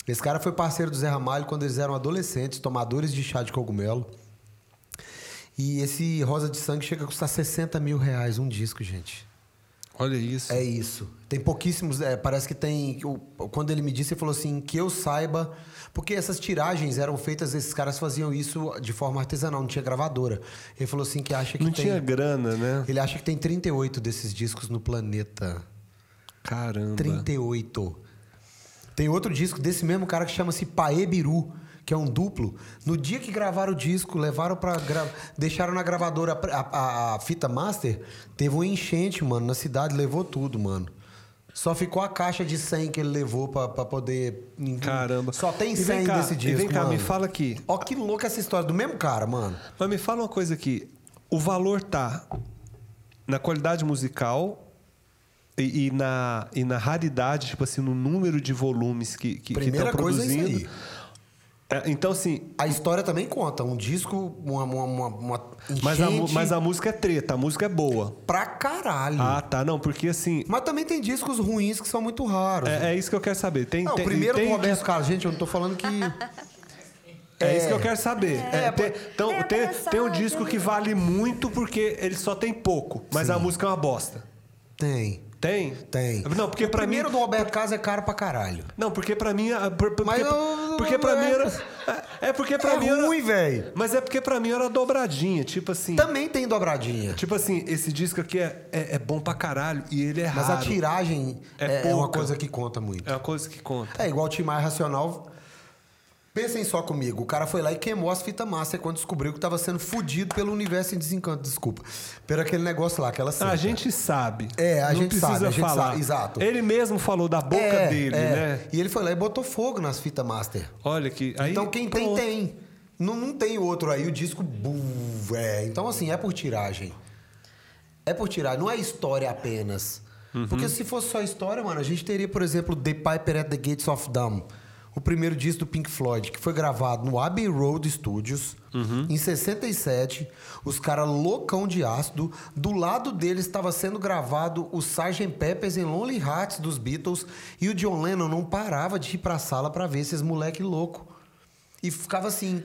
Esse cara foi parceiro do Zé Ramalho quando eles eram adolescentes, tomadores de chá de cogumelo. E esse Rosa de Sangue chega a custar 60 mil reais um disco, gente.
Olha isso.
É isso. Tem pouquíssimos. é, parece que tem. Quando ele me disse, ele falou assim: que eu saiba. Porque essas tiragens eram feitas, esses caras faziam isso de forma artesanal, não tinha gravadora. Ele falou assim que acha que
Não
tem.
tinha grana, né?
Ele acha que tem 38 desses discos no planeta.
Caramba.
38. Tem outro disco desse mesmo cara que chama-se Paebiru, que é um duplo. No dia que gravaram o disco, levaram para deixaram na gravadora a, a- a fita master, teve um enchente, mano, na cidade, levou tudo, mano. Só ficou a caixa de 100 que ele levou pra, pra poder.
Caramba.
Só tem
E vem
100
cá,
desse
e
disco.
vem cá,
mano.
me fala aqui.
Ó, que louca essa história do mesmo cara, mano.
Mas me fala uma coisa aqui. O valor tá na qualidade musical e, e na, e na raridade, tipo assim, no número de volumes que que
Primeira
estão
coisa é isso
produzindo.
aí.
É, então, assim,
A história também conta. Um disco, uma, uma, uma, uma
mas a, mas a música é treta, a música é boa.
pra caralho.
Ah, tá. Não, porque assim.
Mas também tem discos ruins que são muito raros.
É, é isso que eu quero saber. Tem,
Não,
tem,
o primeiro
tem
do Roberto Carlos, gente, eu não tô falando que.
É, isso que eu quero saber.
É,
É, tem, então,
é
tem, tem um disco que
entendeu?
vale muito porque ele só tem pouco, mas a música é uma bosta.
Tem.
Tem?
Tem.
Não, porque
o
pra
primeiro
mim.
do Roberto Carlos é caro pra caralho.
Não, porque pra mim. a- por- por-
Mas
Porque,
eu-
porque pra mim era. É é porque pra
É
mim era.
ruim, velho.
Mas é porque pra mim era dobradinha. Tipo assim.
Também tem dobradinha.
Tipo assim, esse disco aqui é, é, é bom pra caralho e ele é
Mas
raro.
a tiragem
É
é, é uma coisa que conta muito.
É uma coisa que conta.
É igual o Tim Maia Racional. Pensem só comigo. O cara foi lá e queimou as fitas master quando descobriu que tava sendo fudido pelo universo em desencanto. Desculpa. Pelo aquele negócio lá, aquela cena.
A gente sabe.
É, a
Não
gente
precisa
sabe, a gente
falar.
sabe, exato.
Ele mesmo falou da boca
É,
dele,
é.
né?
E ele foi lá e botou fogo nas fitas master.
Olha que. Aí,
então quem
pronto.
tem, tem. Não, não tem outro aí, o disco. bu- é. Então, assim, é por tiragem. É por tiragem, não é história apenas.
Uhum.
Porque se fosse só história, mano, a gente teria, por exemplo, The Piper at the Gates of Dawn. O primeiro disco do Pink Floyd, que foi gravado no Abbey Road Studios,
Uhum.
em 67. Os caras loucão de ácido. Do lado deles estava sendo gravado o Sgt. Peppers em Lonely Hearts dos Beatles. E o John Lennon não parava de ir pra sala pra ver esses moleque louco. E ficava assim,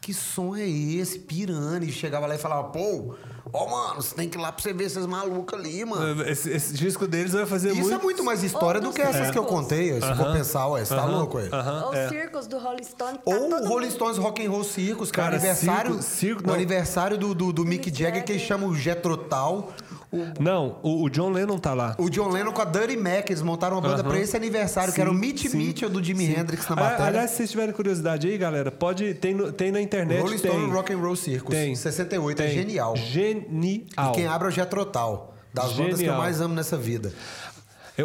que som é esse? Pirando. E chegava lá e falava, pô, ó, mano, você tem que ir lá pra você ver esses malucos ali, mano.
Esse, esse disco deles vai fazer
Isso
muito.
é muito mais história
Ou
do que
dos
essas que eu
circos.
contei. Se for
Aham.
pensar, ué, você tá
Aham.
louco, ué?
Aham,
Ou
é.
os circos do Rolling Stone. que tá
Ou
todo
o Rolling
mundo-
Stones Rock and Roll Circus, que é o
Cara,
aniversário,
circo- circo-
aniversário do, do, do Mick
Mick
Jagger, que
Jagger.
chama o Jetrotal. O,
Não, o, o John Lennon tá lá.
o John Lennon com a Dirty Mac, eles montaram uma banda
Aham.
pra esse aniversário, que era o
Sim,
Mitch
sim,
Mitchell do Jimi
sim.
Hendrix na
Ali-
bateria.
Aliás, se vocês tiverem curiosidade aí, galera, pode. Tem, no- tem na internet.
Rolling
tem,
Stone Rock and Roll Circus,
tem,
68, é
tem.
genial.
Genial.
E quem abre é o Jetrotal, das bandas que eu
Genial.
mais amo nessa vida.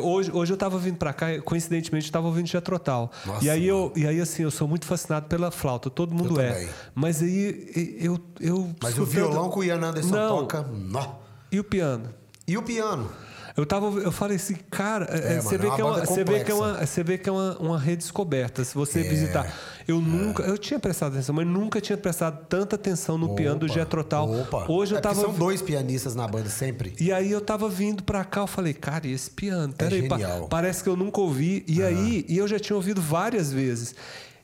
Hoje, hoje eu tava vindo pra cá, coincidentemente, eu tava ouvindo Jetrotal. E aí, eu, e aí, assim, eu sou muito fascinado pela flauta, todo mundo
Eu
é.
também.
Mas aí eu. eu
Mas o violão que o Ian Anderson
Não.
toca, nó.
E o piano?
E o piano?
Eu tava, eu falei assim, cara, é,
É,
você,
mano,
vê
é uma
é você vê que é uma, você vê que é uma, uma redescoberta. Se você
É,
visitar, eu nunca, eu tinha prestado atenção, mas nunca tinha prestado tanta atenção no piano do
Opa,
Jetrotal.
Opa.
Hoje eu
É
tava
são dois pianistas na banda sempre.
E aí eu tava vindo pra cá, eu falei, cara, e esse piano? Peraí, pa-
É
parece que eu nunca ouvi. E aí, e eu já tinha ouvido várias vezes.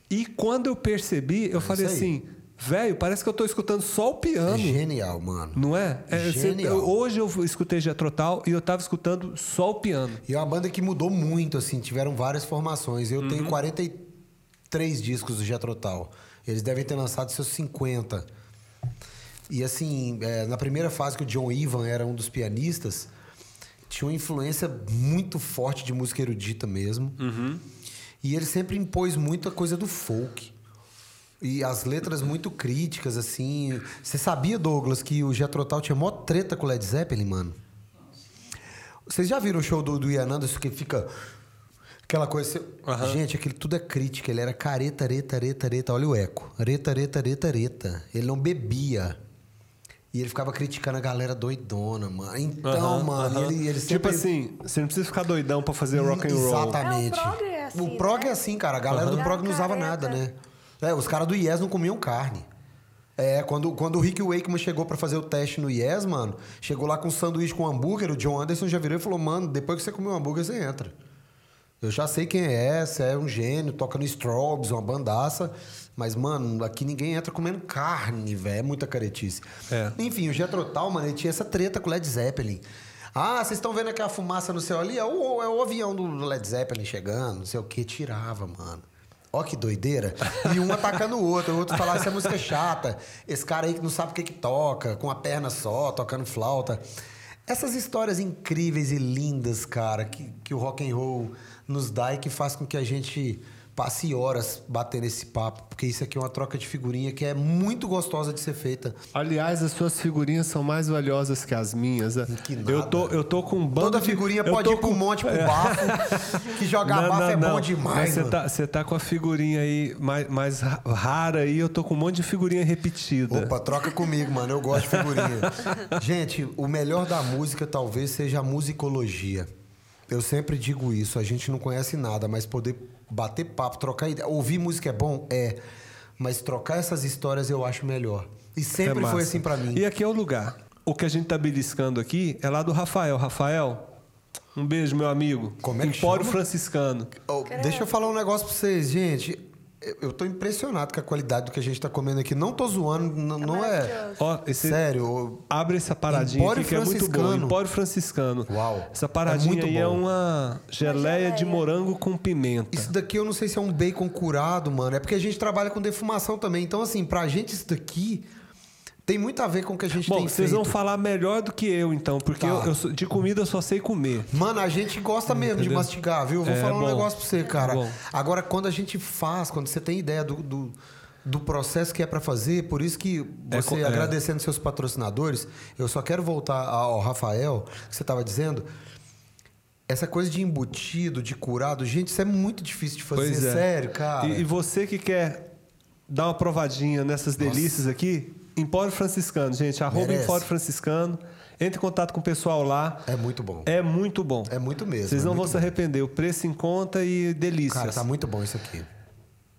E quando eu percebi, eu falei
É
assim, velho, parece que eu tô escutando só o piano.
É genial, mano.
Não é? É, você-
Genial.
eu- hoje eu escutei Jetrotal e eu tava escutando só o piano.
E é uma banda que mudou muito, assim, tiveram várias formações. Eu
Uhum.
tenho 43 discos do Jetrotal. Eles devem ter lançado seus 50. E assim, é, na primeira fase que o John Ivan era um dos pianistas, tinha uma influência muito forte de música erudita mesmo.
Uhum.
E ele sempre impôs muita coisa do folk. E as letras muito críticas, assim. Você sabia, Douglas, que o Jetrotal tinha mó treta com o Led Zeppelin, mano? Vocês já viram o show do, do Ian Anderson que fica aquela coisa.
Aham.
Gente, aquilo tudo é crítica. Ele era careta, areta, areta, areta. Olha o eco. Areta, areta, areta, areta. Ele não bebia. E ele ficava criticando a galera doidona, mano. Então,
Aham,
mano,
aham.
ele, ele
Tipo
sempre...
assim, você não precisa ficar doidão pra fazer rock and roll.
Exatamente.
É, o prog é assim,
O prog
né?
é assim, cara. A galera do
Aham.
prog não usava nada, né? É, os caras do Yes não comiam carne. É, quando, quando o Rick Wakeman chegou pra fazer o teste no Yes, mano, chegou lá com um sanduíche com hambúrguer, o John Anderson já virou e falou, mano, depois que você comer um hambúrguer, você entra. Eu já sei quem é, você é um gênio, toca no Strobes, uma bandaça, mas, mano, aqui ninguém entra comendo carne, velho, é muita caretice.
É.
Enfim, o Jethro Tull, mano, ele tinha essa treta com o Led Zeppelin. Ah, vocês estão vendo aquela fumaça no céu ali? É o, é o avião do Led Zeppelin chegando, não sei o que, tirava, mano. Ó que doideira. E um atacando o outro. O outro falava, essa música é chata. Esse cara aí que não sabe o que que toca, com a perna só, tocando flauta. Essas histórias incríveis e lindas, cara, que, que o rock and roll nos dá e que faz com que a gente passe horas batendo esse papo. Porque isso aqui é uma troca de figurinha que é muito gostosa de ser feita.
Aliás, as suas figurinhas são mais valiosas que as minhas.
Que
Eu
nada.
tô, eu tô com um bando
Toda
de-
figurinha
eu
pode ir
com-
monte, pro bafo. que jogar bafo é bom demais,
você tá, tá com a figurinha aí mais, mais ra- rara aí, eu tô com um monte de figurinha repetida.
Opa, troca comigo, mano. Eu gosto de figurinha. gente, o melhor da música talvez seja a musicologia. Eu sempre digo isso. A gente não conhece nada, mas poder bater papo, trocar ideia. Ouvir música é bom? É. Mas trocar essas histórias eu acho melhor. E sempre
É
foi assim pra mim.
E aqui é o lugar. O que a gente tá beliscando aqui é lá do Rafael. Rafael, um beijo, meu amigo.
Como é que
Empório
chama?
Franciscano.
Oh, deixa eu falar um negócio pra vocês, gente. Eu- tô impressionado com a qualidade do que a gente tá comendo aqui. Não tô zoando, não é.
maravilhoso.
Ó, esse-
Sério.
Abre essa paradinha aqui que é muito.
Franciscano.
Empório Franciscano.
Uau.
Essa
É
paradinha
muito
aí é
bom.
uma geleia de
geleia.
morango com pimenta.
Isso daqui eu não sei se é um bacon curado, mano. É porque a gente trabalha com defumação também. Então, assim, pra gente isso daqui tem muito a ver com o que a gente
Bom,
tem
vocês
feito.
vão falar melhor do que eu, então, porque
Tá.
eu, eu de comida eu só sei comer.
Mano, a gente gosta mesmo de
Entendeu?
mastigar, viu? Vou
É,
falar um
bom.
negócio pra você, cara.
Bom.
Agora, quando a gente faz, quando você tem ideia do, do, do processo que é pra fazer, por isso que
É
você,
é.
agradecendo seus patrocinadores, eu só quero voltar ao Rafael, que você tava dizendo. Essa coisa de embutido, de curado, gente, isso é muito difícil de fazer,
é.
sério, cara.
E, e você que quer dar uma provadinha nessas delícias aqui, Empório Franciscano, gente. Arroba
Merece.
Empório Franciscano. Entre em contato com o pessoal lá.
É muito bom.
É muito bom.
É muito mesmo.
Vocês
é
não vão
muito
se arrepender. O preço em conta e delícias.
Cara, tá muito bom isso aqui.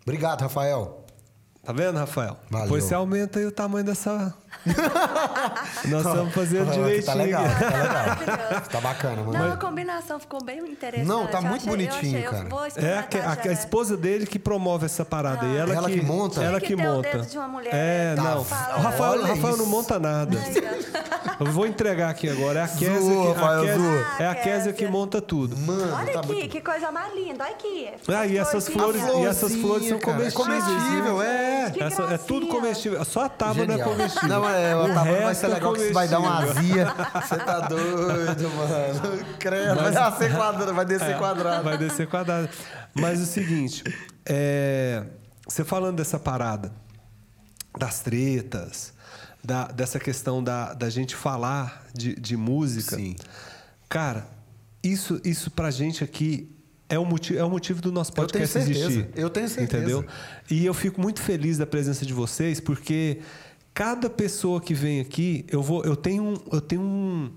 Obrigado, Rafael.
Tá vendo, Rafael?
Valeu.
Depois você aumenta aí o tamanho dessa. Nós estamos fazendo
Tá
direitinho.
legal,
aqui.
tá legal. Tá bacana, mano.
Não, a combinação ficou bem interessante.
Não, tá
Eu
muito
achei- eu
bonitinho,
achei, eu
cara.
vou
É a, a- a esposa dele que promove essa parada aí. Ela,
Ela que monta?
Ela que,
que
monta.
dedo de uma mulher
É,
que
não.
fala.
O Rafael, o Rafael não monta nada. Eu vou entregar aqui agora. É a Kézia que, a Kézia,
zoou.
é a
Ah,
Kézia que monta tudo.
Mano,
Olha
tá
aqui,
muito...
que coisa mais linda. Olha aqui.
Ah, e essas flores, e essas flores são comestíveis.
Comestível, é.
Que
Essa- é tudo comestível. Só a tábua não é comestível.
Não, é,
o
tábua vai ser
é
legal que isso vai dar uma azia. Você tá doido, mano. Credo, vai, descer quadrado, vai descer
É,
quadrado.
Vai descer quadrado. Mas o seguinte, é, você falando dessa parada, das tretas, da- dessa questão da, da gente falar de, de música.
Sim.
Cara, isso, isso pra gente aqui é o, motivo, é o motivo do nosso
Eu
podcast
certeza,
existir.
eu tenho certeza.
Entendeu? E eu fico muito feliz da presença de vocês, porque cada pessoa que vem aqui, eu vou, eu tenho, um- eu tenho um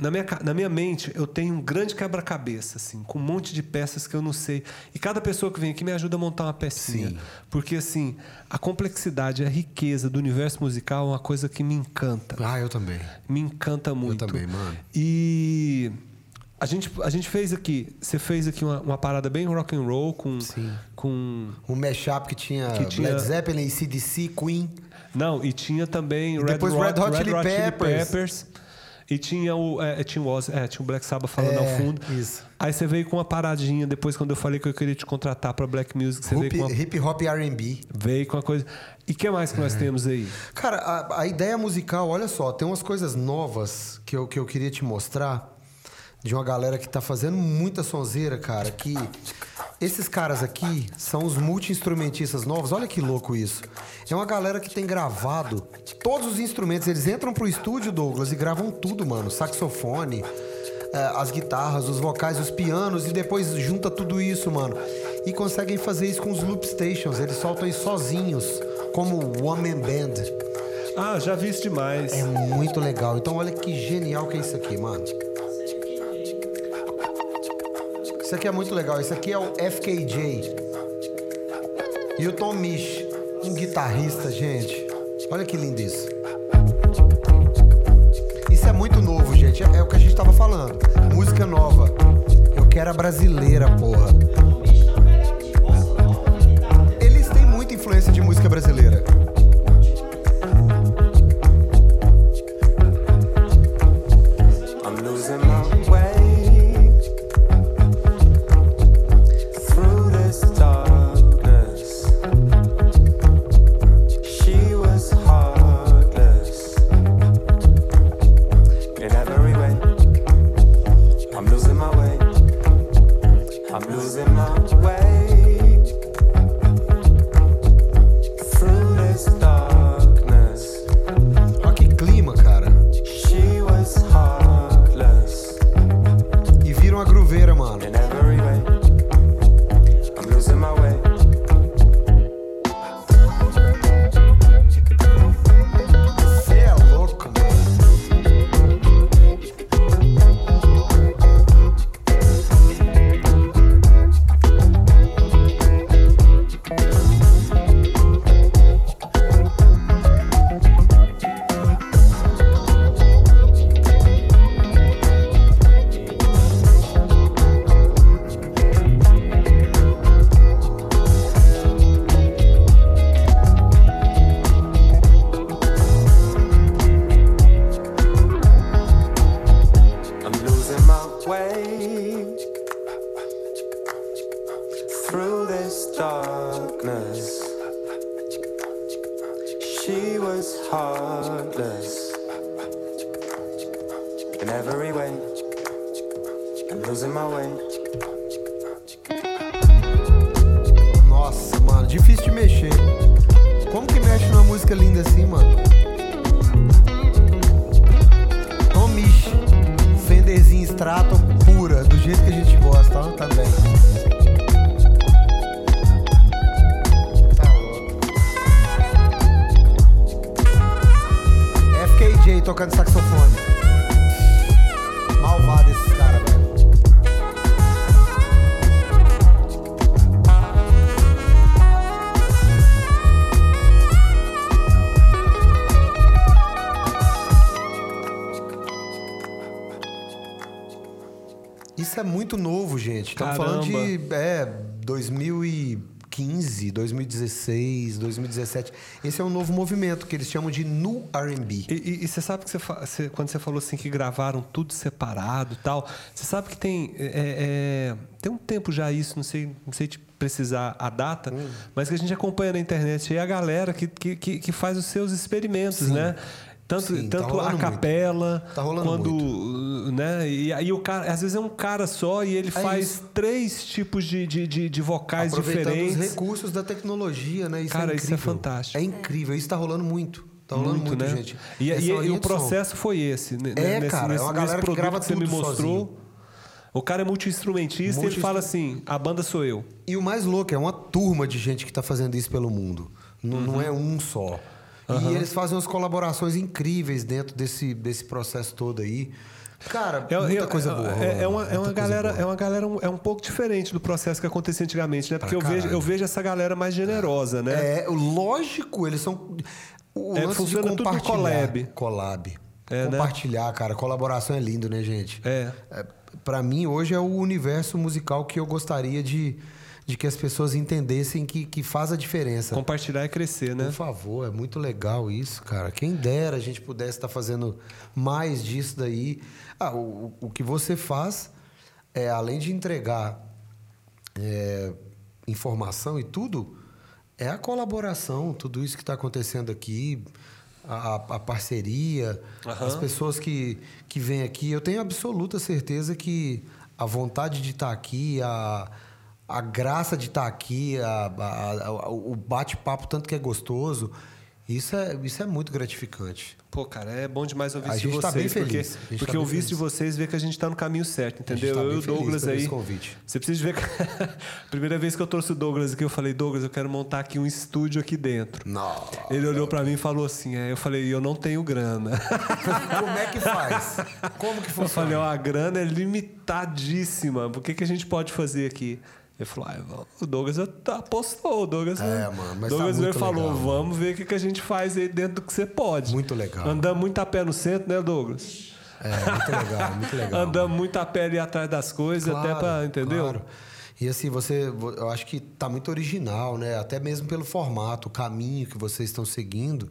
na minha, na minha mente, eu tenho um grande quebra-cabeça, assim, com um monte de peças que eu não sei. E cada pessoa que vem aqui me ajuda a montar uma pecinha.
Sim.
Porque, assim, a complexidade, a riqueza do universo musical é uma coisa que me encanta.
Ah, eu também.
Me encanta muito.
também, mano.
E a gente, a gente fez aqui, você fez aqui uma, uma parada bem rock and roll com
Sim.
com
Um mashup que tinha,
Que tinha-
Led Zeppelin, CDC, Queen.
não, e tinha também
E
Red,
depois
Hot,
Red Hot Chili Peppers.
Peppers. E tinha o, é, tinha, o Oz- é, tinha o Black Sabbath falando
É,
ao fundo.
isso.
Aí você veio com uma paradinha, depois quando eu falei que eu queria te contratar para Black Music, você veio
Hip,
com, uma,
hip hop e R&B.
veio com uma coisa. E o que mais que nós
É.
temos aí?
Cara, a, a ideia musical, olha só, tem umas coisas novas que eu, que eu queria te mostrar de uma galera que tá fazendo muita sonzeira, cara, que esses caras aqui são os multi-instrumentistas novos. Olha que louco isso. É uma galera que tem gravado todos os instrumentos. Eles entram pro estúdio, Douglas, e gravam tudo, mano. Saxofone, eh, as guitarras, os vocais, os pianos, e depois junta tudo isso, mano. E conseguem fazer isso com os loop stations. Eles soltam isso sozinhos, como One Man Band.
Ah, já vi isso demais.
É muito legal. Então olha que genial que é isso aqui, mano. Isso aqui é muito legal. Isso aqui é o FKJ. E o Tom Misch, um guitarrista, gente. Olha que lindo isso. Isso é muito novo, gente. É, é o que a gente tava falando. Música nova. Eu quero a brasileira, porra. Eles têm muita influência de música brasileira. Difícil de mexer. Como que mexe numa música linda assim, mano? Mexe. Fenderzinho extrato pura, do jeito que a gente gosta, ó, tá. Tá louco. FKJ tocando saxofone. Malvado esses caras, velho. Isso é muito novo, gente. Estamos falando de é, 2015, 2016, 2017. Esse é um novo movimento que eles chamam de Nu R&B.
E- você sabe que você, quando você falou assim que gravaram tudo separado e tal, você sabe que tem é, é, tem um tempo já isso, não sei, não sei te precisar a data,
Hum.
mas que a gente acompanha na internet aí a galera que, que, que, que faz os seus experimentos,
Sim.
né? Tanto,
Sim, tá
tanto
rolando
a
muito.
capela,
Tá rolando
quando, uh, né? E aí o cara, às vezes é um cara só e ele faz
isso.
três tipos de, de, de, de vocais diferentes.
os recursos da tecnologia, né? Isso
Cara,
é
isso é
incrível.
fantástico.
É incrível. Isso tá rolando muito. Tá rolando muito,
né?
gente.
E,
Essa
e- e o
de som.
processo foi esse. né?
É,
nesse,
cara, é
nesse,
uma
nesse
galera que grava
você me mostrou.
sozinho.
O cara é multi-instrumentista e ele fala assim: a banda sou eu.
E o mais louco é uma turma de gente que tá fazendo isso pelo mundo. Não, não é um só.
Uhum.
E eles fazem umas colaborações incríveis dentro desse, desse processo todo aí. Cara,
É,
muita
é-
coisa boa.
é- é uma, é uma galera,
boa.
é uma galera um, é um pouco diferente do processo que acontecia antigamente, né? Porque eu vejo, eu vejo essa galera mais generosa, né?
É, lógico, eles são. O
É,
lance de compartilhar.
collab.
Collab.
É, né?
compartilhar, cara. Colaboração é lindo, né, gente?
É.
É, Pra mim, hoje é o universo musical que eu gostaria de, de que as pessoas entendessem que, que faz a diferença.
Compartilhar e crescer, né?
Por favor, é muito legal isso, cara. Quem dera a gente pudesse estar fazendo mais disso daí. Ah, o, o que você faz é, além de entregar é, informação e tudo, é a colaboração, tudo isso que está acontecendo aqui, a, a parceria,
Aham.
as pessoas que, que vêm aqui. Eu tenho absoluta certeza que a vontade de estar aqui, a, a graça de estar aqui, a, a- a- o bate-papo tanto que é gostoso, isso é, isso é muito gratificante.
Pô, cara, é bom demais ouvir isso de
gente tá
vocês.
bem
porque
feliz. Gente
porque
tá
ouvir isso de vocês vê que a gente tá no caminho certo, entendeu?
tá
eu e o Douglas aí.
esse convite.
Você precisa ver que. Primeira vez que eu trouxe o Douglas aqui, eu falei, Douglas, eu quero montar aqui um estúdio aqui dentro.
Não.
Ele olhou pra mim e falou assim: é, eu falei, eu não tenho grana.
Como é que faz? Como que
Eu falei,
funciona?
ó, a grana é limitadíssima. O que, que a gente pode fazer aqui? Ele falou, ah, o Douglas apostou, o Douglas,
É, mano, mas tá
Douglas veio e
muito
falou,
legal,
vamos ver o que, que a gente faz aí dentro do que você pode.
Muito legal.
Andamos muito a pé no centro, né, Douglas?
É, muito legal, muito legal.
Andamos muito a pé ali atrás das coisas, até pra, entendeu?
claro. E assim, você, vo- eu acho que tá muito original, né? Até mesmo pelo formato, o caminho que vocês estão seguindo,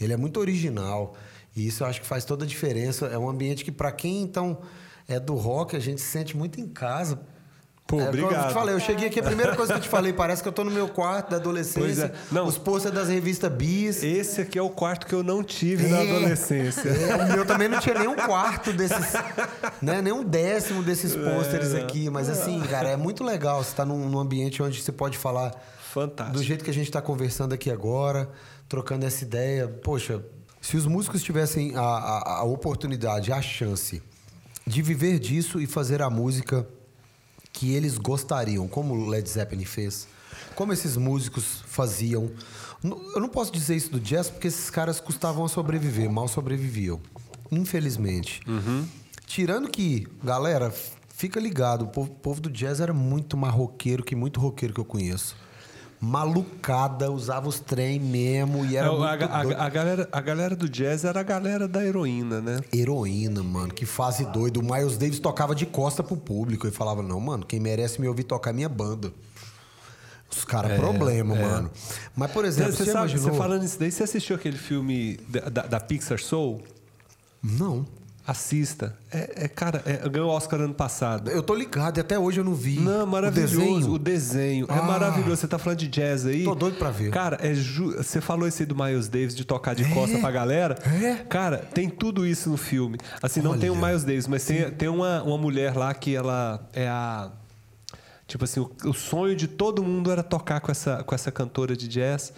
ele é muito original. E isso eu acho que faz toda a diferença. É um ambiente que, para quem então é do rock, a gente se sente muito em casa.
Pô,
É, como Eu
obrigado.
te falei, eu cheguei aqui, a primeira coisa que eu te falei, parece que eu tô no meu quarto da adolescência.
Pois é. Não.
Os pôster das revistas Bis.
Esse aqui é o quarto que eu não tive na
É.
adolescência.
É, o meu também não tinha nem um quarto desses, né? Nem um décimo desses pôsteres
É.
aqui. Mas assim, cara, é muito legal você estar num, num ambiente onde você pode falar
Fantástico.
do jeito que a gente está conversando aqui agora, trocando essa ideia. Poxa, se os músicos tivessem a, a, a oportunidade, a chance de viver disso e fazer a música que eles gostariam, como o Led Zeppelin fez, como esses músicos faziam. Eu não posso dizer isso do jazz porque esses caras custavam a sobreviver, mal sobreviviam. Infelizmente. Tirando que, galera, fica ligado, o povo, povo do jazz era muito mais roqueiro que muito roqueiro que eu conheço. Malucada, usava os trem mesmo e era
É, a,
muito
a- a galera, a galera do jazz era a galera da heroína, né?
Heroína, mano, que fase doido. O Miles Davis tocava de costa pro público e falava: Não, mano, quem merece me ouvir tocar é minha banda. Os caras,
É,
problema,
é.
mano. Mas, por exemplo,
Você,
você,
sabe,
imaginou...
você falando isso daí, você assistiu aquele filme da, da- da Pixar Soul?
Não.
Assista. É, é, cara, é, ganhou o Oscar ano passado.
Eu tô ligado e até hoje eu não vi.
Não, maravilhoso.
O desenho.
O desenho. É
Ah.
maravilhoso. Você tá falando de jazz aí.
Tô doido pra ver.
Cara, é ju... você falou esse aí do Miles Davis de tocar de costa pra galera.
É?
Cara, tem tudo isso no filme. Assim, não tem o
Olha.
Miles Davis, mas tem, tem uma, uma mulher lá que ela é a. Tipo assim, o, o sonho de todo mundo era tocar com essa, com essa cantora de jazz.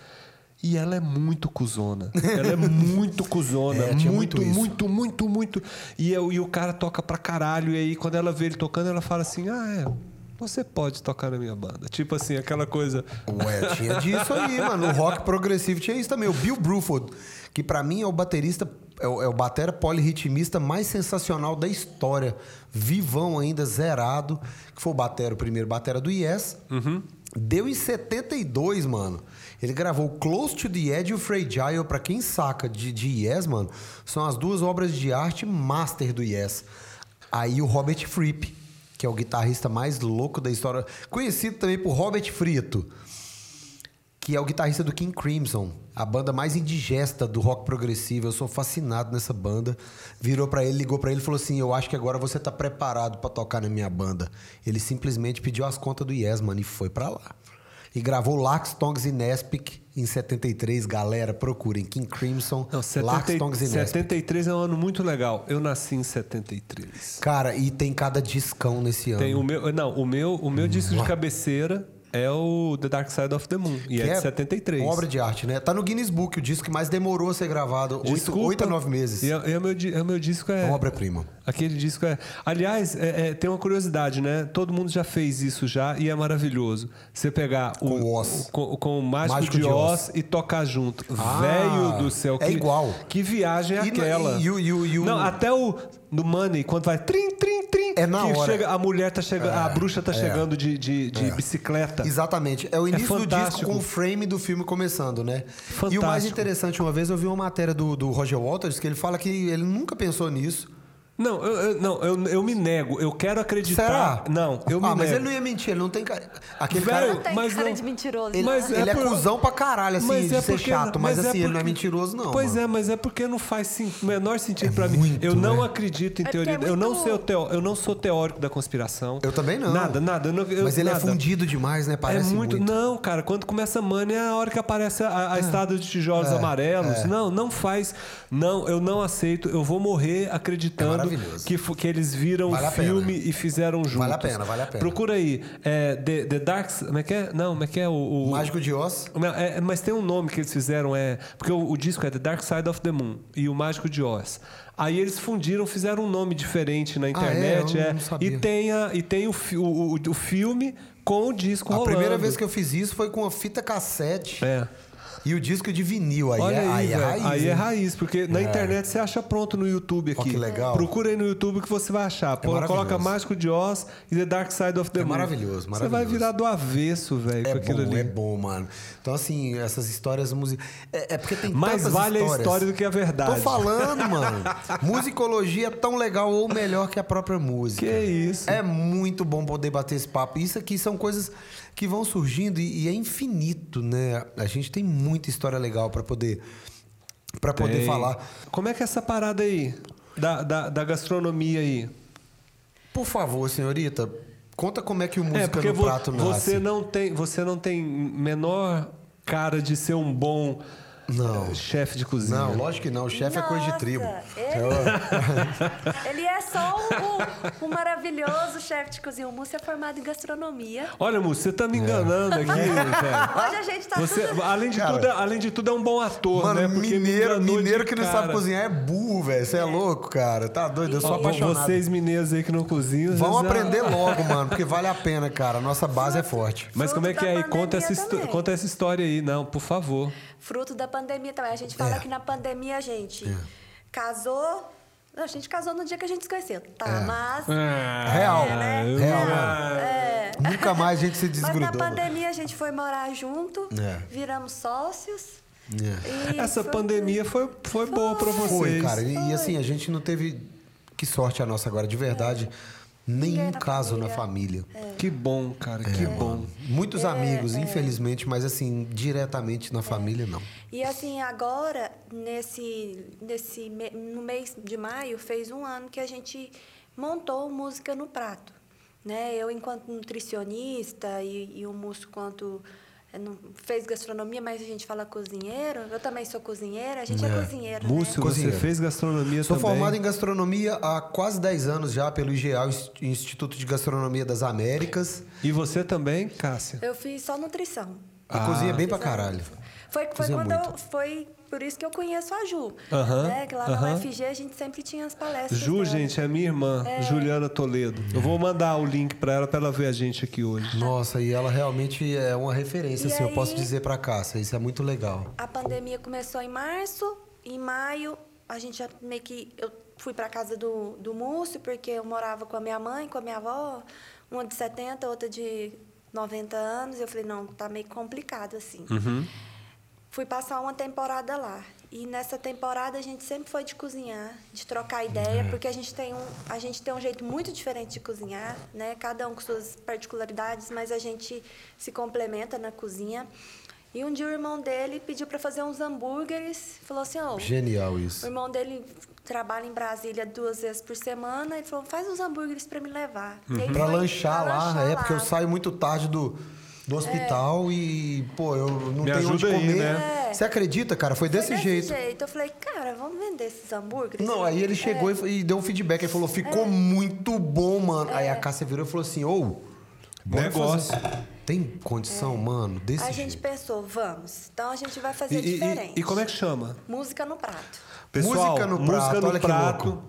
E ela é muito cuzona. Ela é muito cuzona.
É, tinha
muito,
muito isso.
muito, muito, muito. E, eu, e o cara toca pra caralho. E aí, quando ela vê ele tocando, ela fala assim: Ah, é. Você pode tocar na minha banda. Tipo assim, aquela coisa.
Ué, tinha disso aí, mano. O rock progressivo tinha isso também. O Bill Bruford, que pra mim é o baterista, é o, é o batera polirritmista mais sensacional da história. Vivão ainda, zerado. Que foi o batera, o primeiro batera do Yes. Deu em 72, mano. Ele gravou Close to the Edge e o Fragile, pra quem saca de, de Yes, mano, são as duas obras de arte master do Yes. Aí o Robert Fripp, que é o guitarrista mais louco da história, conhecido também por Robert Frito, que é o guitarrista do King Crimson, a banda mais indigesta do rock progressivo. Eu sou fascinado nessa banda. Virou pra ele, ligou pra ele e falou assim: "Eu acho que agora você tá preparado pra tocar na minha banda". Ele simplesmente pediu as contas do Yes, mano, e foi pra lá. E gravou Lax, Tongs e Nespic em 73, galera, procurem King Crimson,
Não,
Lax,
70,
Tongs e Nespic.
73 é um ano muito legal. Eu nasci em 73.
Cara, e tem cada discão nesse ano.
Tem o meu, não, o meu, o meu disco de cabeceira é o The Dark Side of the Moon e
Que
é de 73.
Uma obra de arte, né? Tá no Guinness Book, o disco que mais demorou a ser gravado. Oito,
Desculpa.
oito a nove meses.
E é, é o meu, é o meu disco é
É uma obra-prima.
Aquele disco é. Aliás, é- é, tem uma curiosidade, né? Todo mundo já fez isso já e é maravilhoso. Você pegar o,
Com o Oz.
com, com o Mágico,
Mágico
de
de
Oz,
Oz.
e tocar junto.
Ah,
Velho do céu.
é
que,
igual.
Que viagem é
E
aquela?
e o- e e
Não, até o no Money, quando vai trim, trim, trim.
É na
que
hora.
chega- a mulher tá chegando, a bruxa tá
é.
chegando de, de, de bicicleta.
Exatamente. É o início do disco com o frame do filme começando, né?
Fantástico.
E o mais interessante, uma vez eu vi uma matéria do, do Roger Waters que ele fala que ele nunca pensou nisso.
Não, eu, eu- não eu, eu me nego. Eu quero acreditar.
Será?
Não, eu me
ah,
nego.
mas ele não ia mentir, ele não tem cara. Aquele
Velho,
cara.
Não tem
mas
cara
não-
de mentiroso.
Ele,
mas
ele é,
por-
cuzão pra caralho, assim,
Mas
de
é
ser
porque-
chato. Mas, assim, ele não é
porque-
mentiroso, não.
Pois
mano.
é, mas é porque não faz sim- o menor sentido pra mim.
muito,
Eu não
né?
acredito em
É
teoria.
porque é
eu, não
muito-
sou teo, eu não sou teórico da conspiração.
Eu também não.
Nada, nada. eu não- eu-
Mas ele é
nada.
fundido demais, né? Parece
é muito, Não, cara, quando começa a mania é a hora que aparece a, a estrada de tijolos
É,
amarelos.
é.
Não, não faz. Não, eu não aceito. Eu vou morrer acreditando
É
que, que eles viram
Vale
o
a pena.
filme e fizeram juntos.
Vale a pena, vale a pena.
Procura aí. É, The, The Dark. Como é que é? Não, como é que é o. o-
Mágico de Oz.
não, é- mas tem um nome que eles fizeram, é. Porque o, o disco é The Dark Side of the Moon e o Mágico de Oz. Aí eles fundiram, fizeram um nome diferente na internet.
é? Eu
é,
não sabia.
e tem, a, e tem o, o, o, filme com o disco
A
rolando.
primeira vez que eu fiz isso foi com uma fita cassete.
É.
E o disco de vinil, aí,
Olha
é,
aí,
aí é raiz.
Aí é
hein?
raiz, porque na
É.
internet você acha pronto no YouTube aqui.
Ó, que legal.
Procura aí no YouTube que você vai achar. Pô,
maravilhoso.
coloca Mágico de Oz e The Dark Side of the
É
Moon.
maravilhoso,
Você vai
maravilhoso.
virar do avesso, velho,
É
com aquilo
bom,
ali.
é bom, mano. Então, assim, essas histórias musicais. É, é porque tem
Mais
tantas
vale a
histórias.
história do que a verdade.
Tô falando, mano. Musicologia é tão legal ou melhor que a própria música.
Que isso.
É muito bom poder bater esse papo. Isso aqui são coisas que vão surgindo e, e é infinito, né? A gente tem muita história legal pra poder para poder falar.
Como é que é essa parada aí? Da, da, da gastronomia aí?
Por favor, senhorita, conta como é que o música
é, porque
no
vo-
prato nasce.
você não tem você não tem menor cara de ser um bom
Não.
eh, chefe de cozinha.
Não, lógico que não. O chefe é coisa de
Nossa,
tribo.
Ele é só um, um maravilhoso chefe de cozinha. O Múcio é formado em gastronomia.
Olha, Múcio, você tá me enganando aqui, velho.
Hoje a gente tá
Você,
tudo...
além, de
Cara.
tudo, além de tudo, é um bom ator,
Mano,
né? Porque
mineiro, mineiro que não sabe
cara.
cozinhar é burro, velho. Você é louco, cara. Tá doido? Eu sou
Ó,
apaixonado.
Vocês mineiros aí que não cozinham...
Vão aprender logo, mano, porque vale a pena, cara. A nossa base é forte.
Mas como é que é aí? Conta essa, conta essa história aí, não, por favor.
Fruto da pandemia também. A gente fala
É.
que na pandemia a gente casou... Não, a gente casou no dia que a gente se conheceu, tá?
É.
Mas...
Real,
né?
real,
É.
Nunca mais a gente se
Mas na
desgrudou.
pandemia a gente foi morar junto,
É.
viramos sócios.
É.
Essa
foi-
pandemia foi, foi boa pra vocês.
Foi, cara. E, e assim, a gente não teve. Que sorte a nossa agora, de verdade. Nenhum caso na
família.
família.
Que bom, cara, que
É,
bom.
Muitos amigos, infelizmente, mas assim, diretamente na família, não.
E assim, agora, nesse, nesse, no mês de maio, fez um ano que a gente montou Música no Prato. Né? Eu, enquanto nutricionista, e, e o Múcio, quanto é, não- fez gastronomia, mas a gente fala cozinheiro. Eu também sou cozinheira, a gente é,
É.
cozinheiro,
Múcio,
né?
você fez gastronomia
Sou
também.
formado em gastronomia há quase 10 anos já pelo IGA, Instituto de Gastronomia das Américas.
E você também, Cássia?
Eu fiz só nutrição.
E cozinha bem pra caralho.
Foi, foi
Cozinha
quando
muito.
eu, foi por isso que eu conheço a Ju. Né? Que lá na. UFG a gente sempre tinha as palestras.
Ju,
dela.
gente, é minha irmã, Juliana Toledo. Eu vou mandar o link pra ela pra ela ver a gente aqui hoje.
Nossa, e ela realmente é uma referência,
E
assim, eu
aí-
posso dizer pra Cássia. Isso é muito legal.
A pandemia começou em março, em maio a gente já meio que eu fui para casa do, do Múcio porque eu morava com a minha mãe, com a minha avó, uma de 70, outra de 90 anos, e eu falei, não, tá meio complicado assim. Fui passar uma temporada lá. E nessa temporada a gente sempre foi de cozinhar, de trocar ideia, porque a gente tem um, a gente tem um jeito muito diferente de cozinhar, né? Cada um com suas particularidades, mas a gente se complementa na cozinha. E um dia o irmão dele pediu para fazer uns hambúrgueres, falou assim: "Ó,
Genial
o
isso.
irmão dele trabalha em Brasília duas vezes por semana, ele falou: "Faz uns hambúrgueres para me levar". E
Pra
foi
lanchar
pra
lá,
lanchar
é porque eu saio muito tarde do, do hospital e, pô, eu não
Me
tenho onde
aí,
comer.
né?
Você acredita, cara? Foi
Foi
desse, jeito.
Eu falei: "Cara, vamos vender esses hambúrgueres?".
Não, aí ele chegou e f- e, deu um feedback. Ele falou, ficou muito bom, mano. Aí a Cássia virou e falou assim, ô... bora
Negócio.
fazer- Tem condição, mano? Desse
A
jeito.
gente pensou, vamos. Então a gente vai
E,
fazer
e-
diferente.
e como é que chama?
Música no prato.
Pessoal,
Música no prato, olha que
prato.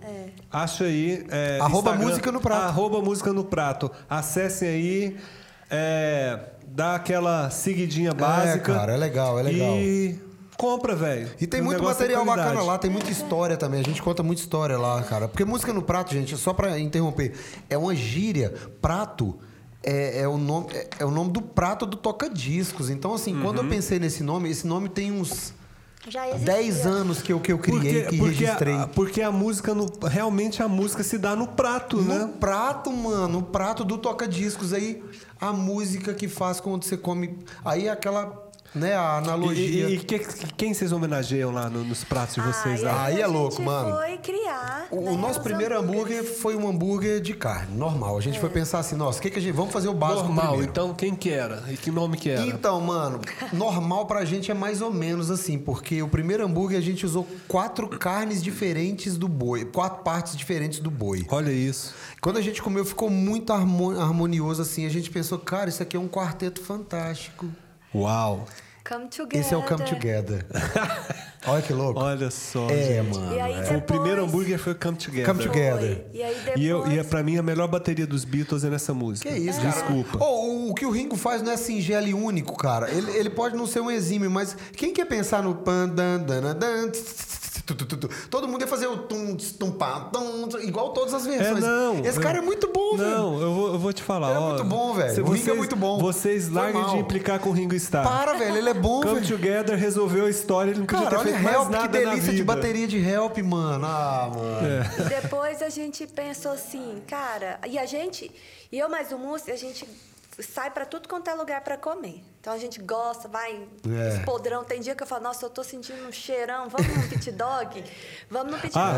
Acha aí. é,
Arroba
Instagram,
música no prato.
Arroba música no prato. Acessem aí. é, dá aquela seguidinha básica.
cara, é legal, é legal.
E compra, velho.
E tem
O
muito
é
material bacana lá, tem muita história também. A gente conta muita história lá, cara. Porque música no prato, gente, só pra interromper, é uma gíria. Prato é, é o, nome, é, é o nome do prato do toca-discos. Então, assim, quando
Uhum.
eu pensei nesse nome, esse nome tem uns
Já existia.
10 anos que eu, que eu criei,
Porque,
que
porque,
registrei.
a, porque a música, no, realmente a música se dá no prato,
No
né?
prato, mano, o prato do toca-discos. Aí a música que faz quando você come. Aí aquela, né, a
E,
analogia.
e- e que- quem vocês homenageiam lá no- nos pratos de vocês?
e
lá?
Aí é
a
louco,
gente
mano.
foi criar.
O,
né,
o nosso
os
primeiro hambúrguer foi um hambúrguer de carne, normal. A gente foi pensar assim, nossa, o que, que a gente. Vamos fazer o básico
Normal,
primeiro.
então quem que era? E que nome que era?
Então, mano, normal pra gente é mais ou menos assim, porque o primeiro hambúrguer a gente usou quatro carnes diferentes do boi, quatro partes diferentes do boi.
Olha isso.
Quando a gente comeu, ficou muito harmo- harmonioso assim. A gente pensou, cara, isso aqui é um quarteto fantástico.
Uau.
Come Together.
Esse é o Come Together. Olha que louco.
Olha só.
É,
gente.
mano.
E aí
é.
Foi o primeiro
Depois-
hambúrguer foi o Come Together.
Come Together.
Foi. E aí depois...
E, eu, e é, pra mim a melhor bateria dos Beatles é nessa música.
Que isso, cara?
Desculpa.
Ô, o que o Ringo faz não é singelo e único, cara. Ele, ele pode não ser um exímio, mas quem quer pensar no pan, dan, dan, dan, Todo mundo ia fazer o tum, tum, pá, tum, igual todas as
É,
versões.
não.
Esse
eu-
cara é muito bom, velho.
Não, eu vou, eu vou te falar.
Ele é
ó,
muito bom, velho. O Ringo é muito bom.
Vocês larguem de implicar com o Ringo Starr.
Para, velho, ele é bom,
Come
velho.
Together resolveu a história, ele não podia
Cara,
ter
olha
feito mais
Help, que
nada na
delícia de bateria de Help, mano. Ah, mano.
É.
E depois a gente pensou assim, cara, e a gente, e eu mais o Múcio, a gente sai pra tudo quanto é lugar pra comer. Então a gente gosta, vai
É.
podrão. Tem dia que eu falo, nossa, eu tô sentindo um cheirão, vamos num pit dog? Vamos num pit
Ah,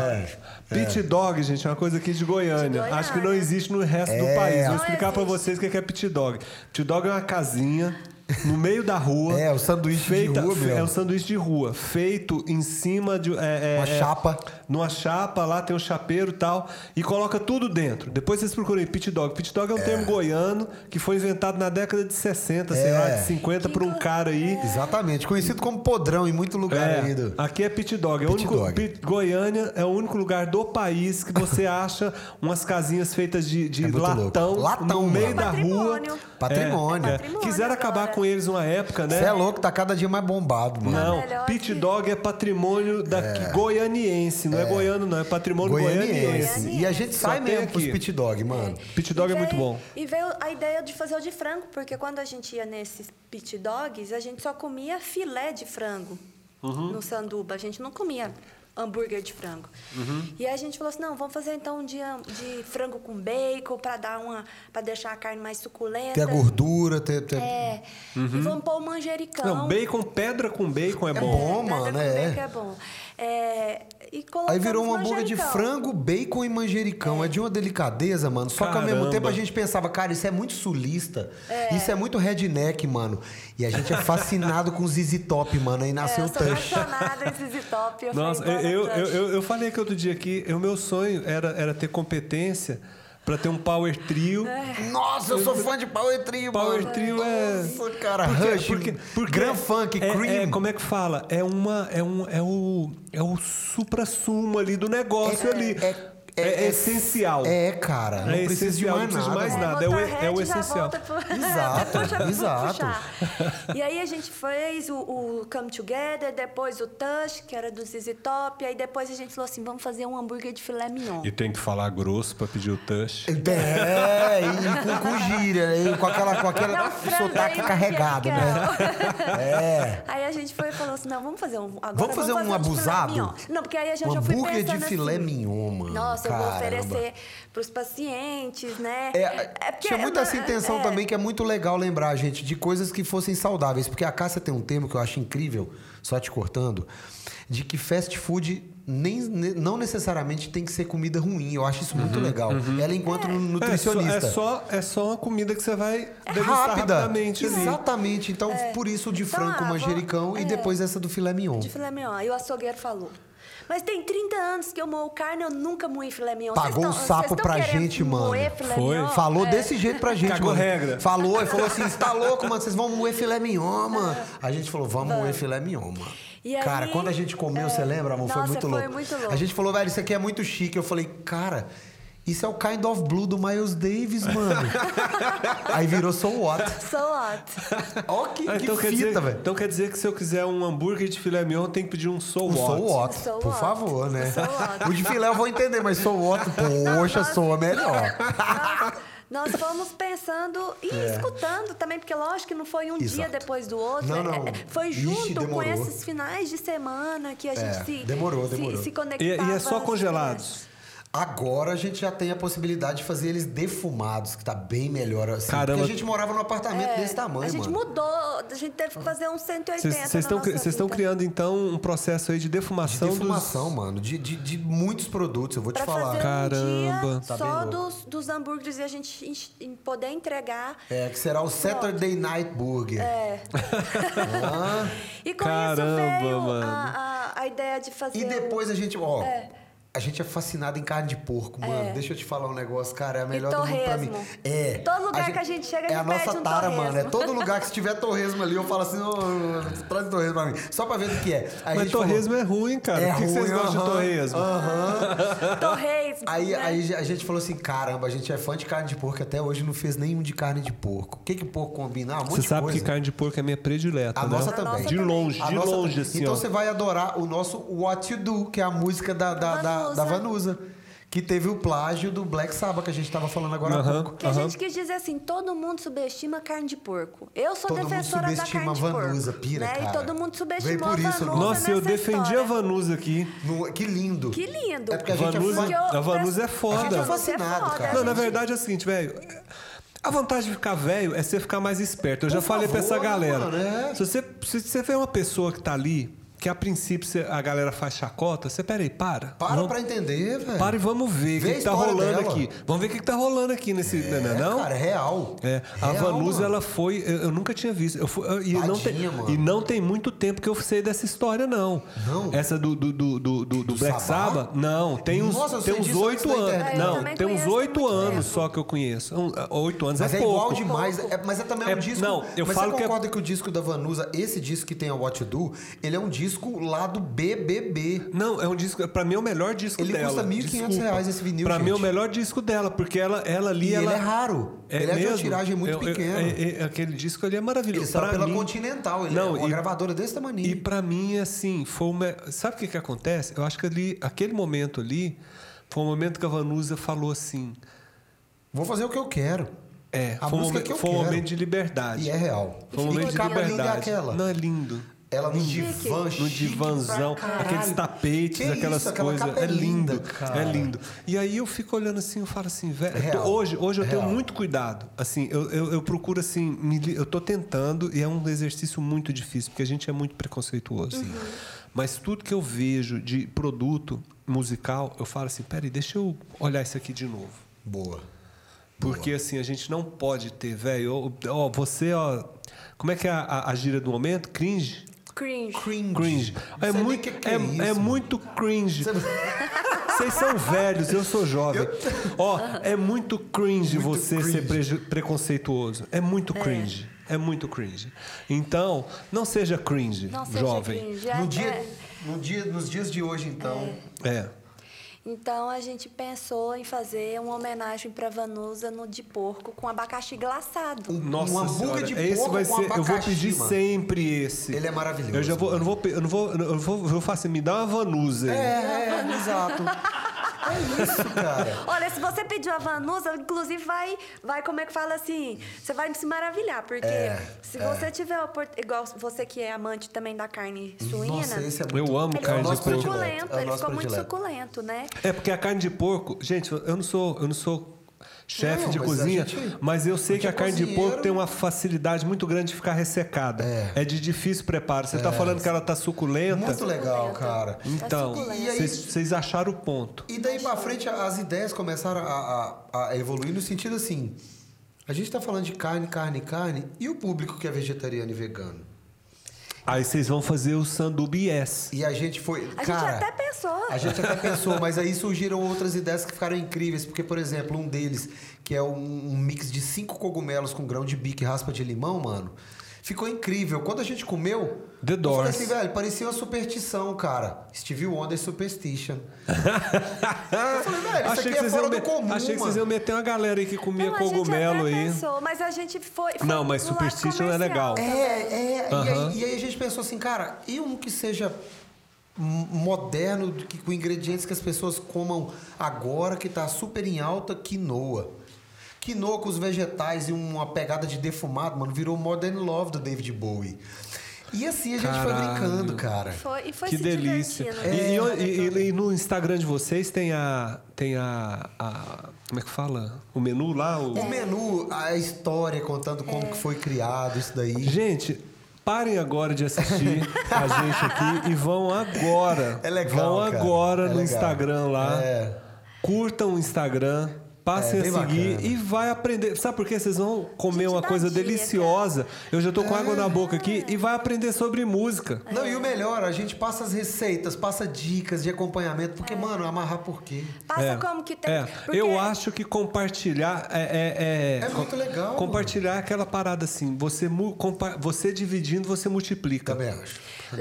dog.
pit dog, gente, é uma coisa aqui de Goiânia.
De Goiânia.
Acho que não existe no resto do
É.
país. Vou explicar pra
existe.
vocês o que é pit dog. Pit dog é uma casinha no meio da rua.
É, o sanduíche de
feita,
rua
fe-
mesmo.
É um sanduíche de rua, feito em cima de... é, é,
Uma
é,
chapa.
Numa chapa, lá tem um chapeiro e tal, e coloca tudo dentro. Depois vocês procurem pit dog. Pit dog é um termo goiano que foi inventado na década de 60, sei
É.
lá, de 50, por um cara aí.
Exatamente. Conhecido como podrão em muito lugar
É,
aí. Do...
aqui é pit dog. É o
Pit
único,
dog.
Pit- Goiânia é o único lugar do país que você acha umas casinhas feitas de, de
É
latão.
Latão,
no meio da rua.
Patrimônio.
É,
É patrimônio
Quiseram acabar
agora.
com eles uma época, né?
Você é louco, tá cada dia mais bombado, mano.
Não, pit dog é patrimônio daqui, goianiense, não é. goiano não, é patrimônio goianiense.
Goianiense. E a gente
Só
sai mesmo pros
aqui.
pit dog, mano.
Pit dog
E
é muito
veio-
bom.
E veio a ideia de fazer o de frango, porque quando a gente ia nesses pit dogs, a gente só comia filé de frango
Uhum.
no sanduba. A gente não comia hambúrguer de frango.
Uhum.
E aí a gente falou assim, não, vamos fazer então um dia de frango com bacon para dar uma para deixar a carne mais suculenta.
Tem a gordura, tem. tem-
É. E vamos pôr o manjericão.
Uhum. Não, bacon, pedra com bacon é, bom.
bom,
Pedra
mano,
com
é.
bacon é bom. É, e
Aí
colocamos
virou um hambúrguer de frango, bacon e manjericão. É, de uma delicadeza, mano. Só que ao mesmo
Caramba.
tempo a gente pensava, cara, isso é muito sulista. Isso é muito redneck, mano. E a gente é fascinado com ZZ Top, mano. Aí
É,
nasceu
eu
o
sou apaixonada em ZZ Top. Eu
Nossa,
falei,
eu, eu, eu, eu falei que outro dia aqui, o meu sonho era, era ter competência pra ter um power trio.
Nossa, eu sou fã de Power Trio,
Power
mano.
Trio é.
Nossa, cara,
Porque-
Rush,
porque, porque
Grand Funk,
é,
Cream.
É, como é que fala? É uma. É, um, é o. É o supra-sumo ali do negócio ali. É, essencial.
É, cara. Não
É
precisa de
essencial,
mais
não mais nada. É o- é o essencial.
pro-
Exato,
Depois já vou
exato.
puxar. E aí a gente fez o, o Come Together, depois o Touch, que era do ZZ Top, aí depois a gente falou assim, vamos fazer um hambúrguer de filé mignon.
E tem que falar grosso pra pedir o touch.
É, e com, com gíria, e com aquela, com aquele
Não,
sotaque
aí,
carregado, né? É.
Aí a gente foi e falou assim, não, vamos fazer um... Agora
Vamos fazer um
de filé
abusado?
Não, porque aí a gente
Um
já foi
hambúrguer de
pensando
filé
assim,
mignon, mano.
Nossa, eu vou
Caramba.
oferecer pros pacientes, né?
É,
porque
tinha muita essa
é-
intenção
é.
também, que é muito legal lembrar, gente, de coisas que fossem saudáveis. Porque a Cássia tem um termo que eu acho incrível, só te cortando, de que fast food nem, ne- não necessariamente tem que ser comida ruim. Eu acho isso muito legal. Ela, enquanto nutricionista.
É só, é, só, é só uma comida que você vai degustar
rápida.
rapidamente ali.
Exatamente. Então, por isso o de
Então,
frango com
ah, vou-
manjericão e
é.
depois essa do filé mignon.
De filé mignon. Aí o açougueiro falou. Mas tem 30 anos que eu moo carne, eu nunca moí filé mignon.
Pagou um
tão-
sapo
vocês tão
pra gente, mano.
Foi.
mignon?
Falou
É.
desse jeito pra gente,
Cagou
mano.
regra.
Falou, ele falou assim: você tá louco, mano? Vocês vão moer filé mignon, mano. A gente falou, vamos moer filé mignon, mano.
E
cara,
aí,
quando a gente comeu,
é,
você lembra, amor? foi
nossa,
muito
foi
louco.
muito louco.
A gente falou, velho, isso aqui é muito chique. Eu falei, cara. Isso é o Kind of Blue do Miles Davis, mano. Aí virou So What.
So what?
Ó, que,
Ah,
que
então, quer
fita, velho.
então quer dizer que se eu quiser um hambúrguer de filé mignon, eu tenho que pedir um so
Um
what.
So What,
So
por
what?
favor, né?
So what?
O de filé eu vou entender, mas So What, poxa, soa melhor.
Nós fomos pensando e escutando também, porque lógico que não foi um dia
É. Exato.
depois do outro.
Não,
é-
não.
é- Foi
Ixi,
junto com
demorou.
esses finais de semana que a gente
É,
se,
demorou,
se-
demorou.
se,
E,
conectava.
e é só
às
congelados.
Agora a gente já tem a possibilidade de fazer eles defumados, que tá bem melhor assim.
Caramba.
Porque a gente morava num apartamento
É,
desse tamanho,
a gente
mano.
mudou, a gente teve que fazer uns 180
Vocês estão criando então um processo aí de
De
defumação,
defumação,
dos...
mano. De, de, de muitos produtos, eu vou te
Pra
falar.
fazer um
Caramba.
dia
Tá
só dos, dos hambúrgueres e a gente poder entregar.
É, que será o Saturday Night Burger.
É.
Ah,
E com
Caramba,
isso veio
mano.
a, a, a ideia de fazer.
e depois a gente, ó,
É.
A gente é fascinado em carne de porco, mano.
É.
Deixa eu te falar um negócio, cara. É a
E
melhor do mundo pra mim.
torresmo.
É.
Todo lugar que a gente chega, a
É a
gente
nossa
pede um
tara, mano. É
torresmo.
todo lugar que se tiver torresmo ali, eu falo assim, ô, traz torresmo pra mim. Só pra ver o que é. Aí a
Mas
gente falou-
torresmo é ruim, cara.
É
Por que, que vocês
ruim,
gostam de
aham,
torresmo?
Torresmo.
Aí,
né?
aí a gente falou assim, caramba, a gente é fã de carne de porco, até hoje não fez nenhum de carne de porco. O que que porco combina? Ah, um monte
Você sabe
coisa.
que carne de porco é minha predileta,
A
né?
nossa também.
De longe,
A
de
nossa
longe, assim,
Então
ó.
você vai adorar o nosso What You Do, que é a música da, da, da,
Vanusa.
da Vanusa. Que teve o plágio do Black Sabbath, que a gente tava falando agora há
Aham.
pouco.
Que a gente quis dizer assim, todo mundo subestima carne de porco. Eu sou
Todo mundo
defensora da
subestima
carne de
a Vanusa,
porco.
pira,
né?
cara.
E todo mundo subestimou
Veio por
a
isso,
Vanusa
Nossa, eu defendi a
história.
Vanusa aqui.
No- que lindo.
Que lindo.
É porque a gente
Vanusa-
é
eu-
a Vanusa é foda.
A gente é
Vanusa
fascinado,
foda,
cara.
a
Não, na
gente-
verdade é o seguinte, velho. A vantagem de ficar velho é você ficar mais esperto. Eu já
Por
falei pra
favor,
essa galera.
mano, é.
Se, você, se você vê uma pessoa que tá ali, que a princípio a galera faz chacota, você, peraí, para.
Para
Vamos-
pra entender, velho.
Para e vamos ver o que,
a
que tá rolando
dela.
aqui. Vamos ver o que, que tá rolando aqui nesse. né,
É,
não?
cara, é real.
É, a
Real,
Vanusa,
mano.
ela foi. Eu, eu nunca tinha visto. Eu fui- eu- e, não tem,
mano.
e não tem muito tempo que eu sei dessa história, não.
Não?
Essa do, do, do, do, do- do Black? Sabbath? Não, tem uns
Nossa, eu
tem uns
disso
oito
antes da
anos.
internet.
É, eu
Não, tem uns oito anos
tempo.
só que eu conheço. Um, Oito anos
Mas
é,
é,
pouco.
igual demais. É- mas é também
É-
um disco.
não, eu
mas
falo
você
que é-
concorda que o disco da Vanusa, esse disco que tem a What You Do, ele é um disco lá do BBB.
Não, é um disco. Pra mim é o melhor disco
Ele
dela.
custa 1.500
Desculpa.
reais esse vinil,
Pra mim é o
gente.
melhor disco dela, porque ela, ela ali.
E
ela,
ele é raro. ele é de uma
mesmo?
tiragem muito
Eu- eu-
pequena.
é- é- aquele disco ali é maravilhoso.
Ele saiu
Pra
pela
mim-
Continental, ele
Não,
é uma
e-
gravadora desse tamanho.
E pra mim, assim, foi uma. Sabe o que que acontece? Eu acho que ali, aquele momento ali, foi um momento que a Vanusa falou assim.
Vou fazer o que eu quero.
É,
A
foi, um momento,
que eu
foi um momento de liberdade.
E é real.
Foi um momento de
é
liberdade.
aquela?
Não, é lindo.
Ela no divã,
No divanzão, aqueles tapetes,
Que
aquelas
isso, aquela
coisas.
capa
É
é
lindo,
linda, cara.
é lindo. E aí eu fico olhando assim, eu falo assim, velho.
É real.
Hoje, hoje eu tenho
Real.
muito cuidado. Assim, eu, eu, eu procuro assim, me eu tô tentando e é um exercício muito difícil, porque a gente é muito preconceituoso.
Uhum.
Mas tudo que eu vejo de produto musical, eu falo assim, peraí, deixa eu olhar isso aqui de novo.
Boa.
Porque assim, a gente não pode ter, velho. Ó, ó, você, ó. Como é que é a, a, a gíria do momento? Cringe?
Cringe.
Cringe.
Cringe. É muito,
que
é,
é isso,
é muito cringe. Vocês são velhos, eu sou jovem. Ó, é muito cringe
Muito
você
cringe.
ser preju- preconceituoso. É muito cringe. É. muito cringe. Então, não seja cringe,
Não seja
jovem.
cringe. É-
No dia,
é.
no dia, nos dias de hoje, então.
É.
Então a gente pensou em fazer uma homenagem para Vanusa no de porco com abacaxi glaçado.
Nossa
um hambúrguer
senhora,
de
esse
porco
vai
com
ser. Eu vou
abacaxi,
pedir
mano.
sempre esse.
Ele é maravilhoso,
Eu já vou, eu não vou, eu não vou, eu não vou, eu vou falar assim, me dá uma vanusa. aí.
É, é, exato. É isso, cara.
Olha, se você pediu a Vanusa, inclusive vai, vai como é que fala assim, você vai se maravilhar, porque
É,
se você tiver igual você que é amante também da carne suína,
Nossa, esse é
Eu
muito...
amo
ele
carne
ficou
de porco.
suculento,
é
ele
nosso
ficou muito suculento, né?
É porque a carne de porco, gente, eu não sou, eu não sou chefe de
mas
cozinha,
gente-
mas eu sei que a
é
carne de porco tem uma facilidade muito grande de ficar ressecada.
É.
de difícil preparo. Você tá falando que ela tá suculenta?
Muito legal, cara.
Então,
suculenta.
E aí-
vocês vocês acharam o ponto.
E daí pra frente as ideias começaram a, a- a evoluir no sentido assim. A gente tá falando de carne, carne, carne, e o público que é vegetariano e vegano?
Aí vocês vão fazer o sanduba yes.
E a gente foi.
A
cara,
gente até pensou.
A gente até pensou, mas aí surgiram outras ideias que ficaram incríveis. Porque, por exemplo, um deles, que é um, um mix de cinco cogumelos com grão de bico e raspa de limão, mano. Ficou incrível. Quando a gente comeu,
The
eu falei
Doors.
assim, velho, parecia uma superstição, cara. Stevie Wonder Superstition. eu falei, velho, isso
Achei
aqui
que,
é fora do comum,
achei que vocês
mano.
iam meter uma galera aí que comia
Não,
cogumelo aí.
pensou, mas a gente foi, foi
Não, mas Superstition é legal.
É, é. E,
Aham.
aí, e aí a gente pensou assim, cara, e um que seja moderno, que, com ingredientes que as pessoas comam agora, que tá super em alta, quinoa. Quinoa com os vegetais e uma pegada de defumado, mano, virou Modern Love do David Bowie. E assim a gente foi
Caralho.
brincando, cara.
Foi, e foi
Que
se
delícia. E,
né?
e- e- e no Instagram de vocês tem a. Tem a, a- Como é que fala? O menu lá? O...
O menu, a história contando como que foi criado isso daí.
Gente, parem agora de assistir a gente aqui e vão agora.
É legal,
Vão agora
É
no
legal.
Instagram lá.
É.
Curtam o Instagram. Passem
É,
a seguir
bacana.
e vai aprender. Sabe por quê? Vocês vão comer uma coisa
dica.
deliciosa. Eu já tô com água na boca aqui e vai aprender sobre música.
Não, e o melhor, a gente passa as receitas, passa dicas de acompanhamento, porque, mano, amarrar por quê?
Passa
É,
como que tem.
é.
porque-
Eu acho que compartilhar é, é,
É muito legal,
Compartilhar é aquela parada assim. Você, você dividindo, você multiplica.
Também acho.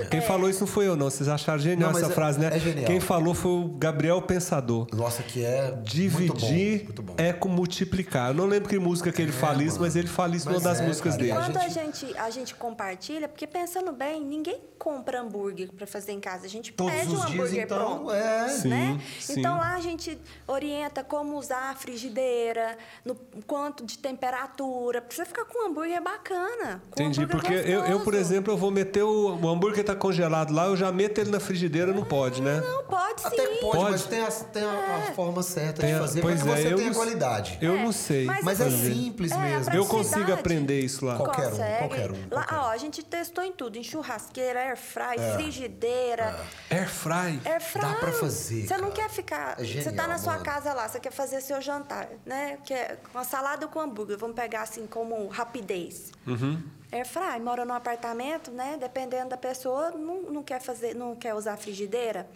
Quem falou isso não foi eu, não. Vocês acharam genial
Não,
essa
é-
frase, né?
é genial.
Quem falou foi o Gabriel Pensador.
Nossa, que é
Dividir
muito bom, bom.
é com multiplicar. Eu não lembro que música que ele fala isso, mas ele fala isso
Mas
numa das
é,
músicas
cara, e
dele.
a
Quando a
gente-
gente, a gente compartilha, porque pensando bem, ninguém compra hambúrguer para fazer em casa. A gente
Todos
pede um
dias,
hambúrguer
então,
pronto.
é.
Sim,
né?
sim.
Então lá a gente orienta como usar a frigideira, no quanto de temperatura, pra você ficar com um hambúrguer bacana. com
Entendi,
hambúrguer
porque eu, eu, por exemplo, eu vou meter o, o hambúrguer tá congelado lá, eu já meto ele na frigideira, não pode, né?
Não, pode sim.
Até pode,
Pode.
mas tem, a, tem a, a forma certa
Tem
de
a-
fazer
pois é,
você
eu
tenha
não-
qualidade.
Eu não sei.
Mas
Mas é
assim,
simples
é, a
mesmo.
Eu consigo aprender isso lá.
Qualquer um,
consegue.
qualquer um,
Lá,
qualquer um.
ó, a gente testou em tudo, em churrasqueira, air fry,
É.
frigideira.
Air fry.
Air fry.
Dá pra fazer,
Você não quer ficar.
É
você tá na sua
mano.
casa lá, você quer fazer seu jantar, né? Que é uma salada com hambúrguer. Vamos pegar assim como rapidez.
Uhum.
Air fry, mora num apartamento, né? Dependendo da pessoa, não, não quer fazer, não quer usar frigideira.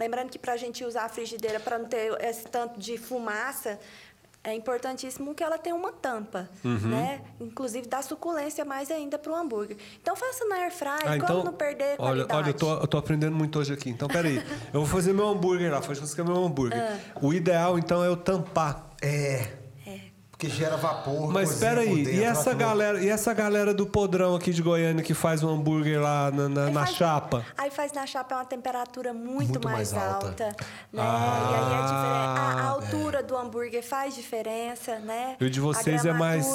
Lembrando que pra gente usar a frigideira para não ter esse tanto de fumaça, é importantíssimo que ela tenha uma tampa,
Uhum.
né? Inclusive dá suculência mais ainda pro hambúrguer. Então faça na air fry,
Ah,
como
então,
não perder a
olha,
qualidade.
olha eu, tô, eu tô aprendendo muito hoje aqui. Então, peraí. eu vou fazer meu hambúrguer lá, fazer meu hambúrguer.
Ah.
O ideal, então, é eu tampar.
É. Porque gera vapor.
Mas peraí,
por
e essa galera, e essa galera do podrão aqui de Goiânia que faz um hambúrguer lá na, na-
Aí
na
faz-
chapa?
Aí faz na chapa é uma temperatura muito,
Muito
mais,
mais alta.
alta. né?
Ah,
e aí é diferente. A, a
é.
altura do hambúrguer faz diferença, né?
E o de vocês
a
é mais-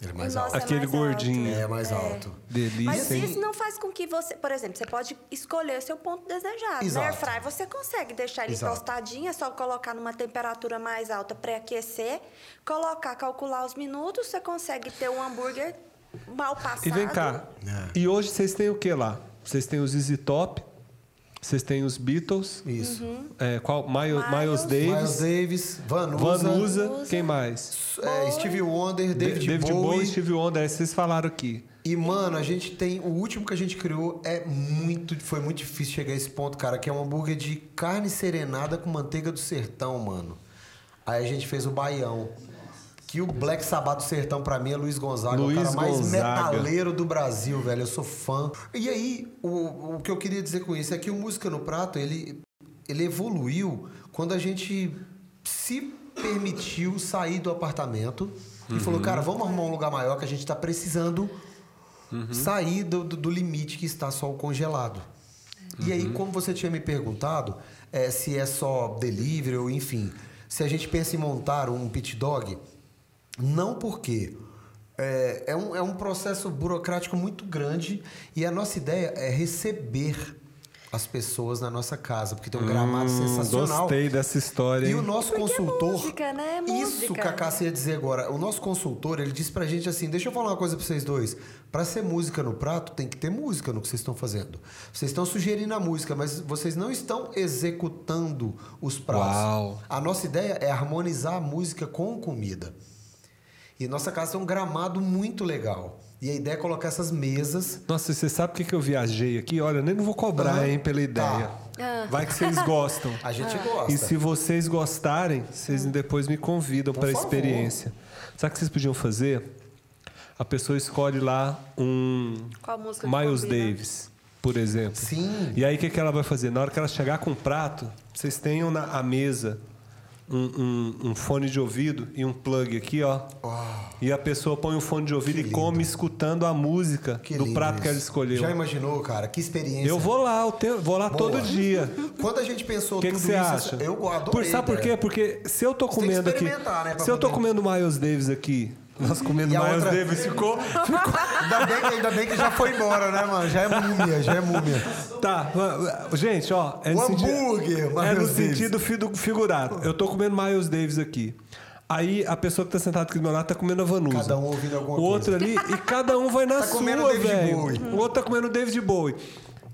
Ele é mais alto.
é
Aquele
mais
gordinho.
alto.
É mais alto.
Delícia.
Mas isso não faz com que você, por exemplo, você pode escolher o seu ponto desejado.
Exato.
Na air fry você consegue deixar ele
Exato.
tostadinho, é só colocar numa temperatura mais alta, pré-aquecer, colocar, calcular os minutos, você consegue ter um hambúrguer mal passado.
E vem cá.
É.
E hoje vocês têm o que lá? Vocês têm os Easy Top, vocês têm os Beatles.
Isso.
É, qual? Miles,
Miles.
Miles Davis.
Miles Davis, Vanusa,
Vanusa. Quem mais?
é, Stevie Wonder, David,
David
Bowie.
Bowie, Steve Wonder. Aí Vocês falaram aqui.
E, mano, a gente tem. O último que a gente criou é muito. Foi muito difícil chegar a esse ponto, cara, que é um hambúrguer de carne serenada com manteiga do sertão, mano. Aí a gente fez o baião. Que o Black Sabbath Sertão, pra mim, é Luiz Gonzaga,
Luiz
o cara mais
Gonzaga.
metaleiro do Brasil, velho. Eu sou fã. E aí, o, o que eu queria dizer com isso é que o Música no Prato, ele, ele evoluiu quando a gente se permitiu sair do apartamento e falou, cara, vamos arrumar um lugar maior que a gente tá precisando sair do, do- do limite que está só o congelado. E aí, como você tinha me perguntado, é, se é só delivery ou enfim, se a gente pensa em montar um pit dog, não porque é, é, um, é um processo burocrático muito grande e a nossa ideia é receber as pessoas na nossa casa, porque tem um gramado
Hum,
sensacional.
Gostei dessa história.
E
hein?
o nosso
Porque é
consultor.
música, né? É
Isso
música.
que a Cássia ia dizer agora. O nosso consultor, ele disse pra gente assim: deixa eu falar uma coisa pra vocês dois. Pra ser música no prato, tem que ter música no que vocês estão fazendo. Vocês estão sugerindo a música, mas vocês não estão executando os pratos.
Uau.
A nossa ideia é harmonizar a música com comida. E nossa casa tem um gramado muito legal. E a ideia é colocar essas mesas.
Nossa, você sabe por que que eu viajei aqui? Olha, eu nem não vou cobrar, hein, pela ideia.
Ah.
Vai que vocês gostam.
A gente gosta.
E se vocês gostarem, vocês depois me convidam para a experiência. Sabe o que vocês podiam fazer? A pessoa escolhe lá um
Qual música que
Miles? Davis, por exemplo.
Sim.
E aí o que, que ela vai fazer? Na hora que ela chegar com o prato, vocês tenham na a mesa um, um- um fone de ouvido e um plug aqui, ó. E a pessoa põe o fone de ouvido e come escutando a música
Que
do
lindo
prato que ela
isso.
escolheu.
Já imaginou, cara? Que experiência.
Eu vou lá, eu tenho- vou lá
Boa.
todo dia.
Quando a gente pensou
O que, que
tudo
você
isso,
acha?
eu adorei.
Por, sabe por quê? Porque se eu tô
Você que
comendo aqui.
né,
se eu tô comendo Miles Davis aqui, nós comendo Miles
outra-
Davis ficou.
Ainda bem, que- ainda bem que já foi embora, né, mano? Já é múmia, já é múmia.
Tá, gente, ó. É
O
no sentido-
hambúrguer,
É no
Miles Davis.
sentido figurado. Eu tô comendo Miles Davis aqui. Aí a pessoa que tá sentada aqui do meu lado tá comendo a Vanusa.
Cada um ouvindo alguma
O outro ali, e cada um vai na
Tá
sua,
comendo David
velho.
Bowie.
O outro tá comendo David Bowie.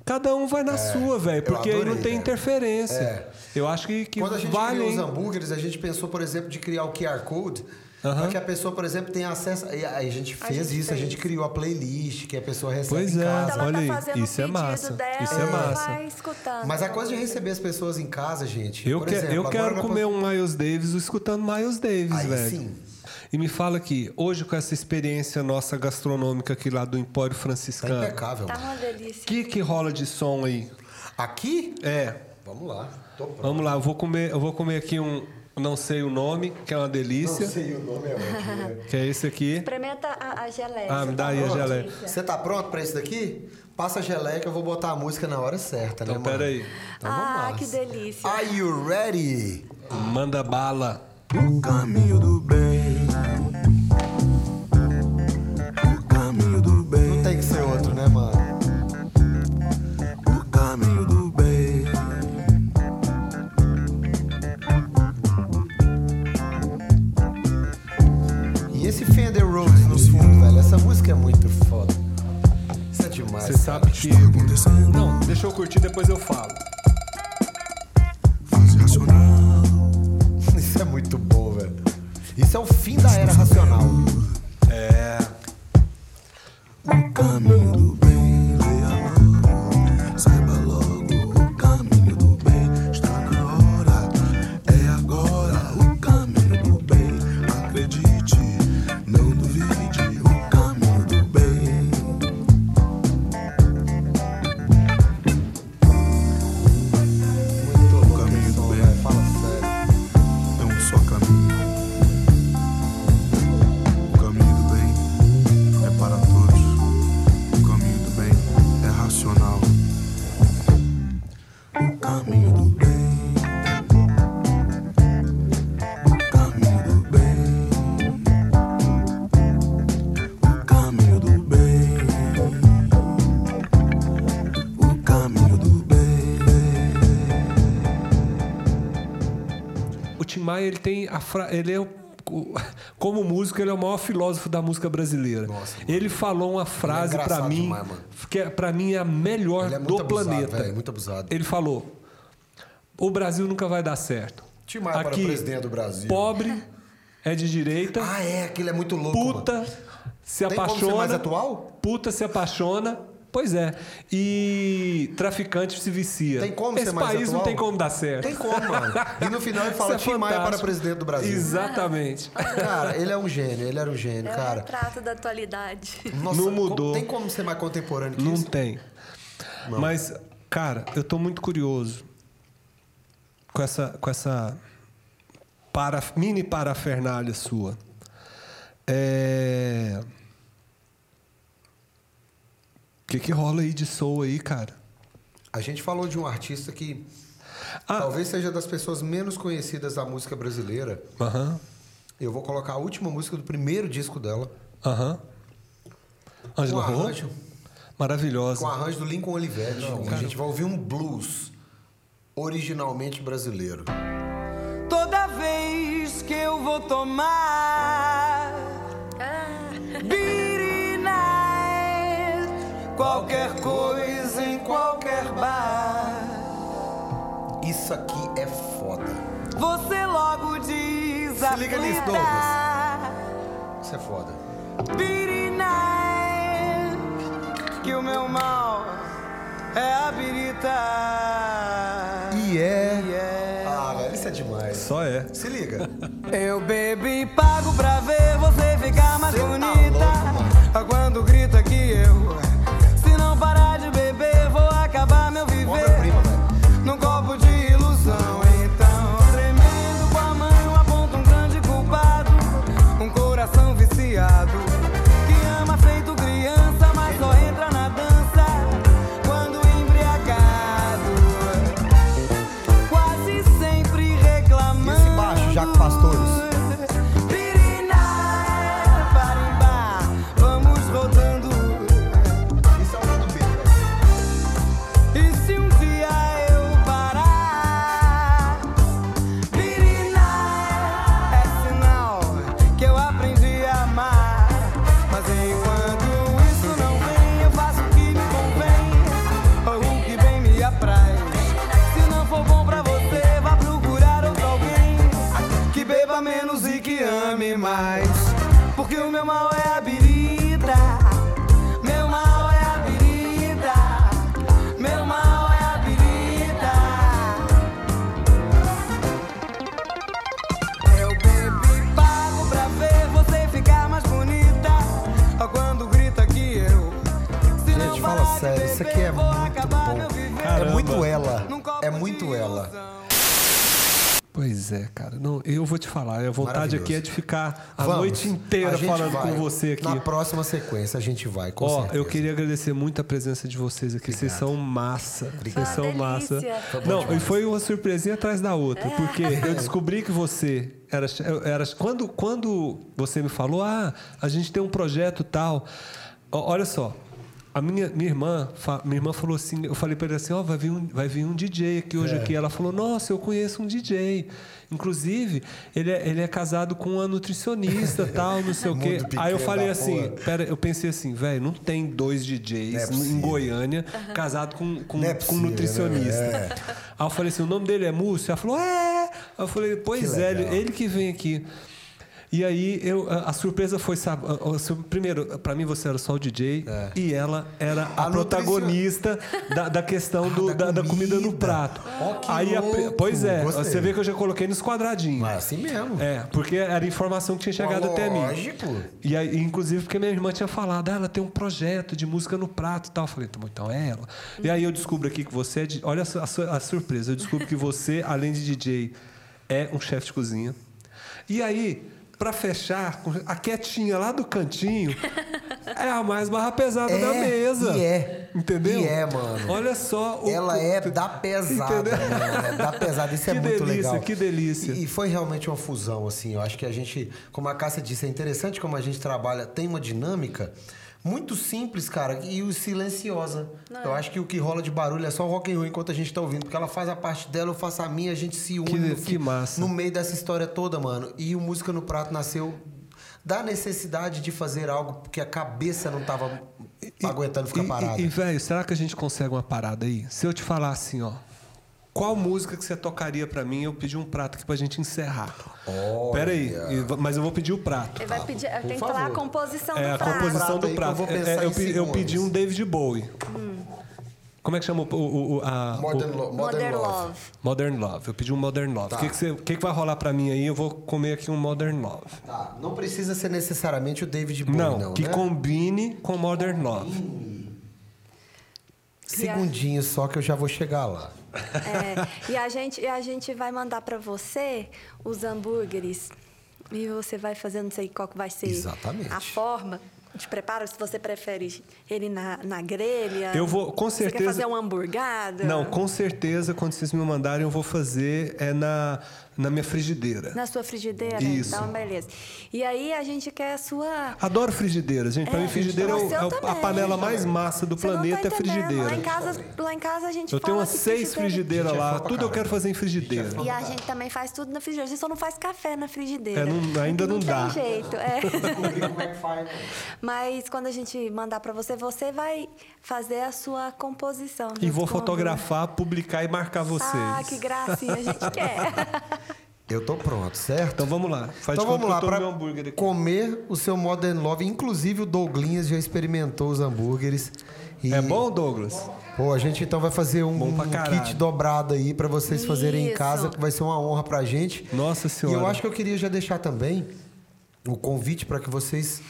Cada um vai na sua, velho, porque aí não
adorei,
tem
velho.
interferência.
É.
Eu acho que, que
Quando a gente
vale.
criou os
hein?
hambúrgueres, a gente pensou, por exemplo, de criar o QR Code. Para que a pessoa, por exemplo, tenha acesso. Aí a gente
A
fez
gente
isso, a
fez.
gente criou a playlist que a pessoa recebe
Pois
em
é, olha aí,
tá fazendo
isso é massa,
dela,
isso é massa.
Mas a coisa de receber as pessoas em casa, gente.
Eu,
por
que-
exemplo,
eu quero comer
pan-
um Miles Davis escutando Miles Davis,
Aí
velho.
sim.
E me fala aqui, hoje com essa experiência nossa gastronômica aqui lá do Empório
Tá
Franciscano,
impecável.
Tá uma delícia.
o que que rola de som aí?
Aqui?
É,
Vamos lá.
Vamos lá, eu vou comer, eu vou comer aqui um, não sei o nome, que é uma delícia,
Não sei o nome é ótimo. né?
que é esse aqui.
Experimenta a, a geleia.
Ah, me
tá
dá aí a geleia.
Você tá pronto pra isso daqui? Passa a geleia que eu vou botar a música na hora certa,
Então
né, mano?
pera aí,
Então
Ah, que delícia.
Are you ready?
manda bala.
O caminho do bem.
Essa música é muito foda. Isso é demais.
Você sabe que... Não, deixa eu curtir, depois eu falo.
Fase racional.
Isso é muito bom, velho. Isso é o fim da era racional.
É...
O caminho do
Ele tem a fra... ele é o... como músico, ele é o maior filósofo da música brasileira. ele falou uma frase pra
engraçado
mim,
demais, mano.
que é para mim é a melhor
é
do
abusado,
planeta.
velho, muito abusado.
Ele falou: "O Brasil nunca vai dar certo.
Tim Maia para
Aqui,
presidente do Brasil.
Pobre é de direita,
Ah, é, aquilo é muito louco. mano.
puta se
Tem como
apaixona.
ser mais atual?
Puta se apaixona. Pois é. E traficante se vicia.
Tem como
Esse
ser mais
país não
atual?
tem como dar certo.
Tem como, mano. E no final ele fala
é
Tim Maia para presidente do Brasil.
Exatamente.
Cara, ele é um gênio, ele era um gênio,
É
cara.
retrato da atualidade.
Nossa,
Não mudou.
Tem como ser mais contemporâneo que
Não
isso?
tem. Mas, cara, eu tô muito curioso com essa, com essa para, mini parafernália sua. É... O que, que rola aí de soul aí, cara?
A gente falou de um artista que
Ah.
talvez seja das pessoas menos conhecidas da música brasileira.
Aham,
Eu vou colocar a última música do primeiro disco dela.
aham. Ângela Rô?
arranjo,
Maravilhosa.
com arranjo do Lincoln Olivetti. a gente vai ouvir um blues originalmente brasileiro.
Toda vez que eu vou tomar Qualquer coisa em qualquer bar
Isso aqui é foda.
Você logo diz
Se liga nisso,
aflita,
Isso é foda.
Que o meu mal é a birita
E é.
E é.
Ah, velho, isso é demais.
Só é.
Se liga.
Eu bebo e pago pra ver você ficar mais
Cê muito ela.
Pois é, cara. Não, eu vou te falar. A vontade aqui é de ficar a
Vamos.
noite inteira
A
falando
vai.
com você aqui.
Na próxima sequência a gente vai, com
Ó,
certeza.
eu queria agradecer muito a presença de vocês aqui. Vocês são massa. Vocês
Uma
são massa. Não,
demais.
e foi uma surpresinha atrás da outra,
É.
porque eu descobri que você era, era quando quando você me falou, ah, a gente tem um projeto tal. Olha só. A minha, minha irmã, minha irmã falou assim, eu falei para ela assim, ó, vai vir um, vai vir um DJ aqui hoje
É.
aqui. Ela falou, nossa, eu conheço um DJ. Inclusive, ele é, ele é casado com uma nutricionista, tal, não sei o quê. Aí eu falei assim,
porra.
pera, eu pensei assim, velho, não tem dois DJs
é
em
possível.
Goiânia casado com, com,
é
com
possível,
nutricionista.
né? É.
Aí eu falei assim, o nome dele é Múcio? Ela falou, é. Aí eu falei, pois
Que
é, ele, ele que vem aqui. E aí eu, a, a surpresa foi, sabe, a- a primeiro, pra mim você era só o DJ e ela era a, protagonista da, da questão do-
da
da, da comida no
comida.
prato.
Que
aí
louco.
pois é,
Gostei.
você vê que eu já coloquei nos quadradinhos.
Mas assim mesmo.
É, porque era informação que tinha chegado até mim.
Lógico.
E aí, inclusive, porque minha irmã tinha falado, ah, ela tem um projeto de música no prato e tal. Eu falei, "Tá então é ela. E aí eu descubro aqui que você é de. Olha a, a surpresa, eu descubro que você, além de DJ, é um chefe de cozinha. E aí, pra fechar, a quietinha lá do cantinho é a mais barra pesada
É,
da mesa.
e é.
Entendeu?
E é, mano.
Olha só. o-
Ela é da pesada,
Entendeu?
mano. É da pesada. Isso é
Que
muito
delícia,
legal.
que delícia.
E, e foi realmente uma fusão, assim. Eu acho que a gente, como a Cássia disse, é interessante como a gente trabalha, tem uma dinâmica muito simples, cara, e o silenciosa.
é.
Eu acho que o que rola de barulho é só o rock and roll enquanto a gente tá ouvindo. Porque ela faz a parte dela, eu faço a minha, a gente se une
Que-
no,
que massa.
no meio dessa história toda, mano. E o Música no Prato nasceu da necessidade de fazer algo porque a cabeça não tava aguentando ficar
E-
parada.
E, e, velho, será que a gente consegue uma parada aí? Se eu te falar assim, ó. Qual música que você tocaria pra mim? Eu pedi um prato aqui pra gente encerrar.
Olha.
Pera aí, v- mas eu vou pedir o prato.
Ele vai pedir, tem que falar a composição
É
do
a
prato.
composição
Prato
do
eu
prato.
vou
É,
pensar
é, eu,
em
pe- eu pedi um David Bowie. Como é que chama o, o, o- a,
Modern,
o-
Lo- Modern
Modern
Love.
Love.
Modern Love? Eu pedi um Modern Love. O
Tá.
que, que, você- que, que vai rolar pra mim aí? Eu vou comer aqui um Modern Love.
Tá, não precisa ser necessariamente o David Bowie,
Não,
não,
que
né?
combine com Modern Love.
Segundinho só que eu já vou chegar lá.
É, e a gente, e a gente vai mandar pra você os hambúrgueres. E você vai fazer, não sei qual que vai ser
Exatamente.
a forma de preparo, se você prefere ele na, na grelha.
Eu vou, com
Você quer
certeza-
fazer um hamburgada?
Não, com certeza, quando vocês me mandarem, eu vou fazer é na, na minha frigideira.
Na sua frigideira?
Isso.
Então, beleza. E aí a gente quer a sua.
Adoro frigideira, gente. Pra
É,
mim, frigideira é, o-
eu
é o- a panela mais massa do
Você não tá
planeta, é
entendendo.
frigideira.
Lá em casa, lá em casa a gente
Eu tenho umas seis frigideiras
é
lá, tudo eu
caralho.
quero fazer em frigideira.
E a gente também faz tudo na frigideira. A gente só não faz café na frigideira.
É, não- ainda não
tem
dá.
jeito, é.
É?
Mas quando a gente mandar pra você, você vai fazer a sua composição.
E vou fotografar, publicar e marcar vocês.
Ah, que gracinha, a gente quer.
Eu tô pronto, certo?
Então vamos lá. Faz
então vamos lá
que eu tô
para comer o seu Modern Love. Inclusive o Douglinhas já experimentou os hambúrgueres. E,
É bom, Douglas?
Pô, a gente então vai fazer um, um kit dobrado aí pra vocês fazerem em
Isso.
casa, que vai ser uma honra pra gente.
Nossa
E
Senhora.
eu acho que eu queria já deixar também o convite para que vocês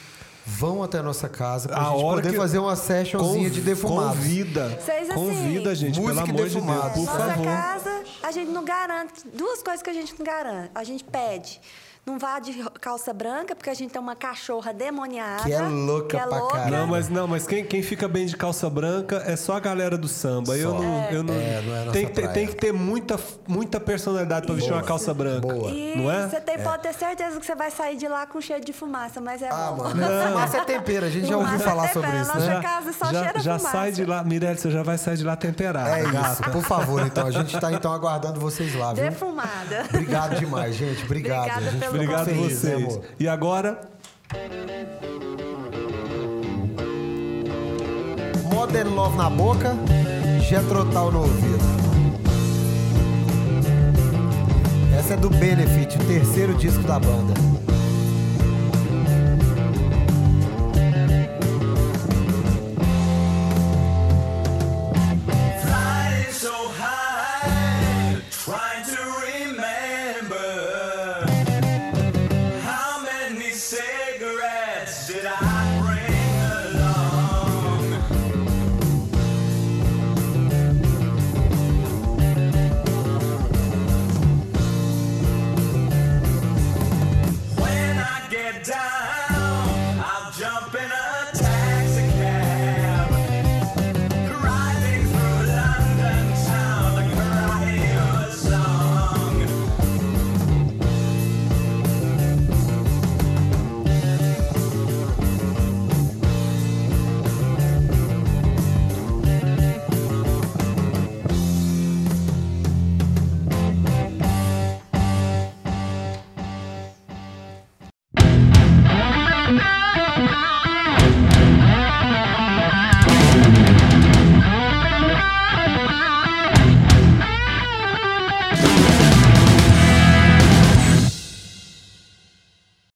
vão até a nossa casa pra
A
gente
hora
poder
que-
fazer uma sessionzinha de defumados.
Convida.
Vocês, assim,
Convida, gente, pelo amor de Deus, por
Nossa
favor.
casa, a gente não garante. Duas coisas que a gente não garante. A gente pede. Não vá de calça branca, porque a gente tem uma cachorra demoniada.
Que é louca
que é
pra
louca.
caralho.
Não, mas não, mas quem, quem fica bem de calça branca é só a galera do samba. Eu
Só.
não, eu não.
É, não é
tem, que ter, tem que ter muita, muita personalidade pra vestir uma calça branca.
Boa.
E
Não é?
você tem, pode ter certeza que você vai sair de lá com cheiro de fumaça, mas é
Ah,
bom.
mano. Fumaça é tempero, a gente já ouviu
Fumaça
falar
é
sobre isso,
nossa
né?
casa só
já
cheira
já
fumaça.
sai de lá, Mirelle, você já vai sair de lá temperado.
É
gata.
isso, por favor, então. A gente tá então aguardando vocês lá, viu?
Defumada.
Obrigado demais, gente. Obrigado.
Obrigada
gente
Obrigado a
né,
vocês.
amor?
e agora,
Modern Love na boca, Getrotal no ouvido. Essa é do Benefit, o terceiro disco da banda.